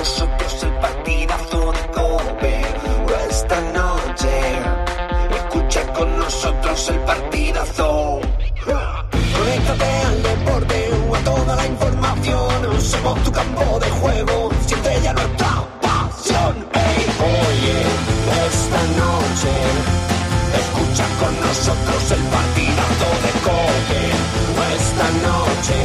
nosotros el partidazo de Cope. Esta noche, escucha con nosotros el partidazo. Conéctate al deporte o a toda la información. Somos tu campo de juego, siente ya nuestra pasión. Ey, oye, esta noche, escucha con nosotros el partidazo de Cope. Esta noche,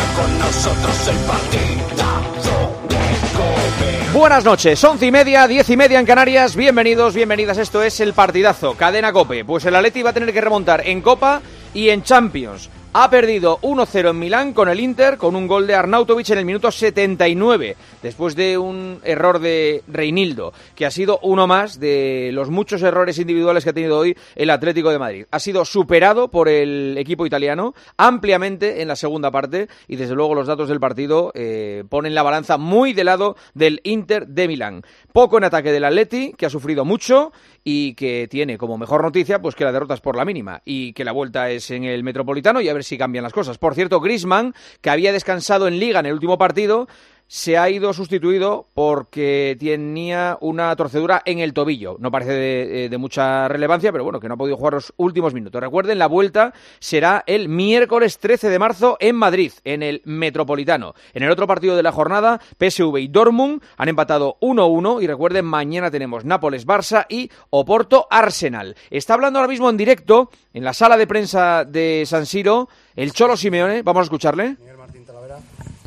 con nosotros el partidazo de Cope. Buenas noches, once y media, diez y media en Canarias. Bienvenidos, bienvenidas. Esto es el partidazo, cadena Cope. Pues el Atleti va a tener que remontar en Copa y en Champions. Ha perdido 1-0 en Milán con el Inter, con un gol de Arnautovic en el minuto 79, después de un error de Reinildo, que ha sido uno más de los muchos errores individuales que ha tenido hoy el Atlético de Madrid. Ha sido superado por el equipo italiano ampliamente en la segunda parte y desde luego los datos del partido eh, ponen la balanza muy del lado del Inter de Milán. Poco en ataque del Atleti, que ha sufrido mucho y que tiene como mejor noticia pues que la derrota es por la mínima y que la vuelta es en el Metropolitano y a si cambian las cosas. Por cierto, Grisman, que había descansado en Liga en el último partido, se ha ido sustituido porque tenía una torcedura en el tobillo. No parece de, de, mucha relevancia, pero bueno, que no ha podido jugar los últimos minutos. Recuerden, la vuelta será el miércoles 13 de marzo en Madrid, en el Metropolitano. En el otro partido de la jornada, PSV y Dortmund han empatado 1-1 y recuerden, mañana tenemos Nápoles-Barça y Oporto-Arsenal. Está hablando ahora mismo en directo en la sala de prensa de San Siro el Cholo Simeone. Vamos a escucharle.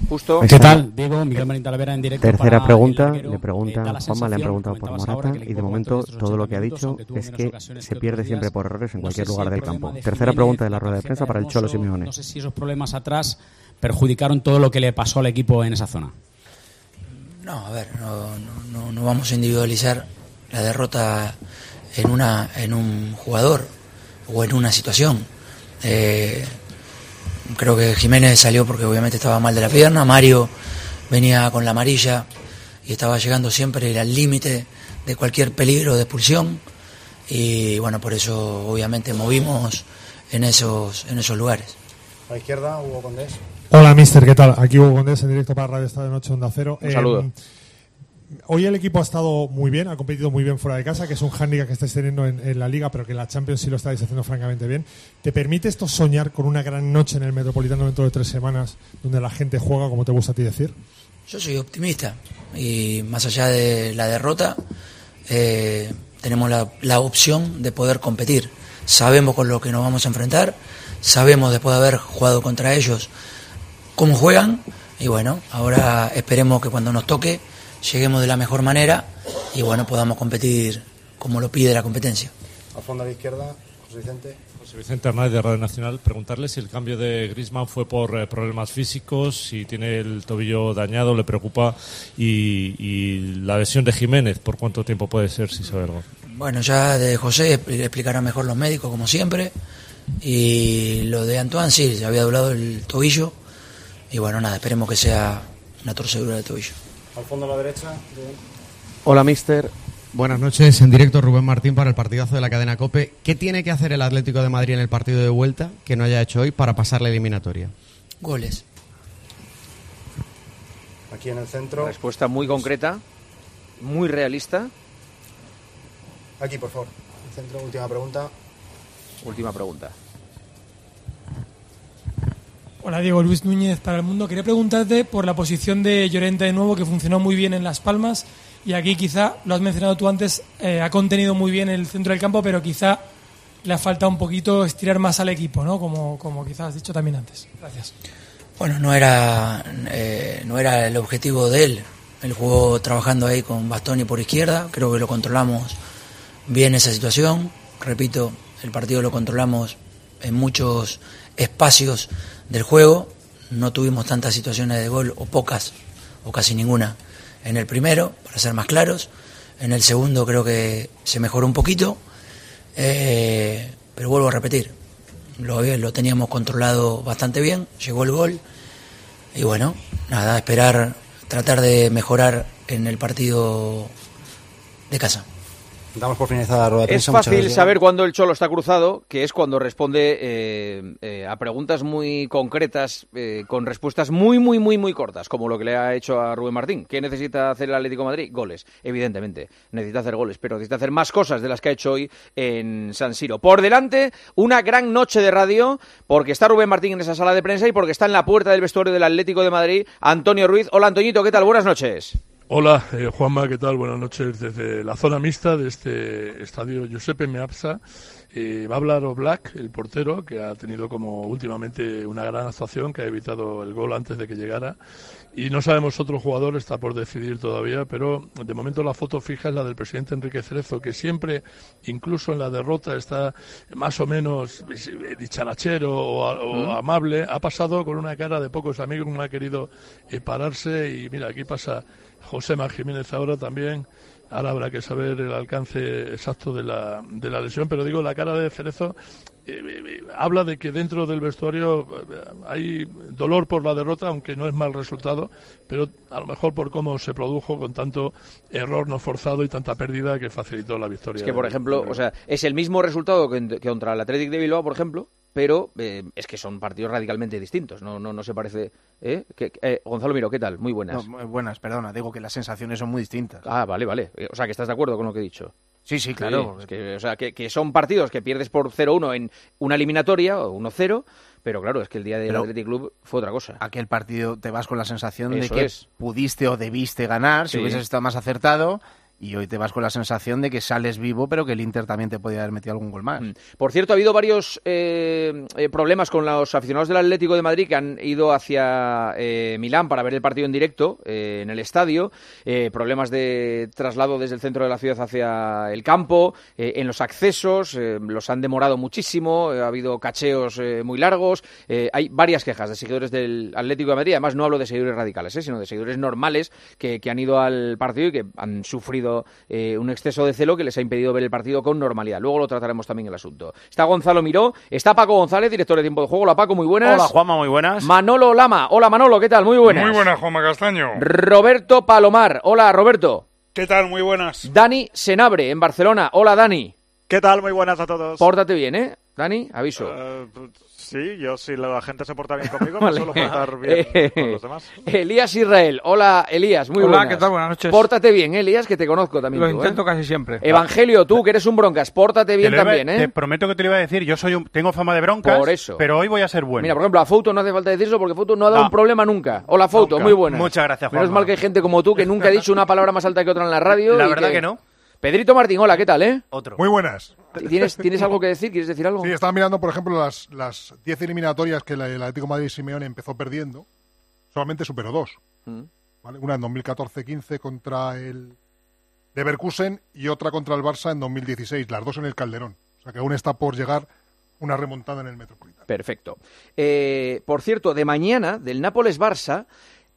Justo. ¿Qué tal? Diego, Miguel Marín Talavera en directo. Tercera para pregunta, le pregunta Eh, Juanma, le han preguntado por Morata y de momento todo lo que ha 80 dicho es que se pierde siempre por errores en no cualquier sé si lugar el del campo. de Tercera Jiménez, pregunta de la rueda de prensa para el Cholo Simeone. No sé si esos problemas atrás perjudicaron todo lo que le pasó al equipo en esa zona. No, a ver, no, no, no, no vamos a individualizar la derrota en, una, en un jugador o en una situación. Eh, creo que Jiménez salió porque obviamente estaba mal de la pierna, Mario venía con la amarilla y estaba llegando siempre al límite de cualquier peligro de expulsión y bueno, por eso obviamente movimos en esos, en esos lugares. A la izquierda, Hugo Condés. Hola, mister, ¿qué tal? Aquí Hugo Condés en directo para Radio Estadio Noche Onda Cero. Un saludo. Eh, hoy el equipo ha estado muy bien, ha competido muy bien fuera de casa, que es un hándicap que estáis teniendo en, en la Liga, pero que en la Champions sí lo estáis haciendo francamente bien. ¿Te permite esto soñar con una gran noche en el Metropolitano dentro de tres semanas, donde la gente juega, como te gusta a ti decir? Yo soy optimista y más allá de la derrota, eh, tenemos la, la opción de poder competir. Sabemos con lo que nos vamos a enfrentar, sabemos después de haber jugado contra ellos cómo juegan y bueno, ahora esperemos que cuando nos toque lleguemos de la mejor manera y bueno, podamos competir como lo pide la competencia. Al fondo a la izquierda, José Vicente. José Vicente Hernández de Radio Nacional, preguntarle si el cambio de Griezmann fue por eh, problemas físicos, si tiene el tobillo dañado, le preocupa, y, y la lesión de Jiménez, ¿por cuánto tiempo puede ser, si sabe algo? Bueno, ya de José explicarán mejor los médicos, como siempre. Y lo de Antoine, sí, se había doblado el tobillo. Y bueno, nada, esperemos que sea una torcedura de tobillo. Al fondo a la derecha, Hola, mister. Buenas noches, en directo Rubén Martín para el partidazo de la cadena COPE. ¿Qué tiene que hacer el Atlético de Madrid en el partido de vuelta que no haya hecho hoy para pasar la eliminatoria? Goles. aquí en el centro. Respuesta muy concreta, muy realista. Aquí, por favor. El centro, última pregunta. Última pregunta. Hola Diego, Luis Núñez para el Mundo. Quería preguntarte por la posición de Llorente de nuevo, que funcionó muy bien en Las Palmas. Y aquí quizá, lo has mencionado tú antes, eh, ha contenido muy bien el centro del campo, pero quizá le ha faltado un poquito estirar más al equipo, ¿no? Como, como quizás has dicho también antes. Gracias. Bueno, no era, eh, no era el objetivo de él. Él jugó trabajando ahí con Bastoni por izquierda. Creo que lo controlamos bien esa situación. Repito, el partido lo controlamos en muchos espacios del juego. no tuvimos tantas situaciones de gol, o pocas, o casi ninguna. En el primero, para ser más claros, en el segundo creo que se mejoró un poquito, eh, pero vuelvo a repetir, lo, lo teníamos controlado bastante bien, llegó el gol, y bueno, nada, esperar, tratar de mejorar en el partido de casa. Damos por finalizada la rueda de Es prensa. Muchas fácil saber cuándo el Cholo está cruzado, que es cuando responde eh, eh, a preguntas muy concretas, eh, con respuestas muy, muy, muy, muy cortas, como lo que le ha hecho a Rubén Martín. ¿Qué necesita hacer el Atlético de Madrid? Goles, evidentemente. Necesita hacer goles, pero necesita hacer más cosas de las que ha hecho hoy en San Siro. Por delante, una gran noche de radio, porque está Rubén Martín en esa sala de prensa y porque está en la puerta del vestuario del Atlético de Madrid, Antonio Ruiz. Hola, Antoñito, ¿qué tal? Buenas noches. Hola, eh, Juanma, ¿qué tal? Buenas noches desde la zona mixta de este estadio Giuseppe Meazza. Eh, va a hablar Oblak, el portero, que ha tenido como últimamente una gran actuación, que ha evitado el gol antes de que llegara. Y no sabemos otro jugador, está por decidir todavía, pero de momento la foto fija es la del presidente Enrique Cerezo, que siempre, incluso en la derrota, está más o menos eh, dicharachero o, a- o Mm. amable. Ha pasado con una cara de pocos amigos, no ha querido eh, pararse. Y mira, aquí pasa José Mar Jiménez ahora también. Ahora habrá que saber el alcance exacto de la, de la lesión, pero digo, la cara de Cerezo eh, eh, habla de que dentro del vestuario eh, hay dolor por la derrota, aunque no es mal resultado, pero a lo mejor por cómo se produjo con tanto error no forzado y tanta pérdida que facilitó la victoria. Es que, por ejemplo, o sea, es el mismo resultado que, que contra el Athletic de Bilbao, por ejemplo, pero eh, es que son partidos radicalmente distintos. No, no, no se parece. ¿eh? Que- eh, Gonzalo Miro, ¿qué tal? Muy buenas. No, muy buenas, perdona, digo que las sensaciones son muy distintas. Ah, vale, vale. Eh, O sea, que estás de acuerdo con lo que he dicho. Sí, sí, claro. es que, o sea, que, que son partidos que pierdes por 0-1 en una eliminatoria o 1-0, pero claro, es que el día del Pero- Athletic Club fue otra cosa. Aquel partido te vas con la sensación Eso de que es. pudiste o debiste ganar si hubieses estado más acertado. Y hoy te vas con la sensación de que sales vivo, pero que el Inter también te podía haber metido algún gol más. Por cierto, ha habido varios eh, eh, problemas con los aficionados del Atlético de Madrid que han ido hacia eh, Milán para ver el partido en directo eh, en el estadio. Eh, problemas de traslado desde el centro de la ciudad hacia el campo, en los accesos, los han demorado muchísimo, ha habido cacheos muy largos. hay varias quejas de seguidores del Atlético de Madrid. Además, no hablo de seguidores radicales, sino de seguidores normales que han ido al partido y que han sufrido eh, un exceso de celo que les ha impedido ver el partido con normalidad. Luego lo trataremos también el asunto. Está Gonzalo Miró, está Paco González, director de Tiempo de Juego. Hola Paco, muy buenas. Hola Juanma, muy buenas. Manolo Lama, hola Manolo, ¿qué tal? Muy buenas. Muy buenas, Juanma Castaño. Roberto Palomar, hola Roberto. ¿Qué tal? Muy buenas. Dani Senabre, en Barcelona, hola Dani. ¿Qué tal? Muy buenas a todos. Pórtate bien, ¿eh? Dani, aviso. Eh, sí, yo si la gente se porta bien conmigo, Vale. me suelo portar bien Eh, con los demás. Elías Israel, hola Elías, muy Hola, buenas. ¿qué tal? Buenas noches. Pórtate bien, ¿eh, Elías, que te conozco también. Lo tú, ¿eh? intento casi siempre. Evangelio, tú que eres un broncas, pórtate bien Te iba- también, ¿eh? Te prometo que te lo iba a decir. Yo soy un- tengo fama de broncas, Por eso. pero hoy voy a ser bueno. Mira, por ejemplo, a Fouto no hace falta decirlo porque Fouto no ha dado No. un problema nunca. Hola Fouto, Nunca. muy buena. Muchas gracias, Menos Juanma. mal que hay gente como tú que nunca ha dicho una palabra más alta que otra en la radio. La y verdad que no. Pedrito Martín, hola, ¿qué tal, eh? Otro. Muy buenas. ¿Tienes, ¿Tienes algo que decir? ¿Quieres decir algo? Sí, estaba mirando, por ejemplo, las, las 10 eliminatorias que el Atlético de Madrid Simeone empezó perdiendo. Solamente superó dos. Mm. ¿vale? Una en 2014-15 contra el Leverkusen y otra contra el Barça en 2016. Las dos en el Calderón. O sea que aún está por llegar una remontada en el Metropolitano. Perfecto. Eh, por cierto, de mañana, del Nápoles-Barça,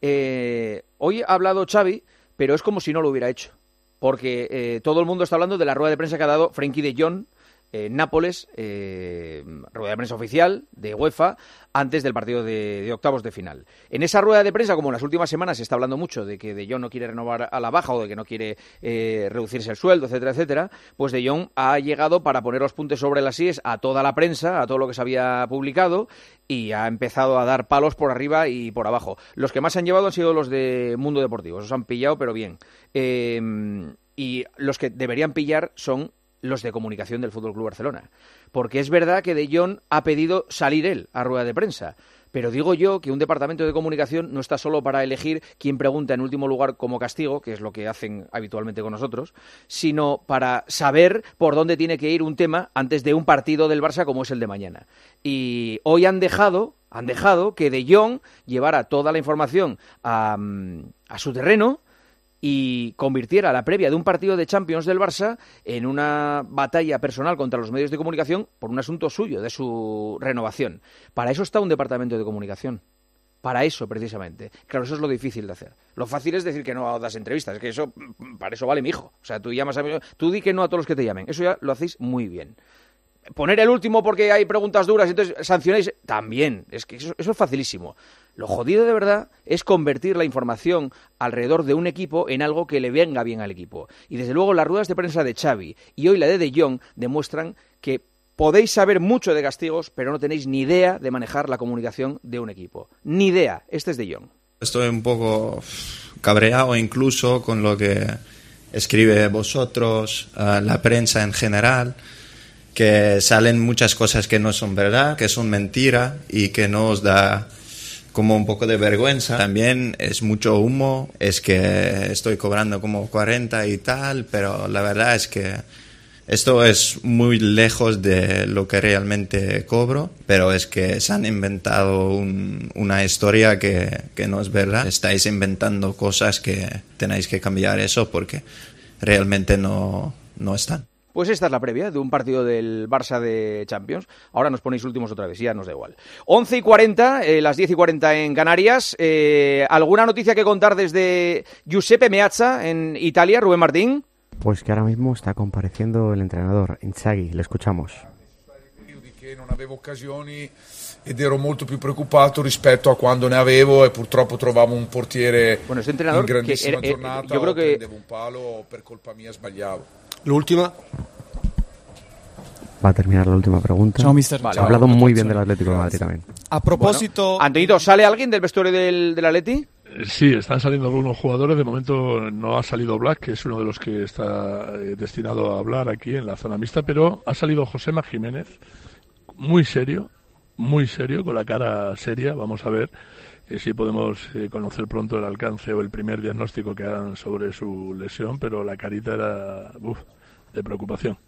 eh, hoy ha hablado Xavi, pero es como si no lo hubiera hecho. Porque eh, todo el mundo está hablando de la rueda de prensa que ha dado Frenkie de Jong en Nápoles, eh, rueda de prensa oficial de UEFA, antes del partido de, octavos de final. En esa rueda de prensa, como en las últimas semanas se está hablando mucho de que De Jong no quiere renovar a la baja o de que no quiere eh, reducirse el sueldo, etcétera, etcétera, pues De Jong ha llegado para poner los puntos sobre las IES a toda la prensa, a todo lo que se había publicado y ha empezado a dar palos por arriba y por abajo. Los que más se han llevado han sido los de Mundo Deportivo, esos han pillado, pero bien. Eh, y los que deberían pillar son los de comunicación del Fútbol Club Barcelona. Porque es verdad que De Jong ha pedido salir él a rueda de prensa. Pero digo yo que un departamento de comunicación no está solo para elegir quién pregunta en último lugar como castigo, que es lo que hacen habitualmente con nosotros, sino para saber por dónde tiene que ir un tema antes de un partido del Barça como es el de mañana. Y hoy han dejado, han dejado que De Jong llevara toda la información a, mm, a su terreno y convirtiera la previa de un partido de Champions del Barça en una batalla personal contra los medios de comunicación por un asunto suyo, de su renovación. Para eso está un departamento de comunicación. para eso precisamente. Claro, eso es lo difícil de hacer. Lo fácil es decir que no das entrevistas, es que eso para eso vale mi hijo. O sea, tú llamas a tú di que no a todos los que te llamen. Eso ya lo hacéis muy bien. Poner el último porque hay preguntas duras y entonces sancionáis también. Es que eso, eso es facilísimo. Lo jodido de verdad es convertir la información alrededor de un equipo en algo que le venga bien al equipo. Y desde luego las ruedas de prensa de Xavi y hoy la de De Jong demuestran que podéis saber mucho de castigos, pero no tenéis ni idea de manejar la comunicación de un equipo. Ni idea. Este es De Jong. Estoy un poco cabreado incluso con lo que escribe vosotros, eh, la prensa en general, que salen muchas cosas que no son verdad, que son mentira y que no os da como un poco de vergüenza. También es mucho humo, es que estoy cobrando como 40 y tal, pero la verdad es que esto es muy lejos de lo que realmente cobro, pero es que se han inventado un- una historia que, que no es verdad. Estáis inventando cosas que tenéis que cambiar eso porque realmente no, no están. Pues esta es la previa de un partido del Barça de Champions. Ahora nos ponéis últimos otra vez, ya nos da igual. 11 y 40, eh, las 10 y 40 en Canarias. Eh, ¿Alguna noticia que contar desde Giuseppe Meazza en Italia, Rubén Martín? Pues que ahora mismo está compareciendo el entrenador, Inzaghi, le escuchamos. che non avevo occasioni ed ero molto più preoccupato rispetto a quando ne avevo e purtroppo trovavo un portiere Bueno, este entrenador in que grandissima era- eh, giornata yo creo o que- prendevo un palo per colpa mia sbagliavo. L'ultima? Va a terminar la última pregunta. Chao, mister. Ha Vale. hablado muy bien del Atlético de Madrid también. A propósito... Antonito, ¿sale alguien del vestuario del, del Atleti? Eh, Sí, están saliendo algunos jugadores. De momento no ha salido Black, que es uno de los que está eh, destinado a hablar aquí en la zona mixta, pero ha salido Josema Jiménez, muy serio, muy serio, con la cara seria. Vamos a ver eh, si podemos eh, conocer pronto el alcance o el primer diagnóstico que hagan sobre su lesión, pero la carita era uf, de preocupación.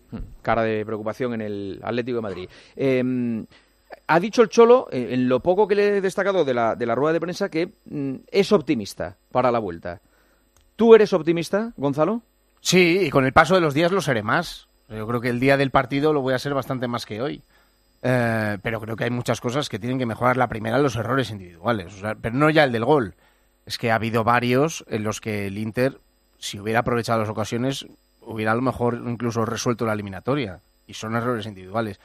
Cara de preocupación en el Atlético de Madrid. Eh, ha dicho el Cholo, eh, en lo poco que le he destacado de la, de la rueda de prensa, que mm, es optimista para la vuelta. ¿Tú eres optimista, Gonzalo? Sí, y con el paso de los días lo seré más. Yo creo que el día del partido lo voy a ser bastante más que hoy. Eh, pero creo que hay muchas cosas que tienen que mejorar. La primera, los errores individuales. O sea, pero no ya el del gol. Es que ha habido varios en los que el Inter, si hubiera aprovechado las ocasiones, hubiera a lo mejor incluso resuelto la eliminatoria. Y son errores individuales.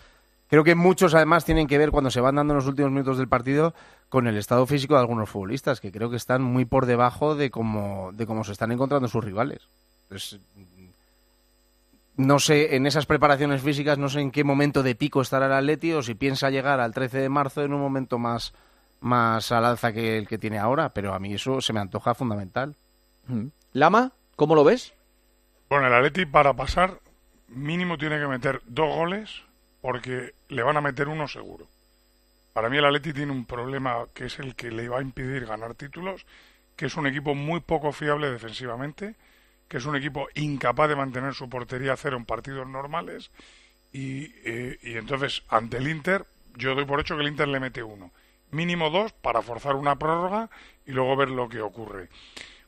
Creo que muchos además tienen que ver cuando se van dando los últimos minutos del partido con el estado físico de algunos futbolistas, que creo que están muy por debajo de cómo, de cómo se están encontrando sus rivales. Entonces, no sé, en esas preparaciones físicas, no sé en qué momento de pico estará el Atleti o si piensa llegar al 13 de marzo en un momento más, más al alza que el que tiene ahora, pero a mí eso se me antoja fundamental. Lama, ¿cómo lo ves? Bueno, el Atleti para pasar mínimo tiene que meter dos goles porque le van a meter uno seguro. Para mí el Atleti tiene un problema que es el que le va a impedir ganar títulos, que es un equipo muy poco fiable defensivamente, es un equipo incapaz de mantener su portería a cero en partidos normales y, eh, y entonces ante el Inter yo doy por hecho que el Inter le mete uno, mínimo dos para forzar una prórroga y luego ver lo que ocurre.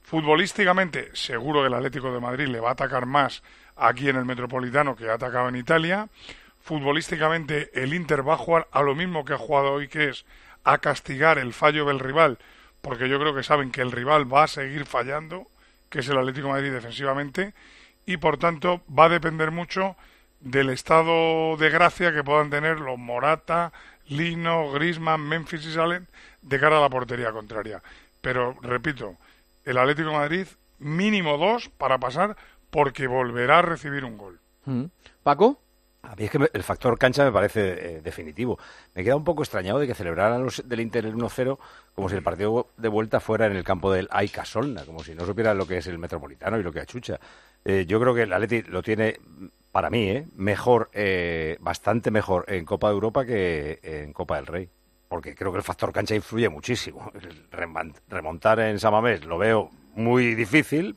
Futbolísticamente, seguro que el Atlético de Madrid le va a atacar más aquí en el Metropolitano que ha atacado en Italia. Futbolísticamente, el Inter va a jugar a lo mismo que ha jugado hoy, que es a castigar el fallo del rival, porque yo creo que saben que el rival va a seguir fallando, que es el Atlético Madrid defensivamente, y por tanto va a depender mucho del estado de gracia que puedan tener los Morata, Lino, Grisman, Memphis y Salen de cara a la portería contraria. Pero, repito, el Atlético Madrid mínimo dos para pasar porque volverá a recibir un gol. ¿Paco? A mí es que el factor cancha me parece eh, definitivo. Me queda un poco extrañado de que celebraran los del Inter el 1-0 como si el partido de vuelta fuera en el campo del Aika Solna, como si no supieran lo que es el Metropolitano y lo que achucha. Eh, yo creo que el Atleti lo tiene, para mí, eh, mejor, eh, bastante mejor en Copa de Europa que en Copa del Rey. Porque creo que el factor cancha influye muchísimo. Remontar en Samamés lo veo muy difícil,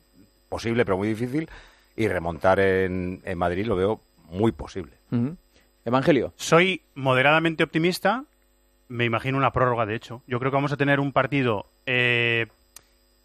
posible pero muy difícil, y remontar en, en Madrid lo veo muy posible. Evangelio. Soy moderadamente optimista. Me imagino una prórroga, de hecho. Yo creo que vamos a tener un partido eh,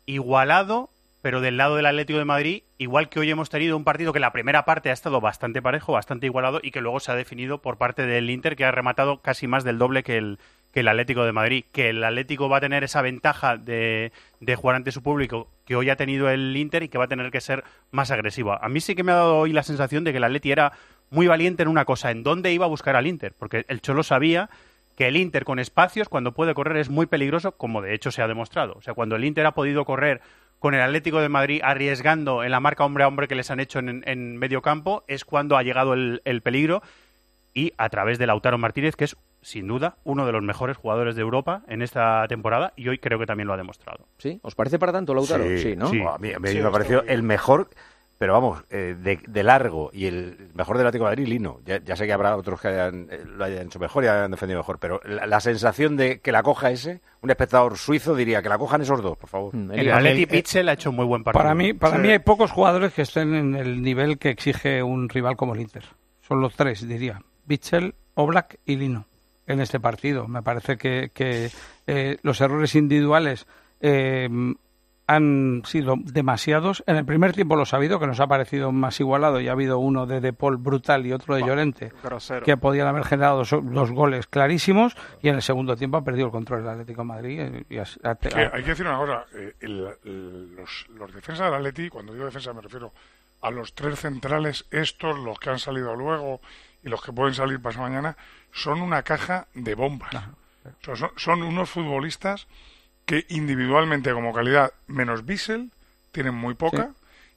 igualado, pero del lado del Atlético de Madrid, igual que hoy hemos tenido un partido que la primera parte ha estado bastante parejo, bastante igualado, y que luego se ha definido por parte del Inter, que ha rematado casi más del doble que el, que el Atlético de Madrid, que el Atlético va a tener esa ventaja de, de jugar ante su público que hoy ha tenido el Inter y que va a tener que ser más agresivo. A mí sí que me ha dado hoy la sensación de que el Atleti era muy valiente en una cosa, en dónde iba a buscar al Inter, porque el Cholo sabía que el Inter con espacios, cuando puede correr, es muy peligroso, como de hecho se ha demostrado. O sea, cuando el Inter ha podido correr con el Atlético de Madrid arriesgando en la marca hombre a hombre que les han hecho en, en medio campo, es cuando ha llegado el, el peligro y a través de Lautaro Martínez, que es sin duda uno de los mejores jugadores de Europa en esta temporada y hoy creo que también lo ha demostrado. ¿Sí? ¿Os parece para tanto Lautaro? Sí, ¿no? Sí, a mí, a mí Sí, me ha parecido el mejor, pero vamos, eh, de, de largo y el mejor del Atlético de Madrid, Lino. Ya, ya sé que habrá otros que hayan, eh, lo hayan hecho mejor y hayan defendido mejor, pero la, la sensación de que la coja ese, un espectador suizo diría que la cojan esos dos, por favor. El Atleti Pitzel ha hecho un muy buen partido. Para mí, para mí hay pocos jugadores que estén en el nivel que exige un rival como el Inter. Son los tres, diría. Bitzel, Oblak y Lino en este partido. Me parece que, que, eh, los errores individuales eh, han sido demasiados. En el primer tiempo los ha habido, que nos ha parecido más igualado y ha habido uno de De Paul brutal y otro de Llorente, grosero. que podían haber generado dos, dos goles clarísimos y en el segundo tiempo ha perdido el control el Atlético de Madrid. eh, y ha- ha- Que hay que decir una cosa, eh, el- el- los, los defensas del Atleti, cuando digo defensa me refiero a los tres centrales, estos, los que han salido luego y los que pueden salir pasado mañana, son una caja de bombas. O sea, son, son unos futbolistas que individualmente como calidad, menos Bissell, tienen muy poca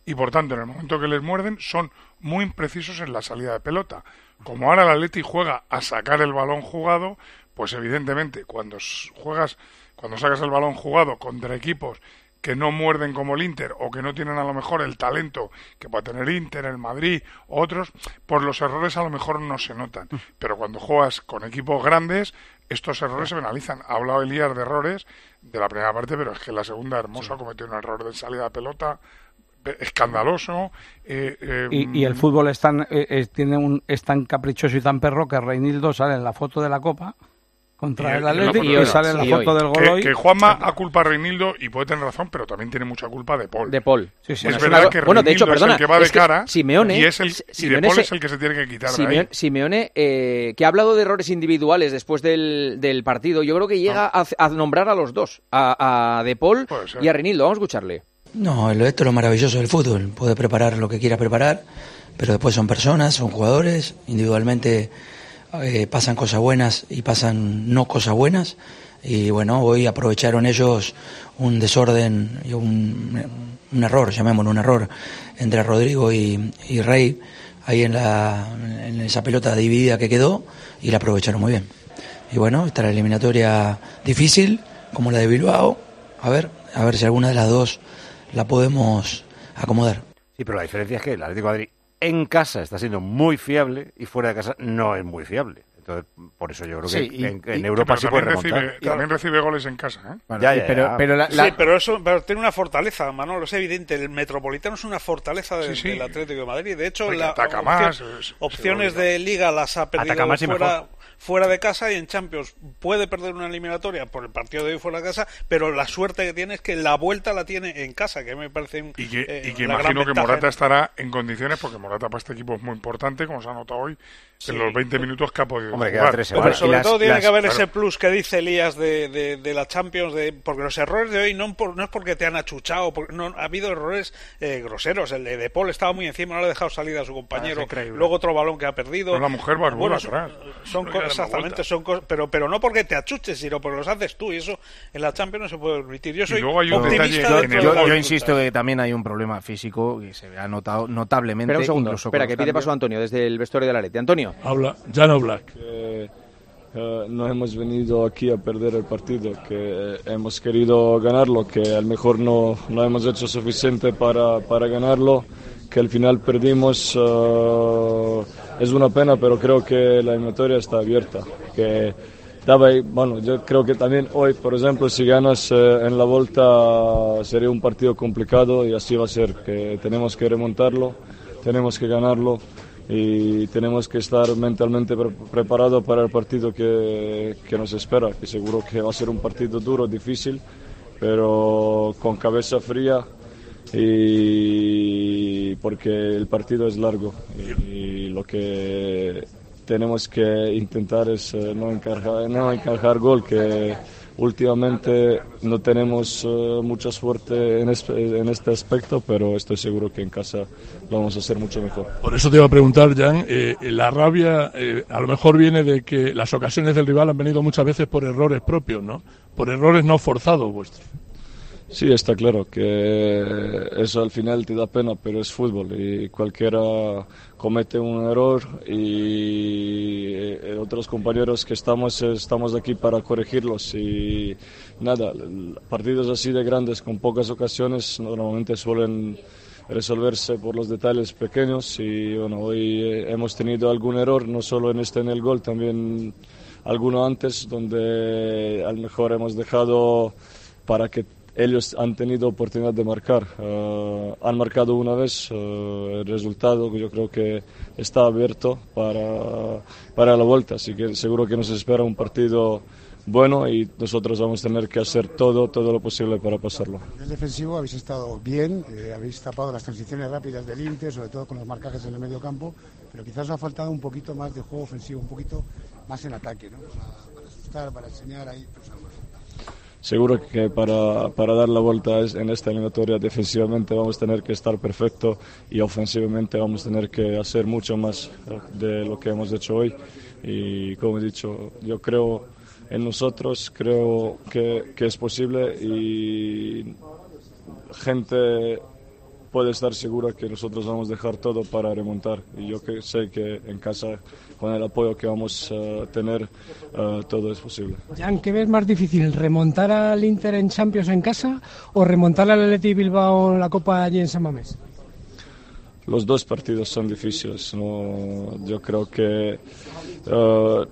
y por tanto en el momento que les muerden son muy imprecisos en la salida de pelota. Como ahora el Atleti juega a sacar el balón jugado, pues evidentemente cuando juegas, cuando sacas el balón jugado contra equipos que no muerden como el Inter o que no tienen a lo mejor el talento que puede tener Inter, el Madrid, otros, por los errores a lo mejor no se notan. Pero cuando juegas con equipos grandes, estos errores se penalizan. Ha hablado Elías de errores de la primera parte, pero es que la segunda Hermosa cometió un error de salida de pelota escandaloso. eh, eh, Y, y el fútbol es tan, eh, eh, tiene un, es tan caprichoso y tan perro que Reinildo sale en la foto de la Copa contra Y- el y Atlético y hoy, sale en la foto hoy. del gol que, hoy. que Juanma ha culpa a Reinildo y puede tener razón, pero también tiene mucha culpa de Paul. De Paul. Sí, sí. Es Bueno, es verdad una- que bueno, de hecho, Reinildo perdona, es el que va de es que cara Simeone- y, es el, y de Simeone Paul se- es el que se tiene que quitar de Simeone, ahí. Simeone, eh, que ha hablado de errores individuales después del, del partido, yo creo que llega Ah. a, a nombrar a los dos, a, a De Paul y a Renildo. Vamos a escucharle. No, lo- esto es lo maravilloso del fútbol. Puede preparar lo que quiera preparar, pero después son personas, son jugadores, individualmente eh, pasan cosas buenas y pasan no cosas buenas. Y bueno, hoy aprovecharon ellos un desorden y un, un error, llamémoslo un error, entre Rodrigo y, y Rey, ahí en, la, en esa pelota dividida que quedó, y la aprovecharon muy bien. Y bueno, está la eliminatoria difícil, como la de Bilbao. A ver, a ver si alguna de las dos la podemos acomodar. Sí, pero la diferencia es que el Atlético de Madrid en casa está siendo muy fiable y fuera de casa no es muy fiable. Entonces, por eso yo creo que Sí, y- en, en y- Europa sí puede también remontar. recibe, también recibe goles en casa. ¿eh? Bueno, Ya, sí, ya, pero, ya. pero la- la- Sí, pero eso pero tiene una fortaleza, Manolo, es evidente. El Metropolitano es una fortaleza de- Sí, sí. del Atlético de Madrid. De hecho, la ataca opción- más, se- se opciones de liga las ha perdido Ataca más y fuera, mejor. Fuera de casa y en Champions puede perder una eliminatoria por el partido de hoy fuera de casa, pero la suerte que tiene es que la vuelta la tiene en casa, que me parece un- Y que, eh, y que gran imagino que Morata en- estará en condiciones, porque Morata para este equipo es muy importante, como se ha notado hoy, Sí. en los 20 minutos que ha podido Hombre, queda tres Pero sobre las- todo tiene las- que haber claro. ese plus que dice Elías de, de, de la Champions, de, porque los errores de hoy no, por- no es porque te han achuchado, porque no, ha habido errores eh, groseros. El de, de Paul estaba muy encima, no le ha dejado salir a su compañero. Ah. Luego otro balón que ha perdido. La mujer barbuda son- atrás. Son No exactamente, son cosas, pero, pero no porque te achuches, sino porque los haces tú. Y eso en la Champions no se puede permitir. Yo soy luego hay un optimista detalle yo, yo gol. insisto que también hay un problema físico que se ha notado notablemente. Espera un segundo, incluso espera, que pide paso a Antonio desde el vestuario de la Leti. Antonio. Habla Jan Oblak. que eh, no hemos venido aquí a perder el partido, que eh, hemos querido ganarlo, que a lo mejor no, no hemos hecho suficiente para, para ganarlo, que al final perdimos. eh, es una pena, pero creo que la eliminatoria está abierta. Que bueno, yo creo que también hoy, por ejemplo, si ganas eh, en la vuelta sería un partido complicado y así va a ser, que tenemos que remontarlo, tenemos que ganarlo y tenemos que estar mentalmente pre- preparados para el partido que, que nos espera, que seguro que va a ser un partido duro, difícil, pero con cabeza fría y porque el partido es largo y, lo que tenemos que intentar es eh, no encajar, no encajar gol, que últimamente no tenemos eh, mucha suerte en, es- en este aspecto, pero estoy seguro que en casa lo vamos a hacer mucho mejor. Por eso te iba a preguntar, Jan, eh, la rabia eh, a lo mejor viene de que las ocasiones del rival han venido muchas veces por errores propios, ¿no? Por errores no forzados vuestros. Sí, está claro que eso al final te da pena, pero es fútbol y cualquiera comete un error y eh, otros compañeros que estamos estamos aquí para corregirlos y nada, partidos así de grandes con pocas ocasiones normalmente suelen resolverse por los detalles pequeños y bueno, hoy eh, hemos tenido algún error, no solo en este en el gol, también alguno antes donde a lo mejor hemos dejado para que ellos han tenido oportunidad de marcar. Eh, han marcado una vez, eh, el resultado yo creo que está abierto para, para la vuelta, así que seguro que nos espera un partido bueno y nosotros vamos a tener que hacer todo, todo lo posible para pasarlo. En el defensivo habéis estado bien, eh, habéis tapado las transiciones rápidas del Inter, sobre todo con los marcajes en el medio campo, pero quizás os ha faltado un poquito más de juego ofensivo, un poquito más en ataque, ¿no? Para, asustar, para enseñar ahí. pues. Seguro que para, para dar la vuelta en esta eliminatoria defensivamente vamos a tener que estar perfecto y ofensivamente vamos a tener que hacer mucho más eh, de lo que hemos hecho hoy. Y como he dicho, yo creo en nosotros, creo que, que es posible y gente puede estar segura que nosotros vamos a dejar todo para remontar. Y yo que sé que en casa, con el apoyo que vamos a tener, eh, todo es posible. Jan, ¿qué ves más difícil? ¿Remontar al Inter en Champions en casa o remontar al Atleti Bilbao en la Copa allí en San Mamés? Los dos partidos son difíciles. ¿no? Yo creo que eh,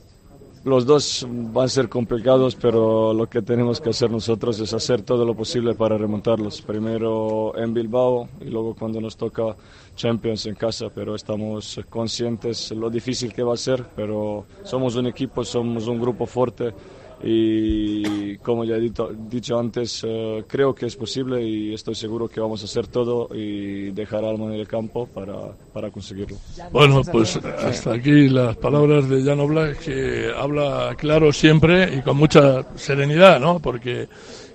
los dos van a ser complicados, pero lo que tenemos que hacer nosotros es hacer todo lo posible para remontarlos. Primero en Bilbao y luego cuando nos toca Champions en casa, pero estamos conscientes lo difícil que va a ser, pero somos un equipo, somos un grupo fuerte y como ya he dito- dicho antes, eh, creo que es posible y estoy seguro que vamos a hacer todo y dejar alma en el campo para, para conseguirlo. Bueno, pues hasta aquí las palabras de Jan Oblak, que habla claro siempre y con mucha serenidad, ¿no? Porque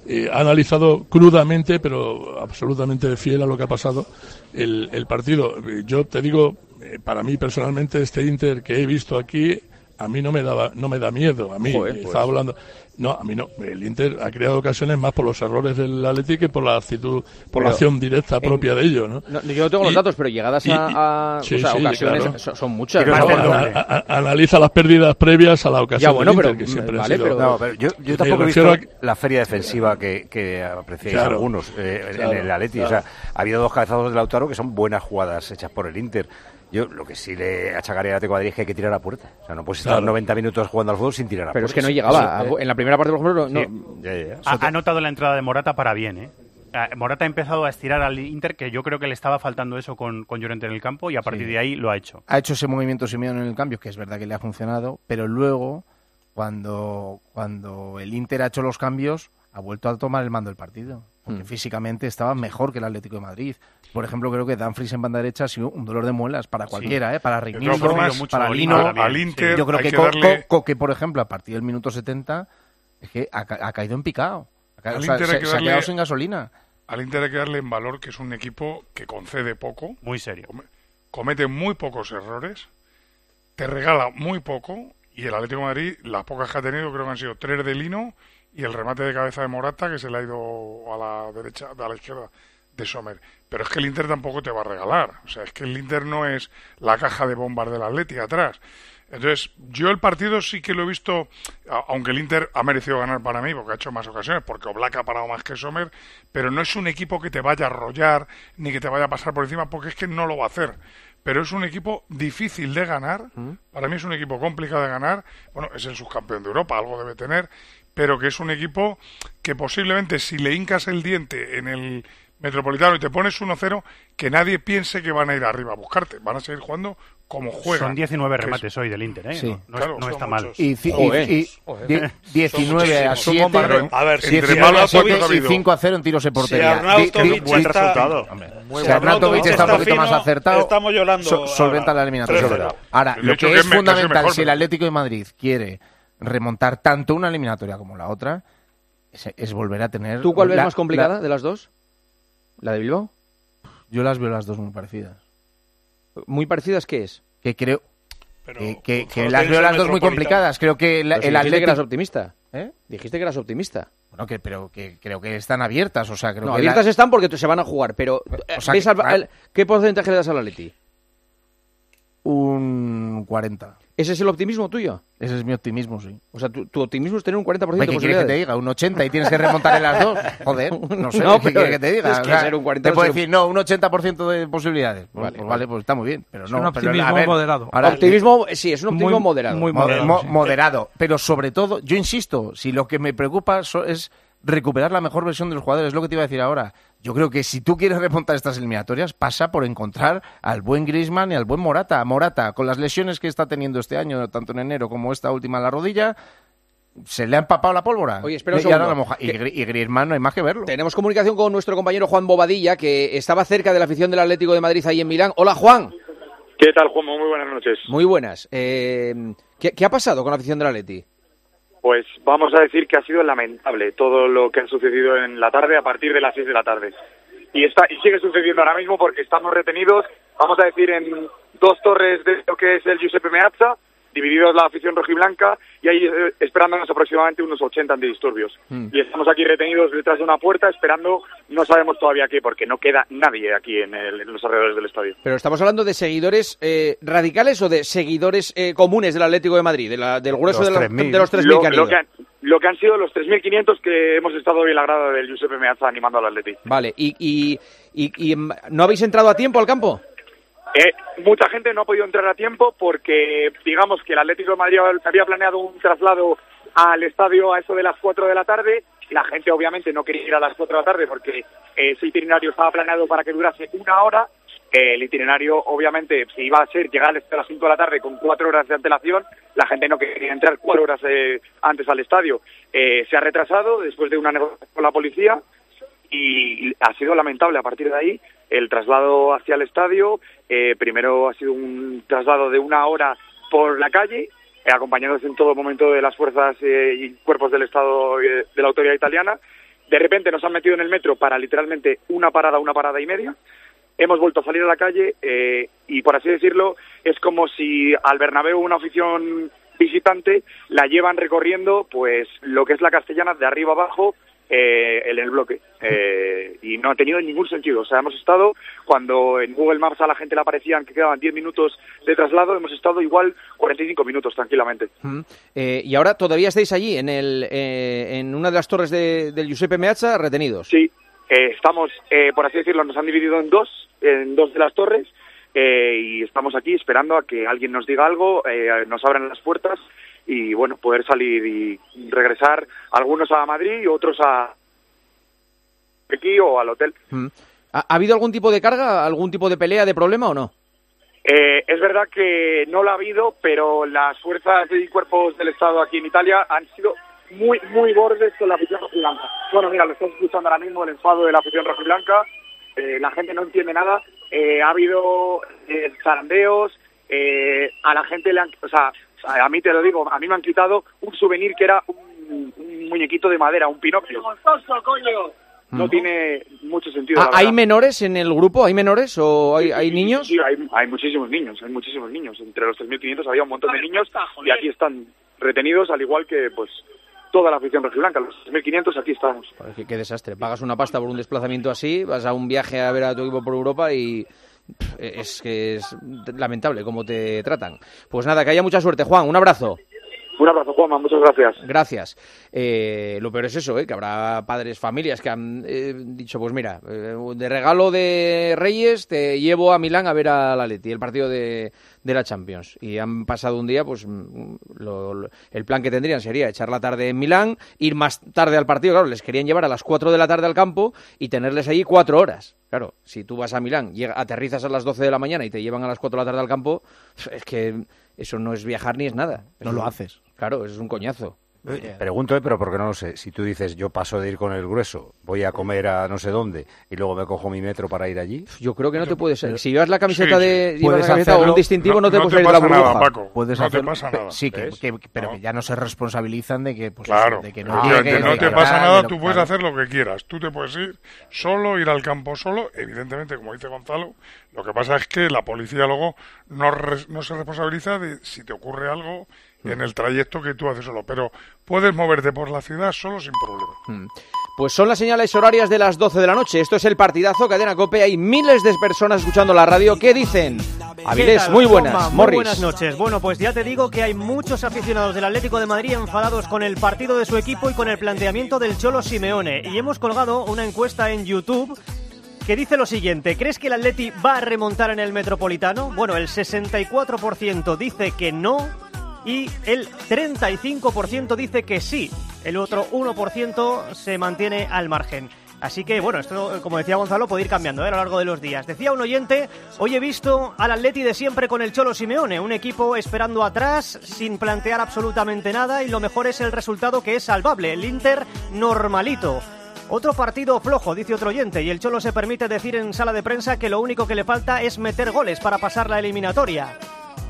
eh, ha analizado crudamente, pero absolutamente fiel a lo que ha pasado el, el partido. Yo te digo, eh, para mí personalmente, este Inter que he visto aquí, a mí no me daba, no me da miedo. A mí Joder, eh, pues. estaba hablando. No, a mí no. El Inter ha creado ocasiones más por los errores del Atleti que por la actitud, por la acción directa en- propia de ellos, ¿no? No, yo no tengo los datos, pero llegadas y- a, a- sí, o sea, sí, ocasiones claro. son, son muchas. Pero ¿no? a- a- a- analiza las pérdidas previas a la ocasión Ya, bueno, del pero- Inter, que siempre vale, sido- pero- No, pero yo, tampoco he refiero visto la feria defensiva que, que apreciáis Claro. algunos eh, en- Claro, en el Atleti. claro. O sea, ha habido dos cabezazos de Lautaro que son buenas jugadas hechas por el Inter. Yo lo que sí le achacaría a Atletico de Madrid es que hay que tirar a puerta. O sea, no puedes estar Claro. 90 minutos jugando al fútbol sin tirar a Pero es puerta. que no llegaba. Eh, En la primera parte, por ejemplo, no. Sí, ya, ya, ya. Ha, ha notado la entrada de Morata para bien, ¿eh? Ah, Morata ha empezado a estirar al Inter, que yo creo que le estaba faltando eso con, con Llorente en el campo, y a partir Sí. de ahí lo ha hecho. ha hecho ese movimiento Simeone en el cambio, que es verdad que le ha funcionado, pero luego, cuando, cuando el Inter ha hecho los cambios, ha vuelto a tomar el mando del partido. Porque Mm. físicamente estaba mejor que el Atlético de Madrid. Por ejemplo, creo que Danfries en banda derecha ha sido un dolor de muelas para cualquiera, ¿eh? para formas, para Lino. al Inter Yo creo que, darle- Co- por ejemplo, a partir del minuto 70, es que ha, ha caído en picado. Ha ca- o sea, Inter se, hay que se ha darle- quedado sin gasolina. Al Inter hay que darle en valor que es un equipo que concede poco. Muy serio. Comete muy pocos errores. Te regala muy poco. Y el Atlético de Madrid, las pocas que ha tenido, creo que han sido tres de Lino y el remate de cabeza de Morata, que se le ha ido a la derecha, a la izquierda de Sommer. Pero es que el Inter tampoco te va a regalar. O sea, es que el Inter no es la caja de bombas del Atlético atrás. Entonces, yo el partido sí que lo he visto, aunque el Inter ha merecido ganar para mí, porque ha hecho más ocasiones, porque Oblak ha parado más que Sommer, pero no es un equipo que te vaya a arrollar, ni que te vaya a pasar por encima, porque es que no lo va a hacer. Pero es un equipo difícil de ganar, para mí es un equipo complicado de ganar, bueno, es el subcampeón de Europa, algo debe tener, pero que es un equipo que posiblemente si le hincas el diente en el Metropolitano y te pones 1-0, que nadie piense que van a ir arriba a buscarte, van a seguir jugando como juega. Son 19 que es- remates hoy del Inter, ¿eh? Sí. No, Claro, no está mal. muchos. Y, ci- y- Joder. y die- Son 19 a muchísimos. 7. Son bombardeos. A ver, si 19 a Arnautovic 7 y ha habido- 5 a 0 en tiros en Si portería. Arnautovic Di- di- Buen resultado. Si. Arnautovic está un poquito más acertado, estamos llorando so- solventa ahora. la eliminatoria. 3-0. Ahora, El lo que es fundamental, si el pero- Atlético de Madrid quiere remontar tanto una eliminatoria como la otra, es, es volver a tener... ¿Tú cuál ves la- más complicada la- de las dos? ¿La de Bilbao? yo las veo las dos muy parecidas. ¿Muy parecidas qué es? Que creo... que que- que no las veo las dos muy complicadas. Creo que la- Pero si el dijiste que eras Atlético... optimista. ¿Eh? Dijiste que eras optimista. Bueno, que, pero que creo que están abiertas, o sea, creo No, que... abiertas la- están porque se van a jugar, pero eh, O sea, ¿ves que- al- al- ¿qué porcentaje le das al Atleti? Un 40. ¿Ese es el optimismo tuyo? Ese es mi optimismo, sí. O sea, tu, tu optimismo es tener un 40% de ¿Qué quieres que te posibilidades. diga? Un 80 y tienes que remontar en las dos. Joder, no sé, No, ¿qué quieres que te diga? es que ser un 40 te puedo decir, no, un 80% de posibilidades. Pues, Vale, pues vale. pues está muy bien. Pero Es un optimismo ver, moderado. ahora- Optimismo, sí, es un optimismo Muy- moderado. muy Mo- moderado, mo- sí. moderado. Pero sobre todo, yo insisto, si lo que me preocupa so- es recuperar la mejor versión de los jugadores, es lo que te iba a decir ahora. Yo creo que si tú quieres remontar estas eliminatorias, pasa por encontrar al buen Griezmann y al buen Morata. Morata, con las lesiones que está teniendo este año, tanto en enero como esta última en la rodilla, se le ha empapado la pólvora. Oye, espera un y, ahora segundo. la moja- y, y Griezmann no hay más que verlo. Tenemos comunicación con nuestro compañero Juan Bobadilla, que estaba cerca de la afición del Atlético de Madrid ahí en Milán. Hola, Juan. ¿Qué tal, Juanmo? Muy buenas noches. Muy buenas. Eh, ¿qué, qué ha pasado con la afición del Atleti? Pues vamos a decir que ha sido lamentable todo lo que ha sucedido en la tarde a partir de las 6 de la tarde. Y está y sigue sucediendo ahora mismo porque estamos retenidos, vamos a decir, en dos torres de lo que es el Giuseppe Meazza, divididos la afición rojiblanca y ahí eh, esperándonos aproximadamente unos 80 antidisturbios. Mm. Y estamos aquí retenidos detrás de una puerta esperando, no sabemos todavía qué, porque no queda nadie aquí en, el- en los alrededores del estadio. Pero estamos hablando de seguidores eh, radicales o de seguidores eh, comunes del Atlético de Madrid, de la- del grueso Los de, la- 3.000. de los 3.000 lo, que han lo que han, lo que han sido los 3.500 que hemos estado hoy en la grada del Giuseppe Meazza animando al Atleti. Vale, y, y, y- y, no habéis entrado a tiempo al campo? Eh, mucha gente no ha podido entrar a tiempo porque, digamos, que el Atlético de Madrid había planeado un traslado al estadio a eso de las 4 de la tarde. La gente, obviamente, no quería ir a las 4 de la tarde porque eh, ese itinerario estaba planeado para que durase una hora. Eh, el itinerario, obviamente, si iba a ser llegar a las 5 de la tarde con cuatro horas de antelación, la gente no quería entrar cuatro horas eh, antes al estadio. Se ha retrasado después de una negociación con la policía y ha sido lamentable a partir de ahí el traslado hacia el estadio. eh, primero ha sido un traslado de una hora por la calle, eh, acompañados en todo momento de las fuerzas eh, y cuerpos del Estado eh, de la autoridad italiana. De repente nos han metido en el metro para literalmente una parada, una parada y media. Hemos vuelto a salir a la calle y, por así decirlo, es como si al Bernabéu una afición visitante la llevan recorriendo, pues, lo que es la castellana de arriba abajo eh, en el bloque. Eh, y no ha tenido ningún sentido. O sea, hemos estado, cuando en Google Maps a la gente le aparecían que quedaban 10 minutos de traslado, hemos estado igual 45 minutos tranquilamente. Mm. Eh, y ahora todavía estáis allí, en, el, eh, en una de las torres de- del Giuseppe Meazza, retenidos. Sí, eh, estamos, eh, por así decirlo, nos han dividido en dos, en dos de las torres, eh, y estamos aquí esperando a que alguien nos diga algo, eh, nos abran las puertas y, bueno, poder salir y regresar, algunos a Madrid y otros a aquí o al hotel. Mm. ¿Ha, ha habido algún tipo de carga, algún tipo de pelea, de problema o no? Eh, es verdad que no lo ha habido, pero las fuerzas y cuerpos del Estado aquí en Italia han sido muy, muy bordes con la afición rojiblanca. Bueno, mira, lo estás escuchando ahora mismo, el enfado de la afición rojiblanca. Eh, la gente no entiende nada. Eh, ha habido eh, zarandeos. eh, a la gente le han... O sea, a mí te lo digo, a mí me han quitado un souvenir que era un, un muñequito de madera, un pinocchio. No tiene mucho sentido. ¿Ha- la ¿Hay verdad. menores en el grupo? ¿Hay menores o hay, hay niños? Sí, hay, hay muchísimos niños, hay muchísimos niños. Entre los 3.500 había un montón de niños y aquí están retenidos, al igual que pues toda la afición rojiblanca. Los 3.500 aquí estamos. Qué, qué desastre. Pagas una pasta por un desplazamiento así, vas a un viaje a ver a tu equipo por Europa y es que es lamentable cómo te tratan. Pues nada, que haya mucha suerte, Juan. Un abrazo. Un abrazo, Juanma, muchas gracias. Gracias. Eh, lo peor es eso, ¿eh? que habrá padres, familias que han eh, dicho, pues mira, eh, de regalo de Reyes te llevo a Milán a ver a la Leti, el partido de, de la Champions. Y han pasado un día, pues mm, lo- lo- el plan que tendrían sería echar la tarde en Milán, ir más tarde al partido, claro, les querían llevar a las 4 de la tarde al campo y tenerles allí cuatro horas. Claro, si tú vas a Milán, llega- aterrizas a las 12 de la mañana y te llevan a las 4 de la tarde al campo, es que eso no es viajar ni es nada. No Eso- lo haces. Claro, eso es un coñazo. Pregunto, eh, pero porque no lo sé. Si tú dices, yo paso de ir con el grueso, voy a comer a no sé dónde y luego me cojo mi metro para ir allí. Yo creo que no te puedes. Si llevas la camiseta Sí, sí. de. llevas Puedes la camiseta o un distintivo, no, te No- puedes no te salir de la pasa nada, burbuja. Paco. Puedes No te hacerlo, pasa pero- nada. Sí, que, ¿Ves? que- pero que ya no se responsabilizan de que, pues, Claro, de que no te pasa nada, tú puedes claro. hacer lo que quieras. Tú te puedes ir solo, ir al campo solo. Evidentemente, como dice Gonzalo, lo que pasa es que la policía luego no se responsabiliza de si te ocurre algo en el trayecto que tú haces solo. Pero puedes moverte por la ciudad solo sin problema. Mm. Pues son las señales horarias de las 12 de la noche. Esto es el partidazo Cadena Cope. Hay miles de personas escuchando la radio. ¿Qué dicen? ¿Qué Avilés, muy buenas. Juanma? Muy Morris. buenas noches. Bueno, pues ya te digo que hay muchos aficionados del Atlético de Madrid enfadados con el partido de su equipo y con el planteamiento del Cholo Simeone. Y hemos colgado una encuesta en YouTube que dice lo siguiente. ¿Crees que el Atleti va a remontar en el Metropolitano? Bueno, el 64% dice que no y el 35% dice que sí. El otro 1% se mantiene al margen. Así que, bueno, esto, como decía Gonzalo, puede ir cambiando ¿eh? a lo largo de los días. Decía un oyente, hoy he visto al Atleti de siempre con el Cholo Simeone, un equipo esperando atrás, sin plantear absolutamente nada, y lo mejor es el resultado que es salvable, el Inter normalito. Otro partido flojo, dice otro oyente, y el Cholo se permite decir en sala de prensa que lo único que le falta es meter goles para pasar la eliminatoria.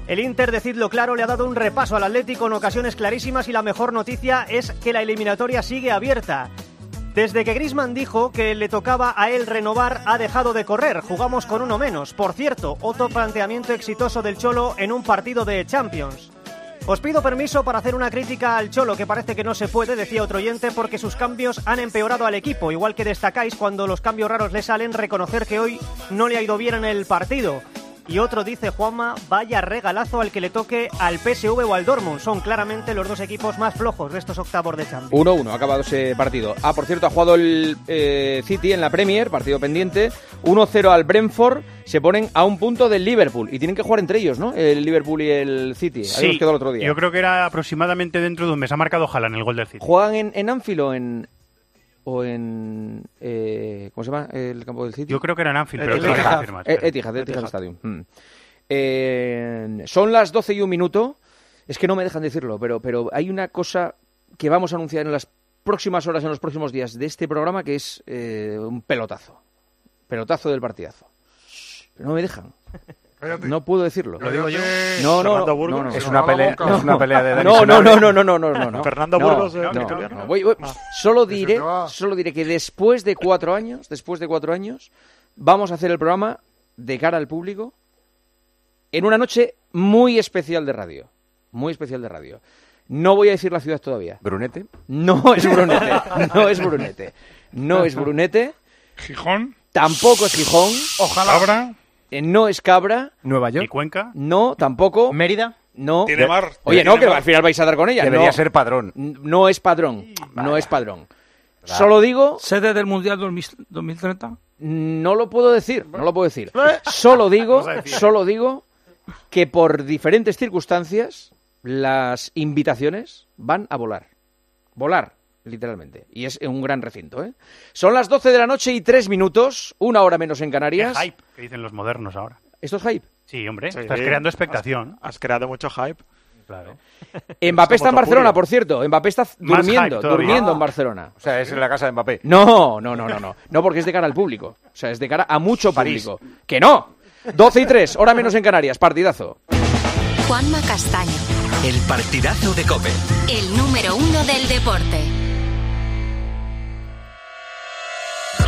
El Inter, decidlo claro, le ha dado un repaso al Atlético en ocasiones clarísimas y la mejor noticia es que la eliminatoria sigue abierta. Desde que Grisman dijo que le tocaba a él renovar, ha dejado de correr. Jugamos con uno menos. Por cierto, otro planteamiento exitoso del Cholo en un partido de Champions. Os pido permiso para hacer una crítica al Cholo, que parece que no se puede, decía otro oyente, porque sus cambios han empeorado al equipo. Igual que destacáis cuando los cambios raros le salen, reconocer que hoy no le ha ido bien en el partido. Y otro dice Juanma, vaya regalazo al que le toque al PSV o al Dortmund. Son claramente los dos equipos más flojos de estos octavos de Champions. 1-1, ha acabado ese partido. Ah, por cierto, ha jugado el eh, City en la Premier, partido pendiente. 1-0 al Brentford. Se ponen a un punto del Liverpool. Y tienen que jugar entre ellos, ¿no? El Liverpool y el City. Ahí nos quedó el otro día. yo creo que era aproximadamente dentro de un mes. Ha marcado Haaland el gol del City. ¿Juegan en, en Anfield o en. O en. eh, ¿Cómo se llama el campo del City? Yo creo que era en Anfield, pero Etihad. confirmar, Eh, espera. Etihad, Etihad Etihad. Stadium. Mm. Eh, son las 12 y un minuto. Es que no me dejan decirlo, pero, pero hay una cosa que vamos a anunciar en las próximas horas, en los próximos días de este programa, que es eh, un pelotazo. Pelotazo del partidazo. Pero no me dejan. No puedo decirlo. Lo digo yo. No, no, Fernando no, Burgos. no, no. Es una pelea- No, es una pelea de Dani No, no, no, no, no, no, no, no, no. Fernando Burgos, eh, no. Voy- voy- Solo Que se diré, solo diré que después de cuatro años, después de cuatro años, vamos a hacer el programa de cara al público en una noche muy especial de radio. Muy especial de radio. No voy a decir la ciudad todavía. ¿Brunete? No es Brunete. No es Brunete. No es Brunete. ¿Gijón? Tampoco es Gijón. Ojalá. ¿Cabra? Eh, no es Cabra. ¿Nueva York? ¿Y Cuenca? No, tampoco. ¿Mérida? No. ¿Tiene mar? Oye, ¿Tiene no, que al final vais a dar con ella. Debería no. ser padrón. No es padrón. No es padrón. Solo digo. ¿Sede del Mundial 2000 2030? No lo puedo decir. No lo puedo decir. Solo digo, solo digo que por diferentes circunstancias las invitaciones van a volar. Volar, literalmente. Y es un gran recinto, ¿eh? Son las 12 de la noche y 3 minutos, una hora menos en Qué Canarias. hype que dicen los modernos ahora. ¿Esto es hype? Sí, hombre, Sí. estás creando expectación. Has, has creado mucho hype. Claro. Mbappé Es está en Barcelona, por cierto. Mbappé está Más durmiendo, durmiendo Ah. en Barcelona. O sea, es en la casa de Mbappé. No, no, no, no, no. No, porque es de cara al público. O sea, es de cara a mucho París. público. ¡Que no! 12 y 3, hora menos en Canarias, partidazo. Juanma Castaño, El partidazo de Cope. el número uno del deporte.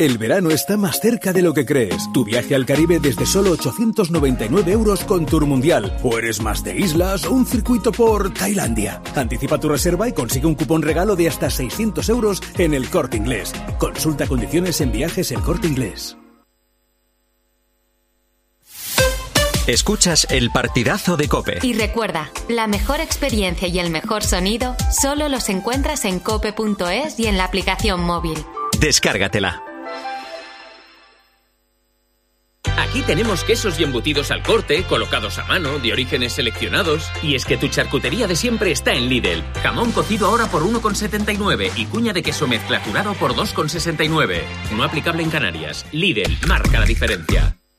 El verano está más cerca de lo que crees. Tu viaje al Caribe desde solo 899 euros con Tour Mundial. O eres más de islas o un circuito por Tailandia. Anticipa tu reserva y consigue un cupón regalo de hasta 600 euros en el corte inglés. Consulta condiciones en viajes el corte inglés. Escuchas el partidazo de Cope. Y recuerda, la mejor experiencia y el mejor sonido solo los encuentras en cope.es y en la aplicación móvil. Descárgatela. Aquí tenemos quesos y embutidos al corte, colocados a mano, de orígenes seleccionados. Y es que tu charcutería de siempre está en Lidl. Jamón cocido ahora por 1,79 y cuña de queso mezcla curado por 2,69. No aplicable en Canarias. Lidl marca la diferencia.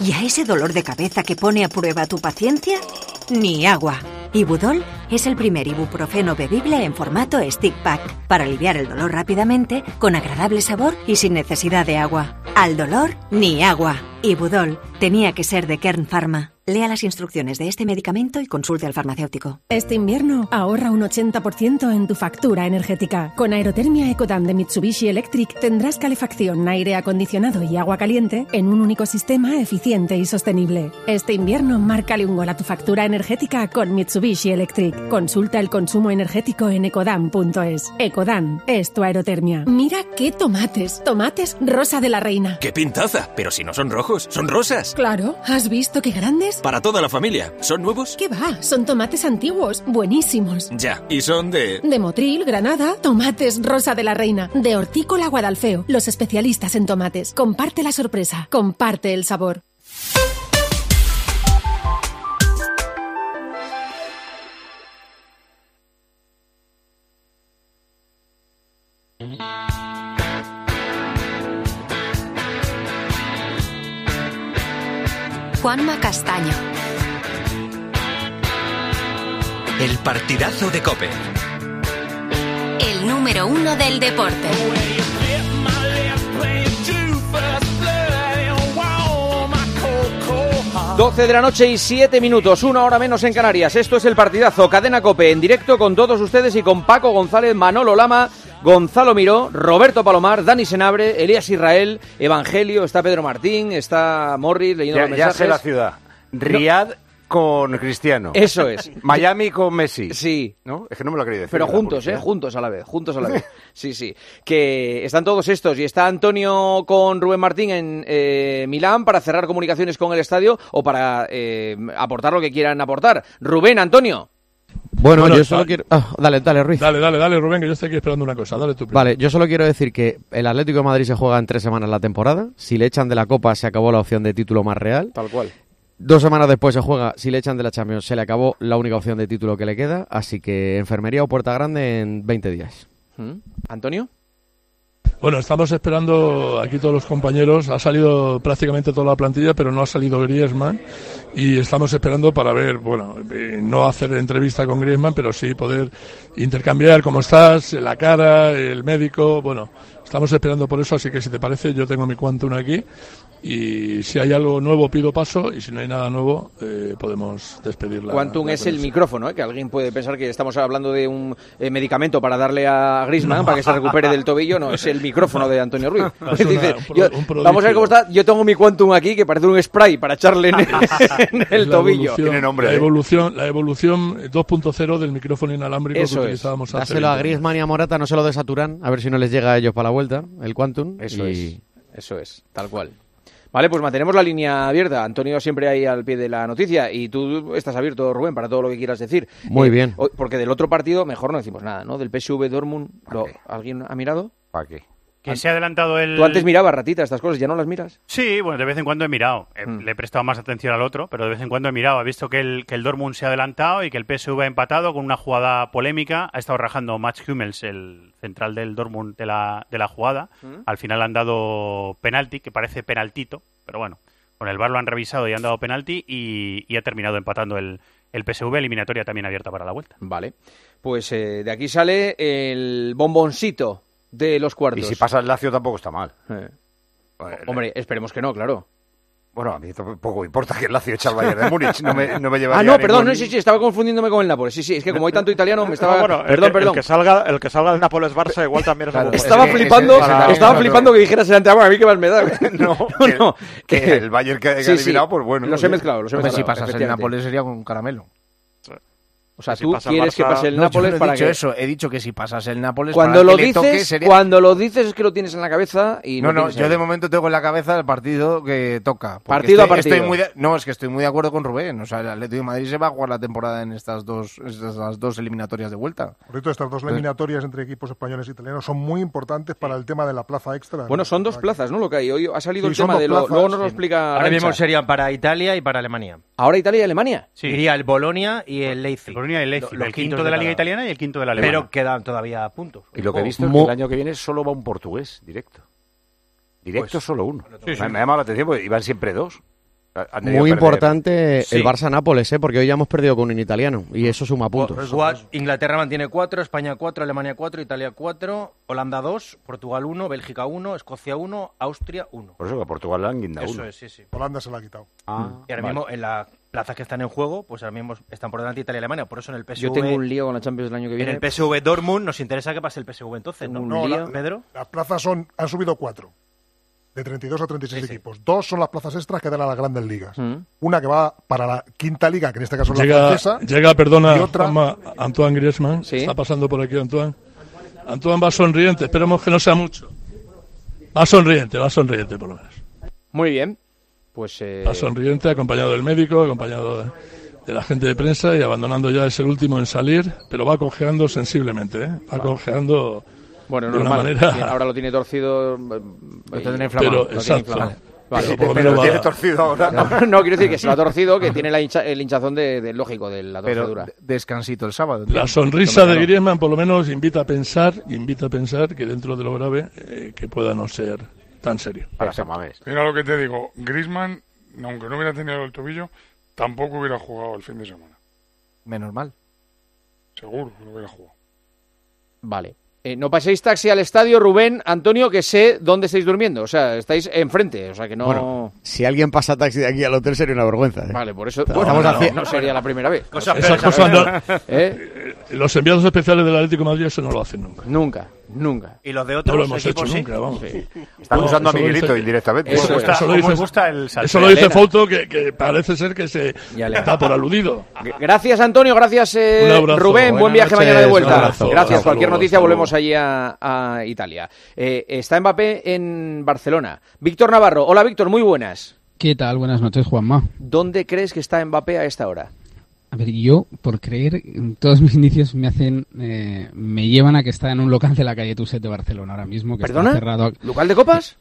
¿Y a ese dolor de cabeza que pone a prueba tu paciencia? Ni agua. Ibudol es el primer ibuprofeno bebible en formato stick pack para aliviar el dolor rápidamente, con agradable sabor y sin necesidad de agua. Al dolor, ni agua. Ibudol tenía que ser de Kern Pharma. Lea las instrucciones de este medicamento y consulte al farmacéutico. Este invierno ahorra un 80% en tu factura energética. Con Aerotermia Ecodan de Mitsubishi Electric tendrás calefacción, aire acondicionado y agua caliente en un único sistema eficiente y sostenible. Este invierno márcale un gol a tu factura energética con Mitsubishi Electric. Consulta el consumo energético en ecodan.es. Ecodan es tu aerotermia. Mira qué tomates. Tomates rosa de la reina. ¡Qué pintaza! Pero si no son rojos, son rosas. Claro, ¿has visto qué grandes? Para toda la familia. ¿Son nuevos? ¿Qué va? Son tomates antiguos, buenísimos. Ya. ¿Y son de...? De Motril, Granada, tomates Rosa de la Reina, de Hortícola Guadalfeo, los especialistas en tomates. Comparte la sorpresa, comparte el sabor. Juanma Castaño. El partidazo de Cope. El número uno del deporte. 12 de la noche y 7 minutos, una hora menos en Canarias. Esto es el partidazo Cadena Cope en directo con todos ustedes y con Paco González, Manolo Lama, Gonzalo Miró, Roberto Palomar, Dani Senabre, Elías Israel, Evangelio, está Pedro Martín, está Morris leyendo Ya, los ya sé la ciudad. Riad con Cristiano. Eso es. Miami con Messi. Sí. ¿No? Es que no me lo quería decir. Pero juntos, ¿eh? publicidad. Juntos a la vez, juntos a la vez. Sí, sí. Que están todos estos y está Antonio con Rubén Martín en eh, Milán para cerrar comunicaciones con el estadio o para eh, aportar lo que quieran aportar. Rubén, Antonio. Bueno, Bueno, yo solo dale. quiero... ah, dale, dale, Ruiz. Dale, dale, dale, Rubén, que yo estoy aquí esperando una cosa. Dale tú primero. Vale, yo solo quiero decir que el Atlético de Madrid se juega en tres semanas la temporada. Si le echan de la Copa, se acabó la opción de título más real. Tal cual. Dos semanas después se juega, si le echan de la Champions, se le acabó la única opción de título que le queda. Así que enfermería o puerta grande en 20 días. ¿Mm? ¿Antonio? Bueno, estamos esperando aquí todos los compañeros. Ha salido prácticamente toda la plantilla, pero no ha salido Griezmann. Y estamos esperando para ver, bueno, eh, no hacer entrevista con Griezmann, pero sí poder intercambiar cómo estás, la cara, el médico. Bueno, Estamos esperando por eso, así que si te parece, yo tengo mi Quantum aquí y si hay algo nuevo pido paso y si no hay nada nuevo eh, podemos despedirla. Quantum es el micrófono, ¿eh? que alguien puede pensar que estamos hablando de un eh, medicamento para darle a Griezmann para que se recupere del tobillo, no, es el micrófono de Antonio Ruiz. Es una- Dice, un yo- un vamos a ver cómo está, yo tengo mi Quantum aquí que parece un spray para echarle en, en Es el la tobillo. evolución- La evolución, la evolución 2.0 del micrófono inalámbrico Eso que es. utilizábamos hace Dáselo a 20 años. Griezmann y a Morata, no se lo des a Turán, a ver si no les llega a ellos para la vuelta, el Quantum. Eso y- es, eso es, tal cual. Vale, pues mantenemos la línea abierta. Antonio siempre ahí al pie de la noticia y tú estás abierto, Rubén, para todo lo que quieras decir. Muy bien. hoy- Porque del otro partido mejor no decimos nada, ¿no? Del PSV Dortmund, ¿lo- ¿alguien ha mirado? ¿Para qué? Que se ha adelantado el... Tú antes mirabas, ratita, estas cosas, ¿ya no las miras? Sí, bueno, de vez en cuando he mirado. Eh, Mm. Le he prestado más atención al otro, pero de vez en cuando he mirado. He visto que el, que el Dortmund se ha adelantado y que el PSV ha empatado con una jugada polémica. Ha estado rajando Mats Hummels, el central del Dortmund de la, de la jugada. Mm. Al final han dado penalti, que parece penaltito, pero bueno, con el VAR lo han revisado y han dado penalti y, y ha terminado empatando el, el PSV, eliminatoria también abierta para la vuelta. Vale. Pues eh, de aquí sale el bomboncito de los cuartos. Y si pasa el Lazio tampoco está mal. Eh. Hombre, esperemos que no, claro. Bueno, a mí tampoco me importa que el Lazio eche al Bayern de Múnich. No me, no me llevaría Ah, no, perdón, ningún- no, sí, sí, estaba confundiéndome con el Nápoles. Sí, sí, es que como hay tanto italiano me estaba... No, bueno, el perdón, que- perdón. El que salga, el que salga del Nápoles Barça igual también es Claro, algo Estaba flipando, estaba flipando que dijeras el Anteagua, a mí qué más me da. No, no, que el Bayern que haya Sí, sí, eliminado, pues bueno. Los he mezclado, los he mezclado. si pasas el. Nápoles sería con un caramelo. O sea, Si tú quieres que pase el No, yo Nápoles no he para dicho que... eso, he dicho que si pasas el Nápoles Cuando para lo que le toque dices, sería- cuando lo dices es que lo tienes en la cabeza y No, no, tienes yo ahí. de momento tengo en la cabeza el partido que toca. Partido a partido. estoy muy de- no, es que estoy muy de acuerdo con Rubén. O sea, el Atlético de Madrid se va a jugar la temporada en estas dos, estas dos eliminatorias de vuelta. Por cierto, estas dos Pues- eliminatorias entre equipos españoles e italianos son muy importantes para el tema de la plaza extra. Bueno, son dos plazas, ¿no? Lo que hay. Hoy ha salido Sí, el tema de lo... Luego nos lo Sí. explica Ahora mismo serían para Italia y para Alemania. ¿Ahora Italia y Alemania? Iría el Bolonia y el Leipzig. El Bolonia y el Leipzig, quinto de la cada- Liga Italiana y el quinto de la Alemana. Pero quedan todavía puntos. Y lo que he visto es que el año que viene solo va un portugués, directo. Directo Pues- solo uno. Sí, sí. Me, me ha llamado la atención porque iban siempre dos. Muy importante Sí. el Barça-Nápoles, ¿eh? porque hoy ya hemos perdido con un italiano y eso suma puntos. Inglaterra mantiene 4, España 4, Alemania 4, Italia 4, Holanda 2, Portugal 1, Bélgica 1, Escocia 1, Austria 1. Por eso que a Portugal le han guindado Eso uno. es, sí, sí. Holanda se la ha quitado. Ah, y ahora vale. mismo en las plazas que están en juego, pues ahora mismo están por delante Italia y Alemania. Por eso en el PSV. Yo tengo un lío con la Champions del año que En viene. el PSV Dortmund nos interesa que pase el PSV entonces, ¿no? No, la- Pedro. Las plazas son, han subido cuatro. De 32 a 36 equipos. Dos son las plazas extras que dan a las grandes ligas. Mm. Una que va para la quinta liga, que en este caso es la Llega, francesa. llega, perdona, y otra, Juanma, Antoine Griezmann. Está pasando por aquí Antoine. Antoine va sonriente, esperemos que no sea mucho. Va sonriente, va sonriente por lo menos. Muy bien. Pues... eh, Va sonriente, acompañado del médico, acompañado de, de la gente de prensa y abandonando ya es el último en salir, pero va cojeando sensiblemente, ¿eh? Va cojeando Bueno, de una normal. manera... Tiene- Ahora lo tiene torcido. Lo tendrá inflamado. Pero, exacto. Vale. Pero lo Pero va- tiene torcido ahora. No, no, quiero decir que se lo ha torcido, que tiene la hincha- el hinchazón de, de- lógico de la Pero torcedura. de- descansito el sábado. La sonrisa de Griezmann por lo menos invita a pensar, invita a pensar que dentro de lo grave eh, que pueda no ser tan serio. Para. Mira lo que te digo, Grisman, aunque no hubiera tenido el tobillo, tampoco hubiera jugado el fin de semana. Menos mal. Seguro que no hubiera jugado. Vale. Eh, no paséis taxi al estadio, Rubén, Antonio, que sé dónde estáis durmiendo. O sea, estáis enfrente, o sea que no... Bueno, si alguien pasa taxi de aquí al hotel sería una vergüenza. ¿eh? Vale, por eso... Estamos Bueno, no, no sería la primera vez. Esas cosas no- ¿Eh? Los enviados especiales del Atlético de Madrid eso no lo hacen nunca. Nunca, nunca. Y los de No lo hemos hecho nunca, vamos. Están No, usando a Miguelito dice- indirectamente. Eso, Me gusta- eso lo dice, me gusta el salseo. eso lo dice Elena. Fouto, que, que parece ser que se está por aludido. Gracias, Antonio. Gracias, eh, abrazo. Rubén. Buen viaje noches, mañana de vuelta. abrazo. Gracias. Cualquier noticia volvemos allí a, a Italia. Eh, está Mbappé en Barcelona. Víctor Navarro. Hola, Víctor. Muy buenas. ¿Qué tal? Buenas noches, Juanma. ¿Dónde crees que está Mbappé a esta hora? A ver, yo, por creer, todos mis indicios me hacen, eh, me llevan a que está en un local de la calle Tuset de Barcelona ahora mismo, que ¿Perdona? está cerrado. a- ¿Local de copas?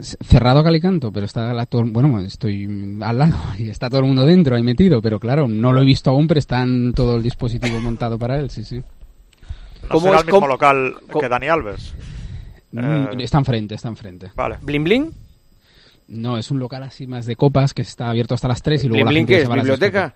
Cerrado a calicanto, pero está la to- bueno, estoy al lado y está todo el mundo dentro ahí metido, pero claro, no lo he visto aún, pero está en todo el dispositivo montado para él, sí, sí. No ¿Cómo será es el mismo com- local que Dani Alves. Mm, Eh, Está enfrente, está enfrente. Vale. ¿Bling Bling? No, es un local así más de copas que está abierto hasta las 3 y luego ¿Bling la Bling gente qué se es? va a las ¿Biblioteca?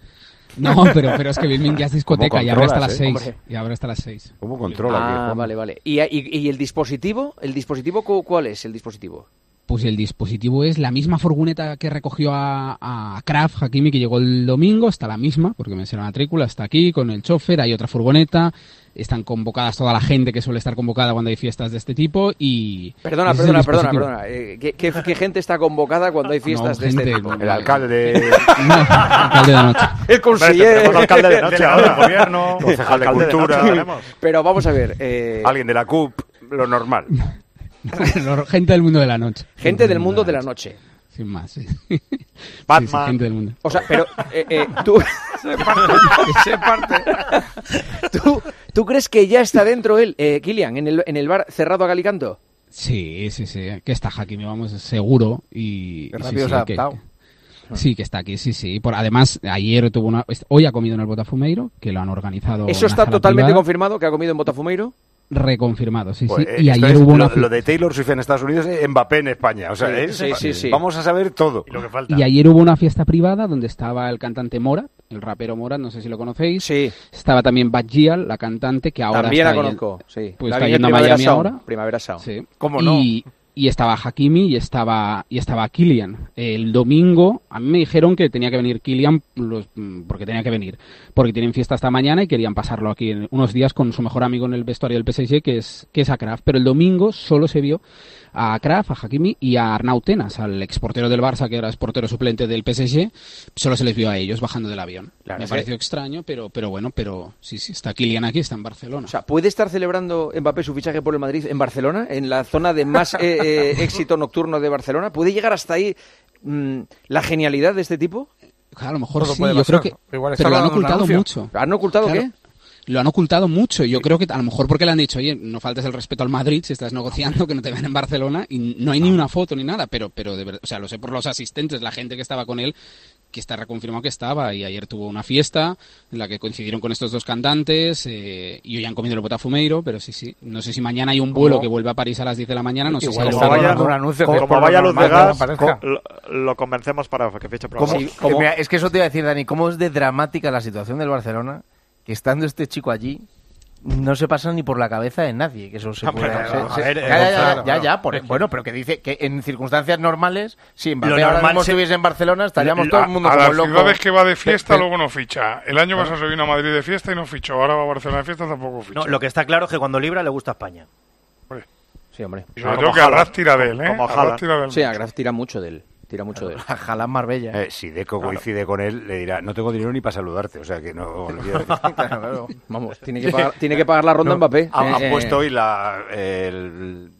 No, pero, pero es que Birmingham ya es discoteca ¿Cómo y abre hasta las 6. Y abre hasta las 6. ¿Cómo controla? Ah, vale, vale. ¿Y, y, y el dispositivo? ¿El dispositivo cu- cuál es el dispositivo? Pues el dispositivo es la misma furgoneta que recogió a, a Kraft Hakimi que llegó el domingo, está la misma, porque me la matrícula, está aquí con el chofer, hay otra furgoneta, están convocadas toda la gente que suele estar convocada cuando hay fiestas de este tipo y... Perdona, el perdona, perdona, perdona. Eh, ¿qué, qué, qué gente está convocada cuando hay fiestas de este tipo? El alcalde. No, alcalde de anoche. El conseller. tenemos alcalde de noche ahora. gobierno. Concejal de de cultura. noche. Pero vamos a ver. eh, Alguien de la CUP, lo normal. No, gente del mundo de la noche. gente del mundo de la noche. Sin más, sí. Batman. Sí, sí, gente del mundo. O sea, pero eh, eh, tú... Se parte. ¿Tú, ¿Tú crees que ya está dentro él, eh, Kilian, en el, en el bar cerrado a Galicanto? Sí, sí, sí. Que está Hakimi, vamos, seguro. Y, Qué sí, rápido sí, se ha que- adaptado. Sí, que está aquí, sí, sí. Por, además, ayer tuvo una. Hoy ha comido en el Botafumeiro, que lo han organizado. ¿Eso está totalmente privada. confirmado que ha comido en Botafumeiro? Reconfirmado, sí, Pues, sí. eh, Y ayer es hubo lo, una. lo de Taylor Swift en Estados Unidos, eh, Mbappé en España. O sea, Sí, es- sí, sí, sí. vamos a saber todo. lo que falta. Y ayer hubo una fiesta privada donde estaba el cantante Morat, el rapero Morat, no sé si lo conocéis. Sí. Estaba también Bad Gyal, la cantante, que ahora También está la ahí conozco, sí. Pues La está yendo a Primavera Miami Sound, ahora. Primavera Sound. Sí. ¿Cómo no? Y, y estaba Hakimi y estaba y estaba Kylian. El domingo a mí me dijeron que tenía que venir Kylian los- mm, porque tenía que venir, porque tienen fiesta esta mañana y querían pasarlo aquí unos días con su mejor amigo en el vestuario del PSG que es que es a Kraft, pero el domingo solo se vio a Kraft, a Hakimi y a Arnau Tenas, al exportero del Barça que era portero suplente del PSG, solo se les vio a ellos bajando del avión. Claro, me sí. pareció extraño, pero pero bueno, pero sí, sí, está Kylian aquí, está en Barcelona. O sea, ¿puede estar celebrando Mbappé su fichaje por el Madrid en Barcelona, en la zona de más eh, eh, éxito nocturno de Barcelona? ¿Puede llegar hasta ahí mm, la genialidad de este tipo? a lo mejor sí, yo creo que pero lo han ocultado mucho. ¿Han ocultado Claro. qué? Lo han ocultado mucho. Yo creo que a lo mejor porque le han dicho, oye, no faltes el respeto al Madrid si estás negociando, que no te ven en Barcelona. Y no hay ni una foto ni nada, pero, pero de verdad, o sea, lo sé por los asistentes, la gente que estaba con él, que está reconfirmado que estaba. Y ayer tuvo una fiesta en la que coincidieron con estos dos cantantes eh, y hoy han comido el Botafumeiro, pero sí, sí. No sé si mañana hay un vuelo ¿Cómo? que vuelve a París a las 10 de la mañana, no sé Igual si como vaya, un anuncio como, vaya lo Luz aparezca. co- lo, lo convencemos para que fiche por ¿Cómo- Barcelona. que mira, es que eso te iba a decir, Dani, cómo es de dramática la situación del Barcelona, que estando este chico allí, no se pasa ni por la cabeza de nadie que eso se Hombre, pueda... no, se- a se- ver, ya, eh, ya, ya, claro, ya, ya, claro. por- bueno, pero que dice que en circunstancias normales, si Mbappé Lo ahora normal mismo se- estuviese en Barcelona, estaríamos A- todo el mundo a como las ciudades que va de fiesta Pe- pe- luego no ficha. El año pasado se vino a Madrid de fiesta y no fichó. Ahora va a Barcelona de fiesta tampoco ficha. No, lo que está claro es que cuando libra le gusta España. Sí, hombre. Y sobre todo que Arras tira de él, ¿eh? Como Haaland. tira de él. Sí, Agraf tira mucho de él. Tira mucho de él. Jalán Marbella. Eh, si Deco coincide con él, le dirá, no tengo dinero ni para saludarte. O sea que no. Claro, claro. Vamos, tiene que pagar, tiene que pagar la ronda Mbappé. Han, Eh, han eh, puesto hoy la, el,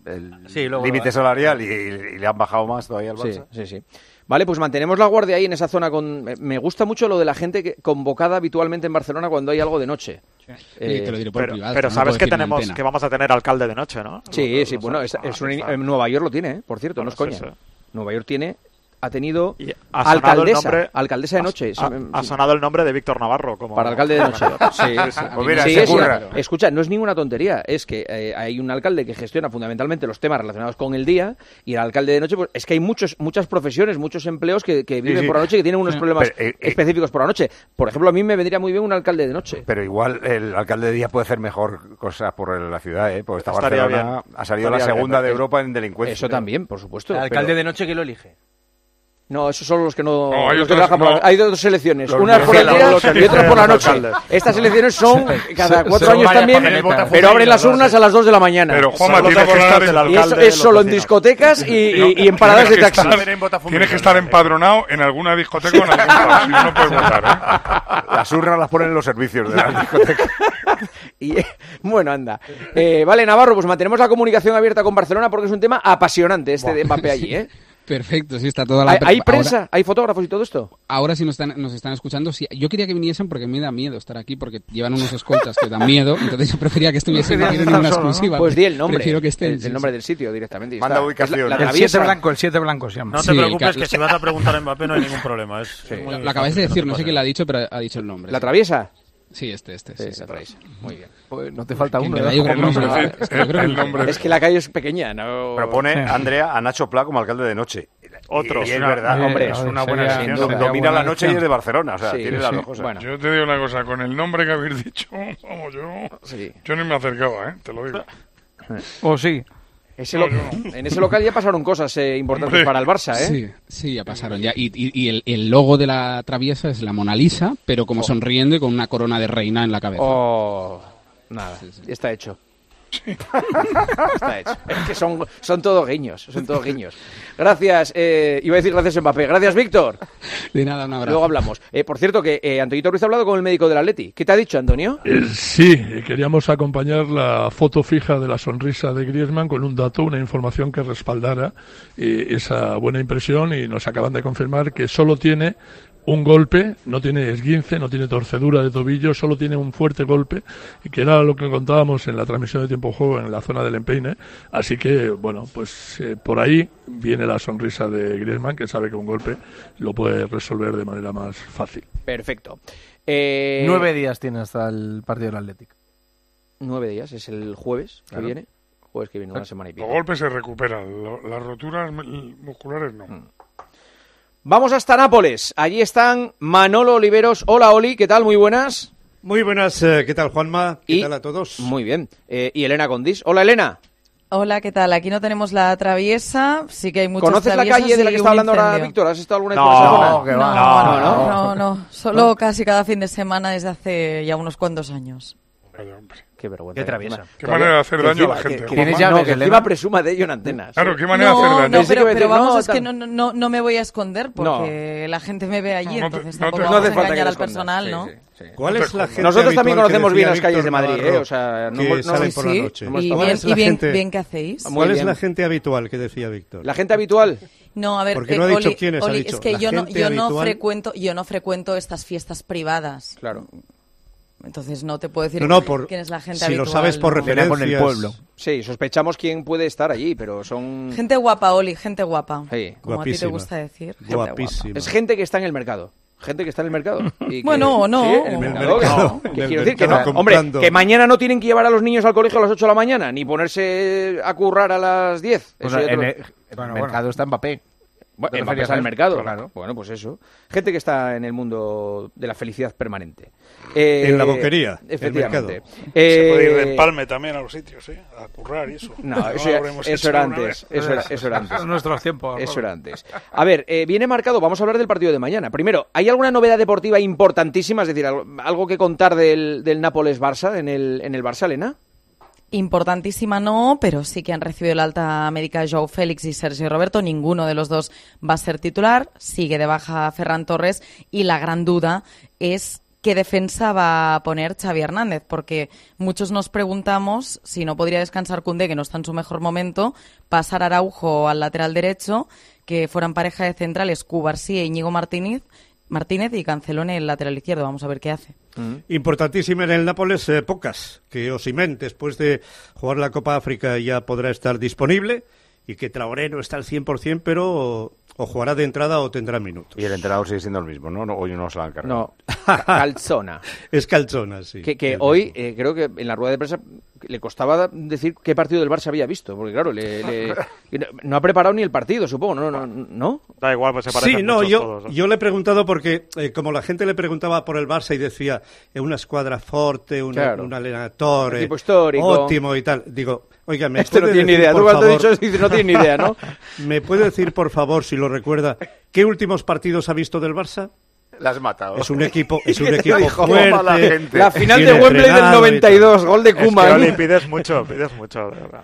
Sí, límite salarial y, y le han bajado más todavía al Sí, Barça. sí, sí. Vale, pues mantenemos la guardia ahí en esa zona. con me- gusta mucho lo de la gente que, convocada habitualmente en Barcelona cuando hay algo de noche. Eh, te lo diré por Pero, privado, pero no sabes que tenemos que vamos a tener alcalde de noche, ¿no? Sí, Lo- sí, lo bueno, es, Ah, es en Nueva York lo tiene, ¿eh? por cierto, no es sí, coña. sí. Nueva York tiene, ha tenido ha alcaldesa, nombre- alcaldesa de noche. Ha, ha sonado el nombre de Víctor Navarro como Para alcalde de noche. Sí, Pues mira, Sí, escucha, no es ninguna tontería. Es que eh, hay un alcalde que gestiona fundamentalmente los temas relacionados con el día y el alcalde de noche, pues es que hay muchos, muchas profesiones, muchos empleos que, que viven sí. por la noche y que tienen unos problemas Pero, eh, eh, específicos por la noche. Por ejemplo, a mí me vendría muy bien un alcalde de noche. Pero igual el alcalde de día puede hacer mejor cosas por la ciudad, ¿eh? Porque esta Estaría Barcelona bien. ha salido la bien. segunda de Europa en delincuencia. Eso también, por supuesto. El alcalde pero- de noche que lo elige. No, esos son los que no, No, hay los que otros- trabajan por la- no. Hay dos selecciones, Los unas por el murciélagos, día que y otras por la los noche. alcaldes. Estas selecciones son cada cuatro se años vaya también, pero abren las dos, urnas a las 2 de la mañana. Pero Juanma, Son los tienes que estar aportantes en del y eso alcalde es solo en vecinos. discotecas y, y- y en paradas de Tienes que taxi. estar- Tienes que estar empadronado en alguna discoteca o en algún bar, si no, no puedes votar, ¿eh? Las urnas las ponen en los servicios de la discoteca. Y, eh, bueno, anda. Eh, vale, Navarro, pues mantenemos la comunicación abierta con Barcelona porque es un tema apasionante este de Mbappé allí, ¿eh? Perfecto, sí, está toda la... ¿Hay, hay ahora- prensa? ¿Hay fotógrafos y todo esto? Ahora sí nos están, nos están escuchando. Sí, yo quería que viniesen porque me da miedo estar aquí porque llevan unos escoltas que dan miedo. Entonces yo prefería que estuviesen No en una exclusiva. Pues di el nombre. Prefiero que estén. el, sí, el nombre sí. del sitio directamente. Manda está. ubicación. Es La, la El El 7 traviesa. blanco, el 7 blanco se llama. No te Sí, preocupes, que- si vas a preguntar a Mbappé no hay ningún problema. Es muy Lo acabáis de decir, no sé quién lo ha dicho, pero ha dicho el nombre. ¿La sí. traviesa? Sí, este, este. Sí, Sí, la traviesa. Muy bien. Pues no te falta uno. ¿eh? El nombre, sí, es que el nombre. Es que la calle es pequeña, ¿no? Propone Andrea a Nacho Pla como alcalde de noche. otro. Y es verdad, Eh, hombre, es una buena duda. Domina la noche y es de. Barcelona, o sea, Sí, tiene sí. las dos cosas. Bueno. Yo te digo una cosa, con el nombre que habéis dicho, vamos, yo, yo ni me acercaba, ¿eh? te lo digo. ¿O sí? Ese lo- En ese local ya pasaron cosas eh, importantes Hombre. para el Barça, ¿eh? Sí, sí, ya pasaron ya. Y, y- y el, el logo de la traviesa es la Mona Lisa, pero como sonriendo y con una corona de reina en la cabeza. Oh, nada, está hecho. está hecho. Es que son, son todos guiños, son todos guiños. Gracias, eh, iba a decir gracias Mbappé. Gracias, Víctor. De nada, un abrazo. Luego hablamos. Eh, por cierto, que eh, Antonio Ruiz ha hablado con el médico del Atleti. ¿Qué te ha dicho, Antonio? Eh, Sí, queríamos acompañar la foto fija de la sonrisa de Griezmann con un dato, una información que respaldara eh, esa buena impresión y nos acaban de confirmar que solo tiene un golpe, no tiene esguince, no tiene torcedura de tobillo, solo tiene un fuerte golpe, y que era lo que contábamos en la transmisión de tiempo de juego en la zona del empeine. Así que, bueno, pues eh, por ahí viene la sonrisa de Griezmann, que sabe que un golpe lo puede resolver de manera más fácil. Perfecto. Eh, Nueve días tiene hasta el partido del Atlético. Nueve días, es el jueves Claro. que viene. Jueves que viene, una semana y Los pico. golpes se recuperan, lo- las roturas musculares no. Mm. Vamos hasta Nápoles. Allí están Manolo Oliveros. Hola, Oli, ¿qué tal? Muy buenas. Muy buenas, eh, ¿qué tal Juanma? ¿Qué Y- tal a todos? Muy bien. Eh, y Elena Condis. Hola, Elena. Hola, ¿qué tal? Aquí no tenemos la traviesa, sí que hay muchas ¿Conoces la calle de la que está hablando ahora. Víctor? ¿Has estado alguna vez No, por esa zona? que va. No, no, no, no, Solo casi cada fin de semana desde hace ya unos cuantos años. Qué vergüenza. Qué traviesa. Qué manera de hacer que daño a la gente, que- Juanma. que- no, que encima presuma de ello en antenas. Claro, qué manera de No, hacer daño. no, pero, pero vamos, no, es que no, no, no me voy a esconder porque la gente me ve allí, No, entonces no tampoco vamos a falta que engañar al personal, ¿no? ¿Cuál es la gente Nosotros también conocemos bien las calles de Madrid, Navarro, ¿eh? O sea, no no- sale Sí, por la noche. Y ¿Cuál bien, es la y bien, gente- bien que hacéis. ¿Cuál es la gente habitual que decía Víctor? La gente habitual. No, a ver, Porque eh, no ha dicho Oli- quiénes, ha Oli, dicho es que yo no, yo no frecuento, yo no frecuento estas fiestas privadas. Claro. Entonces no te puedo decir No, no, por- quién es la gente si lo sabes por ¿no? referencias. Con el pueblo. Sí, sospechamos quién puede estar allí, pero son... Gente guapa, Oli, gente guapa. Sí. Como a ti te Guapísima. gusta decir. gente Guapísima. Es gente que está en el mercado. Gente que está en el mercado. y que- Bueno, o no. Sí, en el En el mercado. que- En decir no- hombre, que mañana no tienen que llevar a los niños al colegio a las 8 de la mañana, ni ponerse a currar a las 10. Pues Eso en el, en el mercado está Mbappé. Bueno, ¿Te Mbappé referías está en a el él? mercado. Claro. Bueno, pues eso. Gente que está en el mundo de la felicidad permanente. Eh, En la boquería, el Efectivamente. mercado. Se puede ir de Eh, empalme también a los sitios, ¿eh? A currar y eso. No, eso, ya- era antes. Eso era, eso era antes. En nuestros tiempos. Eso era antes. A ver, eh, viene marcado, vamos a hablar del partido de mañana. Primero, ¿hay alguna novedad deportiva importantísima? Es decir, algo, algo que contar del, del Nápoles-Barça en el, en el Barça, Elena? Importantísima no, pero sí que han recibido la alta médica Joao Félix y Sergio Roberto. Ninguno de los dos va a ser titular. Sigue de baja Ferran Torres y la gran duda es qué defensa va a poner Xavi Hernández, porque muchos nos preguntamos si no podría descansar Cundé, que no está en su mejor momento, pasar Araujo al lateral derecho, que fueran pareja de centrales Cubarsí e Íñigo Martínez, Martínez y Cancelón en el lateral izquierdo. Vamos a ver qué hace. Importantísima en el Nápoles, eh, pocas. Que Osimen, después de jugar la Copa África, ya podrá estar disponible. Y que Traoré no está al 100%, pero o, o jugará de entrada o tendrá minutos. Y el entrenador sigue siendo el mismo, ¿no? no hoy no se la han cargado. No, Calzona. Es Calzona, sí. Que, que hoy, eh, creo que en la rueda de prensa le costaba decir qué partido del Barça había visto, porque claro, le, le- no, ha preparado ni el partido, supongo, ¿no? ¿No? ¿no? Da igual, pues se parecen Sí, no, yo, todos, ¿no? yo le he preguntado porque, eh, como la gente le preguntaba por el Barça y decía, es una escuadra fuerte, una, Claro. un allenatore, Tipo histórico. óptimo y tal. Digo, oiga, ¿me Este no tiene ni decir, idea. por Tú cuando has favor- dicho, no tiene ni idea, ¿no? ¿Me puede decir, por favor, si lo recuerda, qué últimos partidos ha visto del Barça? La has matado. Es un equipo, es un ¿Qué te equipo dijo? fuerte. Mala gente. La final de Wembley del entrenado y tal. 92, gol de Es que. Oli, pides mucho, pides mucho, de verdad.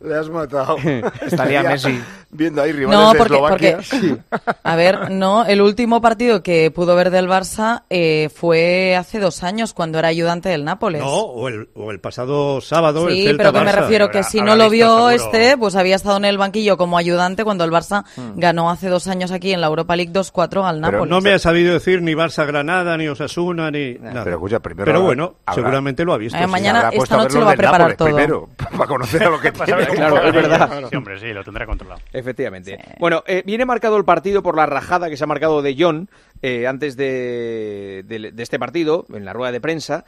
Le has matado. Estaría Messi. Viendo ahí rivales No, de porque, Eslovaquia. porque a ver, no, el último partido que pudo ver del Barça eh, fue hace dos años cuando era ayudante del Nápoles. No, o el, o el pasado sábado el Sí, Celta pero que me Barça. refiero que si no lo vio este, pues había estado en el banquillo como ayudante cuando el Barça ganó hace dos años aquí en la Europa League 2-4 al Pero Nápoles. no me ha sabido decir ni Barça Granada, ni Osasuna, ni nada. Pero escucha, primero Pero habrá- bueno, habrá- seguramente lo ha visto. Eh, sí. mañana, esta noche lo va a preparar Nápoles todo. Primero, para conocer a lo que tiene. Claro, es verdad. Sí, hombre, sí, lo tendrá controlado. Efectivamente. Bueno, eh, viene marcado el partido por la rajada que se ha marcado de John eh, antes de, de- de este partido, en la rueda de prensa.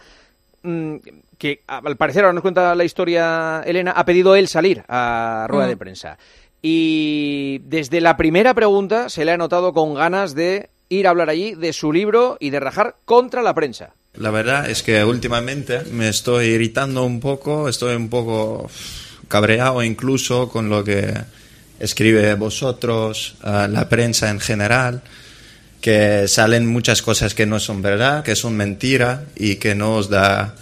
mm, que al parecer, ahora nos cuenta la historia Elena, ha pedido él salir a rueda Mm. de prensa. Y desde la primera pregunta se le ha notado con ganas de ir a hablar allí de su libro y de rajar contra la prensa. La verdad es que últimamente me estoy irritando un poco, estoy un poco cabreado incluso con lo que escribe vosotros, eh, la prensa en general, que salen muchas cosas que no son verdad, que son mentira y que no os da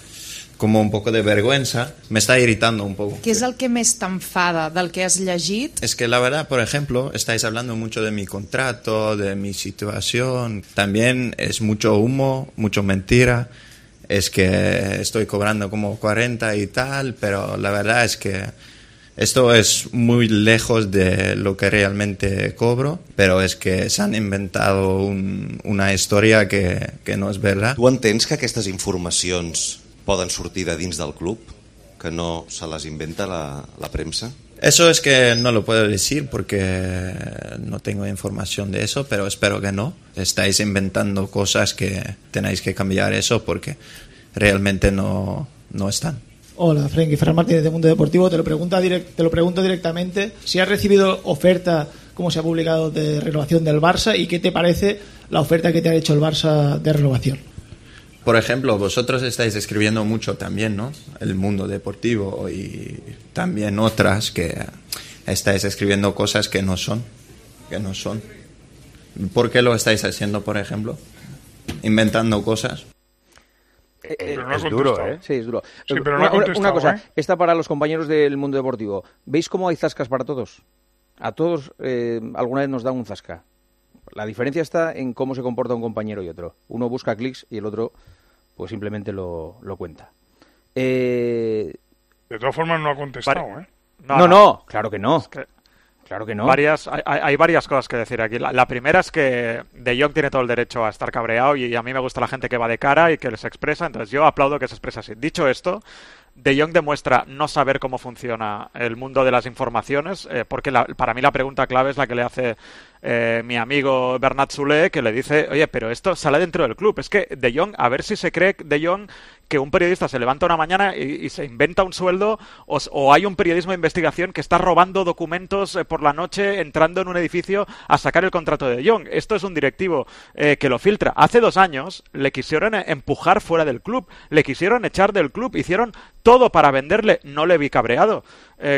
como un poco de vergüenza. Me está irritando un poco. Què és el que més t'enfada del que has llegit? Es que la verdad, por ejemplo, estáis hablando mucho de mi contrato, de mi situación. También es mucho humo, mucho mentira. Es que estoy cobrando como 40 y tal, pero la verdad es que esto es muy lejos de lo que realmente cobro, pero es que se han inventado un- una historia que, que no es verdad. Tu entens que aquestes informacions poden sortir de dins del club? Que no se les inventa la, la premsa? Eso es que no lo puedo decir porque no tengo información de eso, pero espero que no. Estáis inventando cosas que tenéis que cambiar eso porque realmente no, no están. Hola, Frenkie, Fran Martínez de Mundo Deportivo. Te lo, pregunta direct- te lo pregunto directamente. Si has recibido oferta, como se ha publicado, de renovación del Barça y qué te parece la oferta que te ha hecho el Barça de renovación. Por ejemplo, vosotros estáis escribiendo mucho también, ¿no? El mundo deportivo y también otras que estáis escribiendo cosas que no son, que no son. ¿Por qué lo estáis haciendo, por ejemplo? Inventando cosas. Pero no ha es duro, ¿eh? Sí, es duro. Sí, pero no una cosa, ¿eh? esta para los compañeros del mundo deportivo. ¿Veis cómo hay zascas para todos? A todos eh, alguna vez nos da un zasca. La diferencia está en cómo se comporta un compañero y otro. Uno busca clics y el otro pues simplemente lo, lo cuenta. Eh, De todas formas, no ha contestado, ¿eh? no, no, claro que no. Claro que no. Varias, hay, varias cosas que decir aquí. La, la primera es que De Jong tiene todo el derecho a estar cabreado y a mí me gusta la gente que va de cara y que les expresa, entonces yo aplaudo que se exprese así. Dicho esto, De Jong demuestra no saber cómo funciona el mundo de las informaciones, eh, porque la- para mí la pregunta clave es la que le hace eh, mi amigo Bernat Zule, que le dice, oye, pero esto sale dentro del club. Es que De Jong, a ver si se cree De Jong que un periodista se levanta una mañana y, se inventa un sueldo o, hay un periodismo de investigación que está robando documentos eh, por la noche entrando en un edificio a sacar el contrato de Jong. Esto es un directivo eh, que lo filtra. Hace dos años le quisieron eh, empujar fuera del club, le quisieron echar del club, hicieron todo para venderle. No le vi cabreado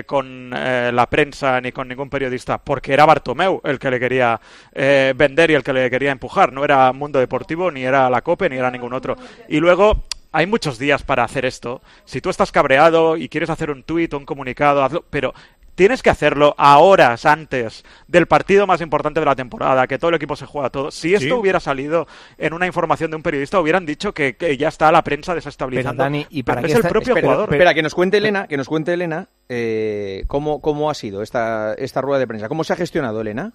con eh, la prensa ni con ningún periodista, porque era Bartomeu el que le quería vender y el que le quería empujar. No era Mundo Deportivo, ni era la COPE, ni era ningún otro. Y luego hay muchos días para hacer esto. Si tú estás cabreado y quieres hacer un tuit o un comunicado, hazlo, pero tienes que hacerlo a horas antes del partido más importante de la temporada, que todo el equipo se juega todo. Si esto Sí. hubiera salido en una información de un periodista, hubieran dicho que, que ya está la prensa desestabilizando. Pero, Dani, ¿y para Pero es el propio espera, jugador. espera, que nos cuente Elena, que nos cuente Elena eh, cómo, cómo ha sido esta, esta rueda de prensa. ¿Cómo se ha gestionado, Elena?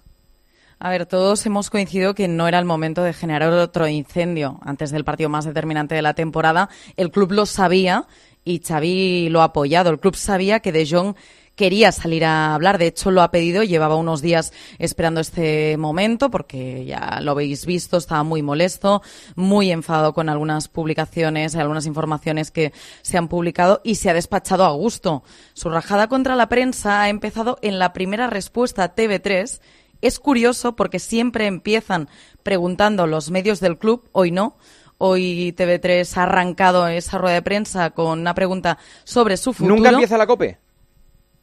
A ver, todos hemos coincidido que no era el momento de generar otro incendio antes del partido más determinante de la temporada. El club lo sabía y Xavi lo ha apoyado. El club sabía que De Jong quería salir a hablar, de hecho lo ha pedido, llevaba unos días esperando este momento porque ya lo habéis visto, estaba muy molesto, muy enfadado con algunas publicaciones, algunas informaciones que se han publicado y se ha despachado a gusto. Su rajada contra la prensa ha empezado en la primera respuesta a TV3 es curioso porque siempre empiezan preguntando los medios del club, hoy no. Hoy TV3 ha arrancado esa rueda de prensa con una pregunta sobre su futuro. ¿Nunca empieza la COPE?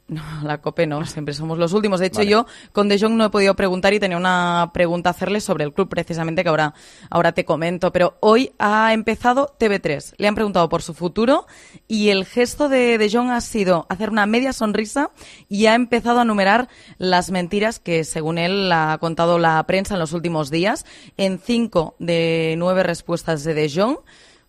No, la COPE no, siempre somos los últimos. De hecho, Vale. yo con De Jong no he podido preguntar y tenía una pregunta a hacerle sobre el club precisamente que ahora, ahora te comento. Pero hoy ha empezado TV3. Le han preguntado por su futuro y el gesto de De Jong ha sido hacer una media sonrisa y ha empezado a numerar las mentiras que, según él, ha contado la prensa en los últimos días. En cinco de nueve respuestas de De Jong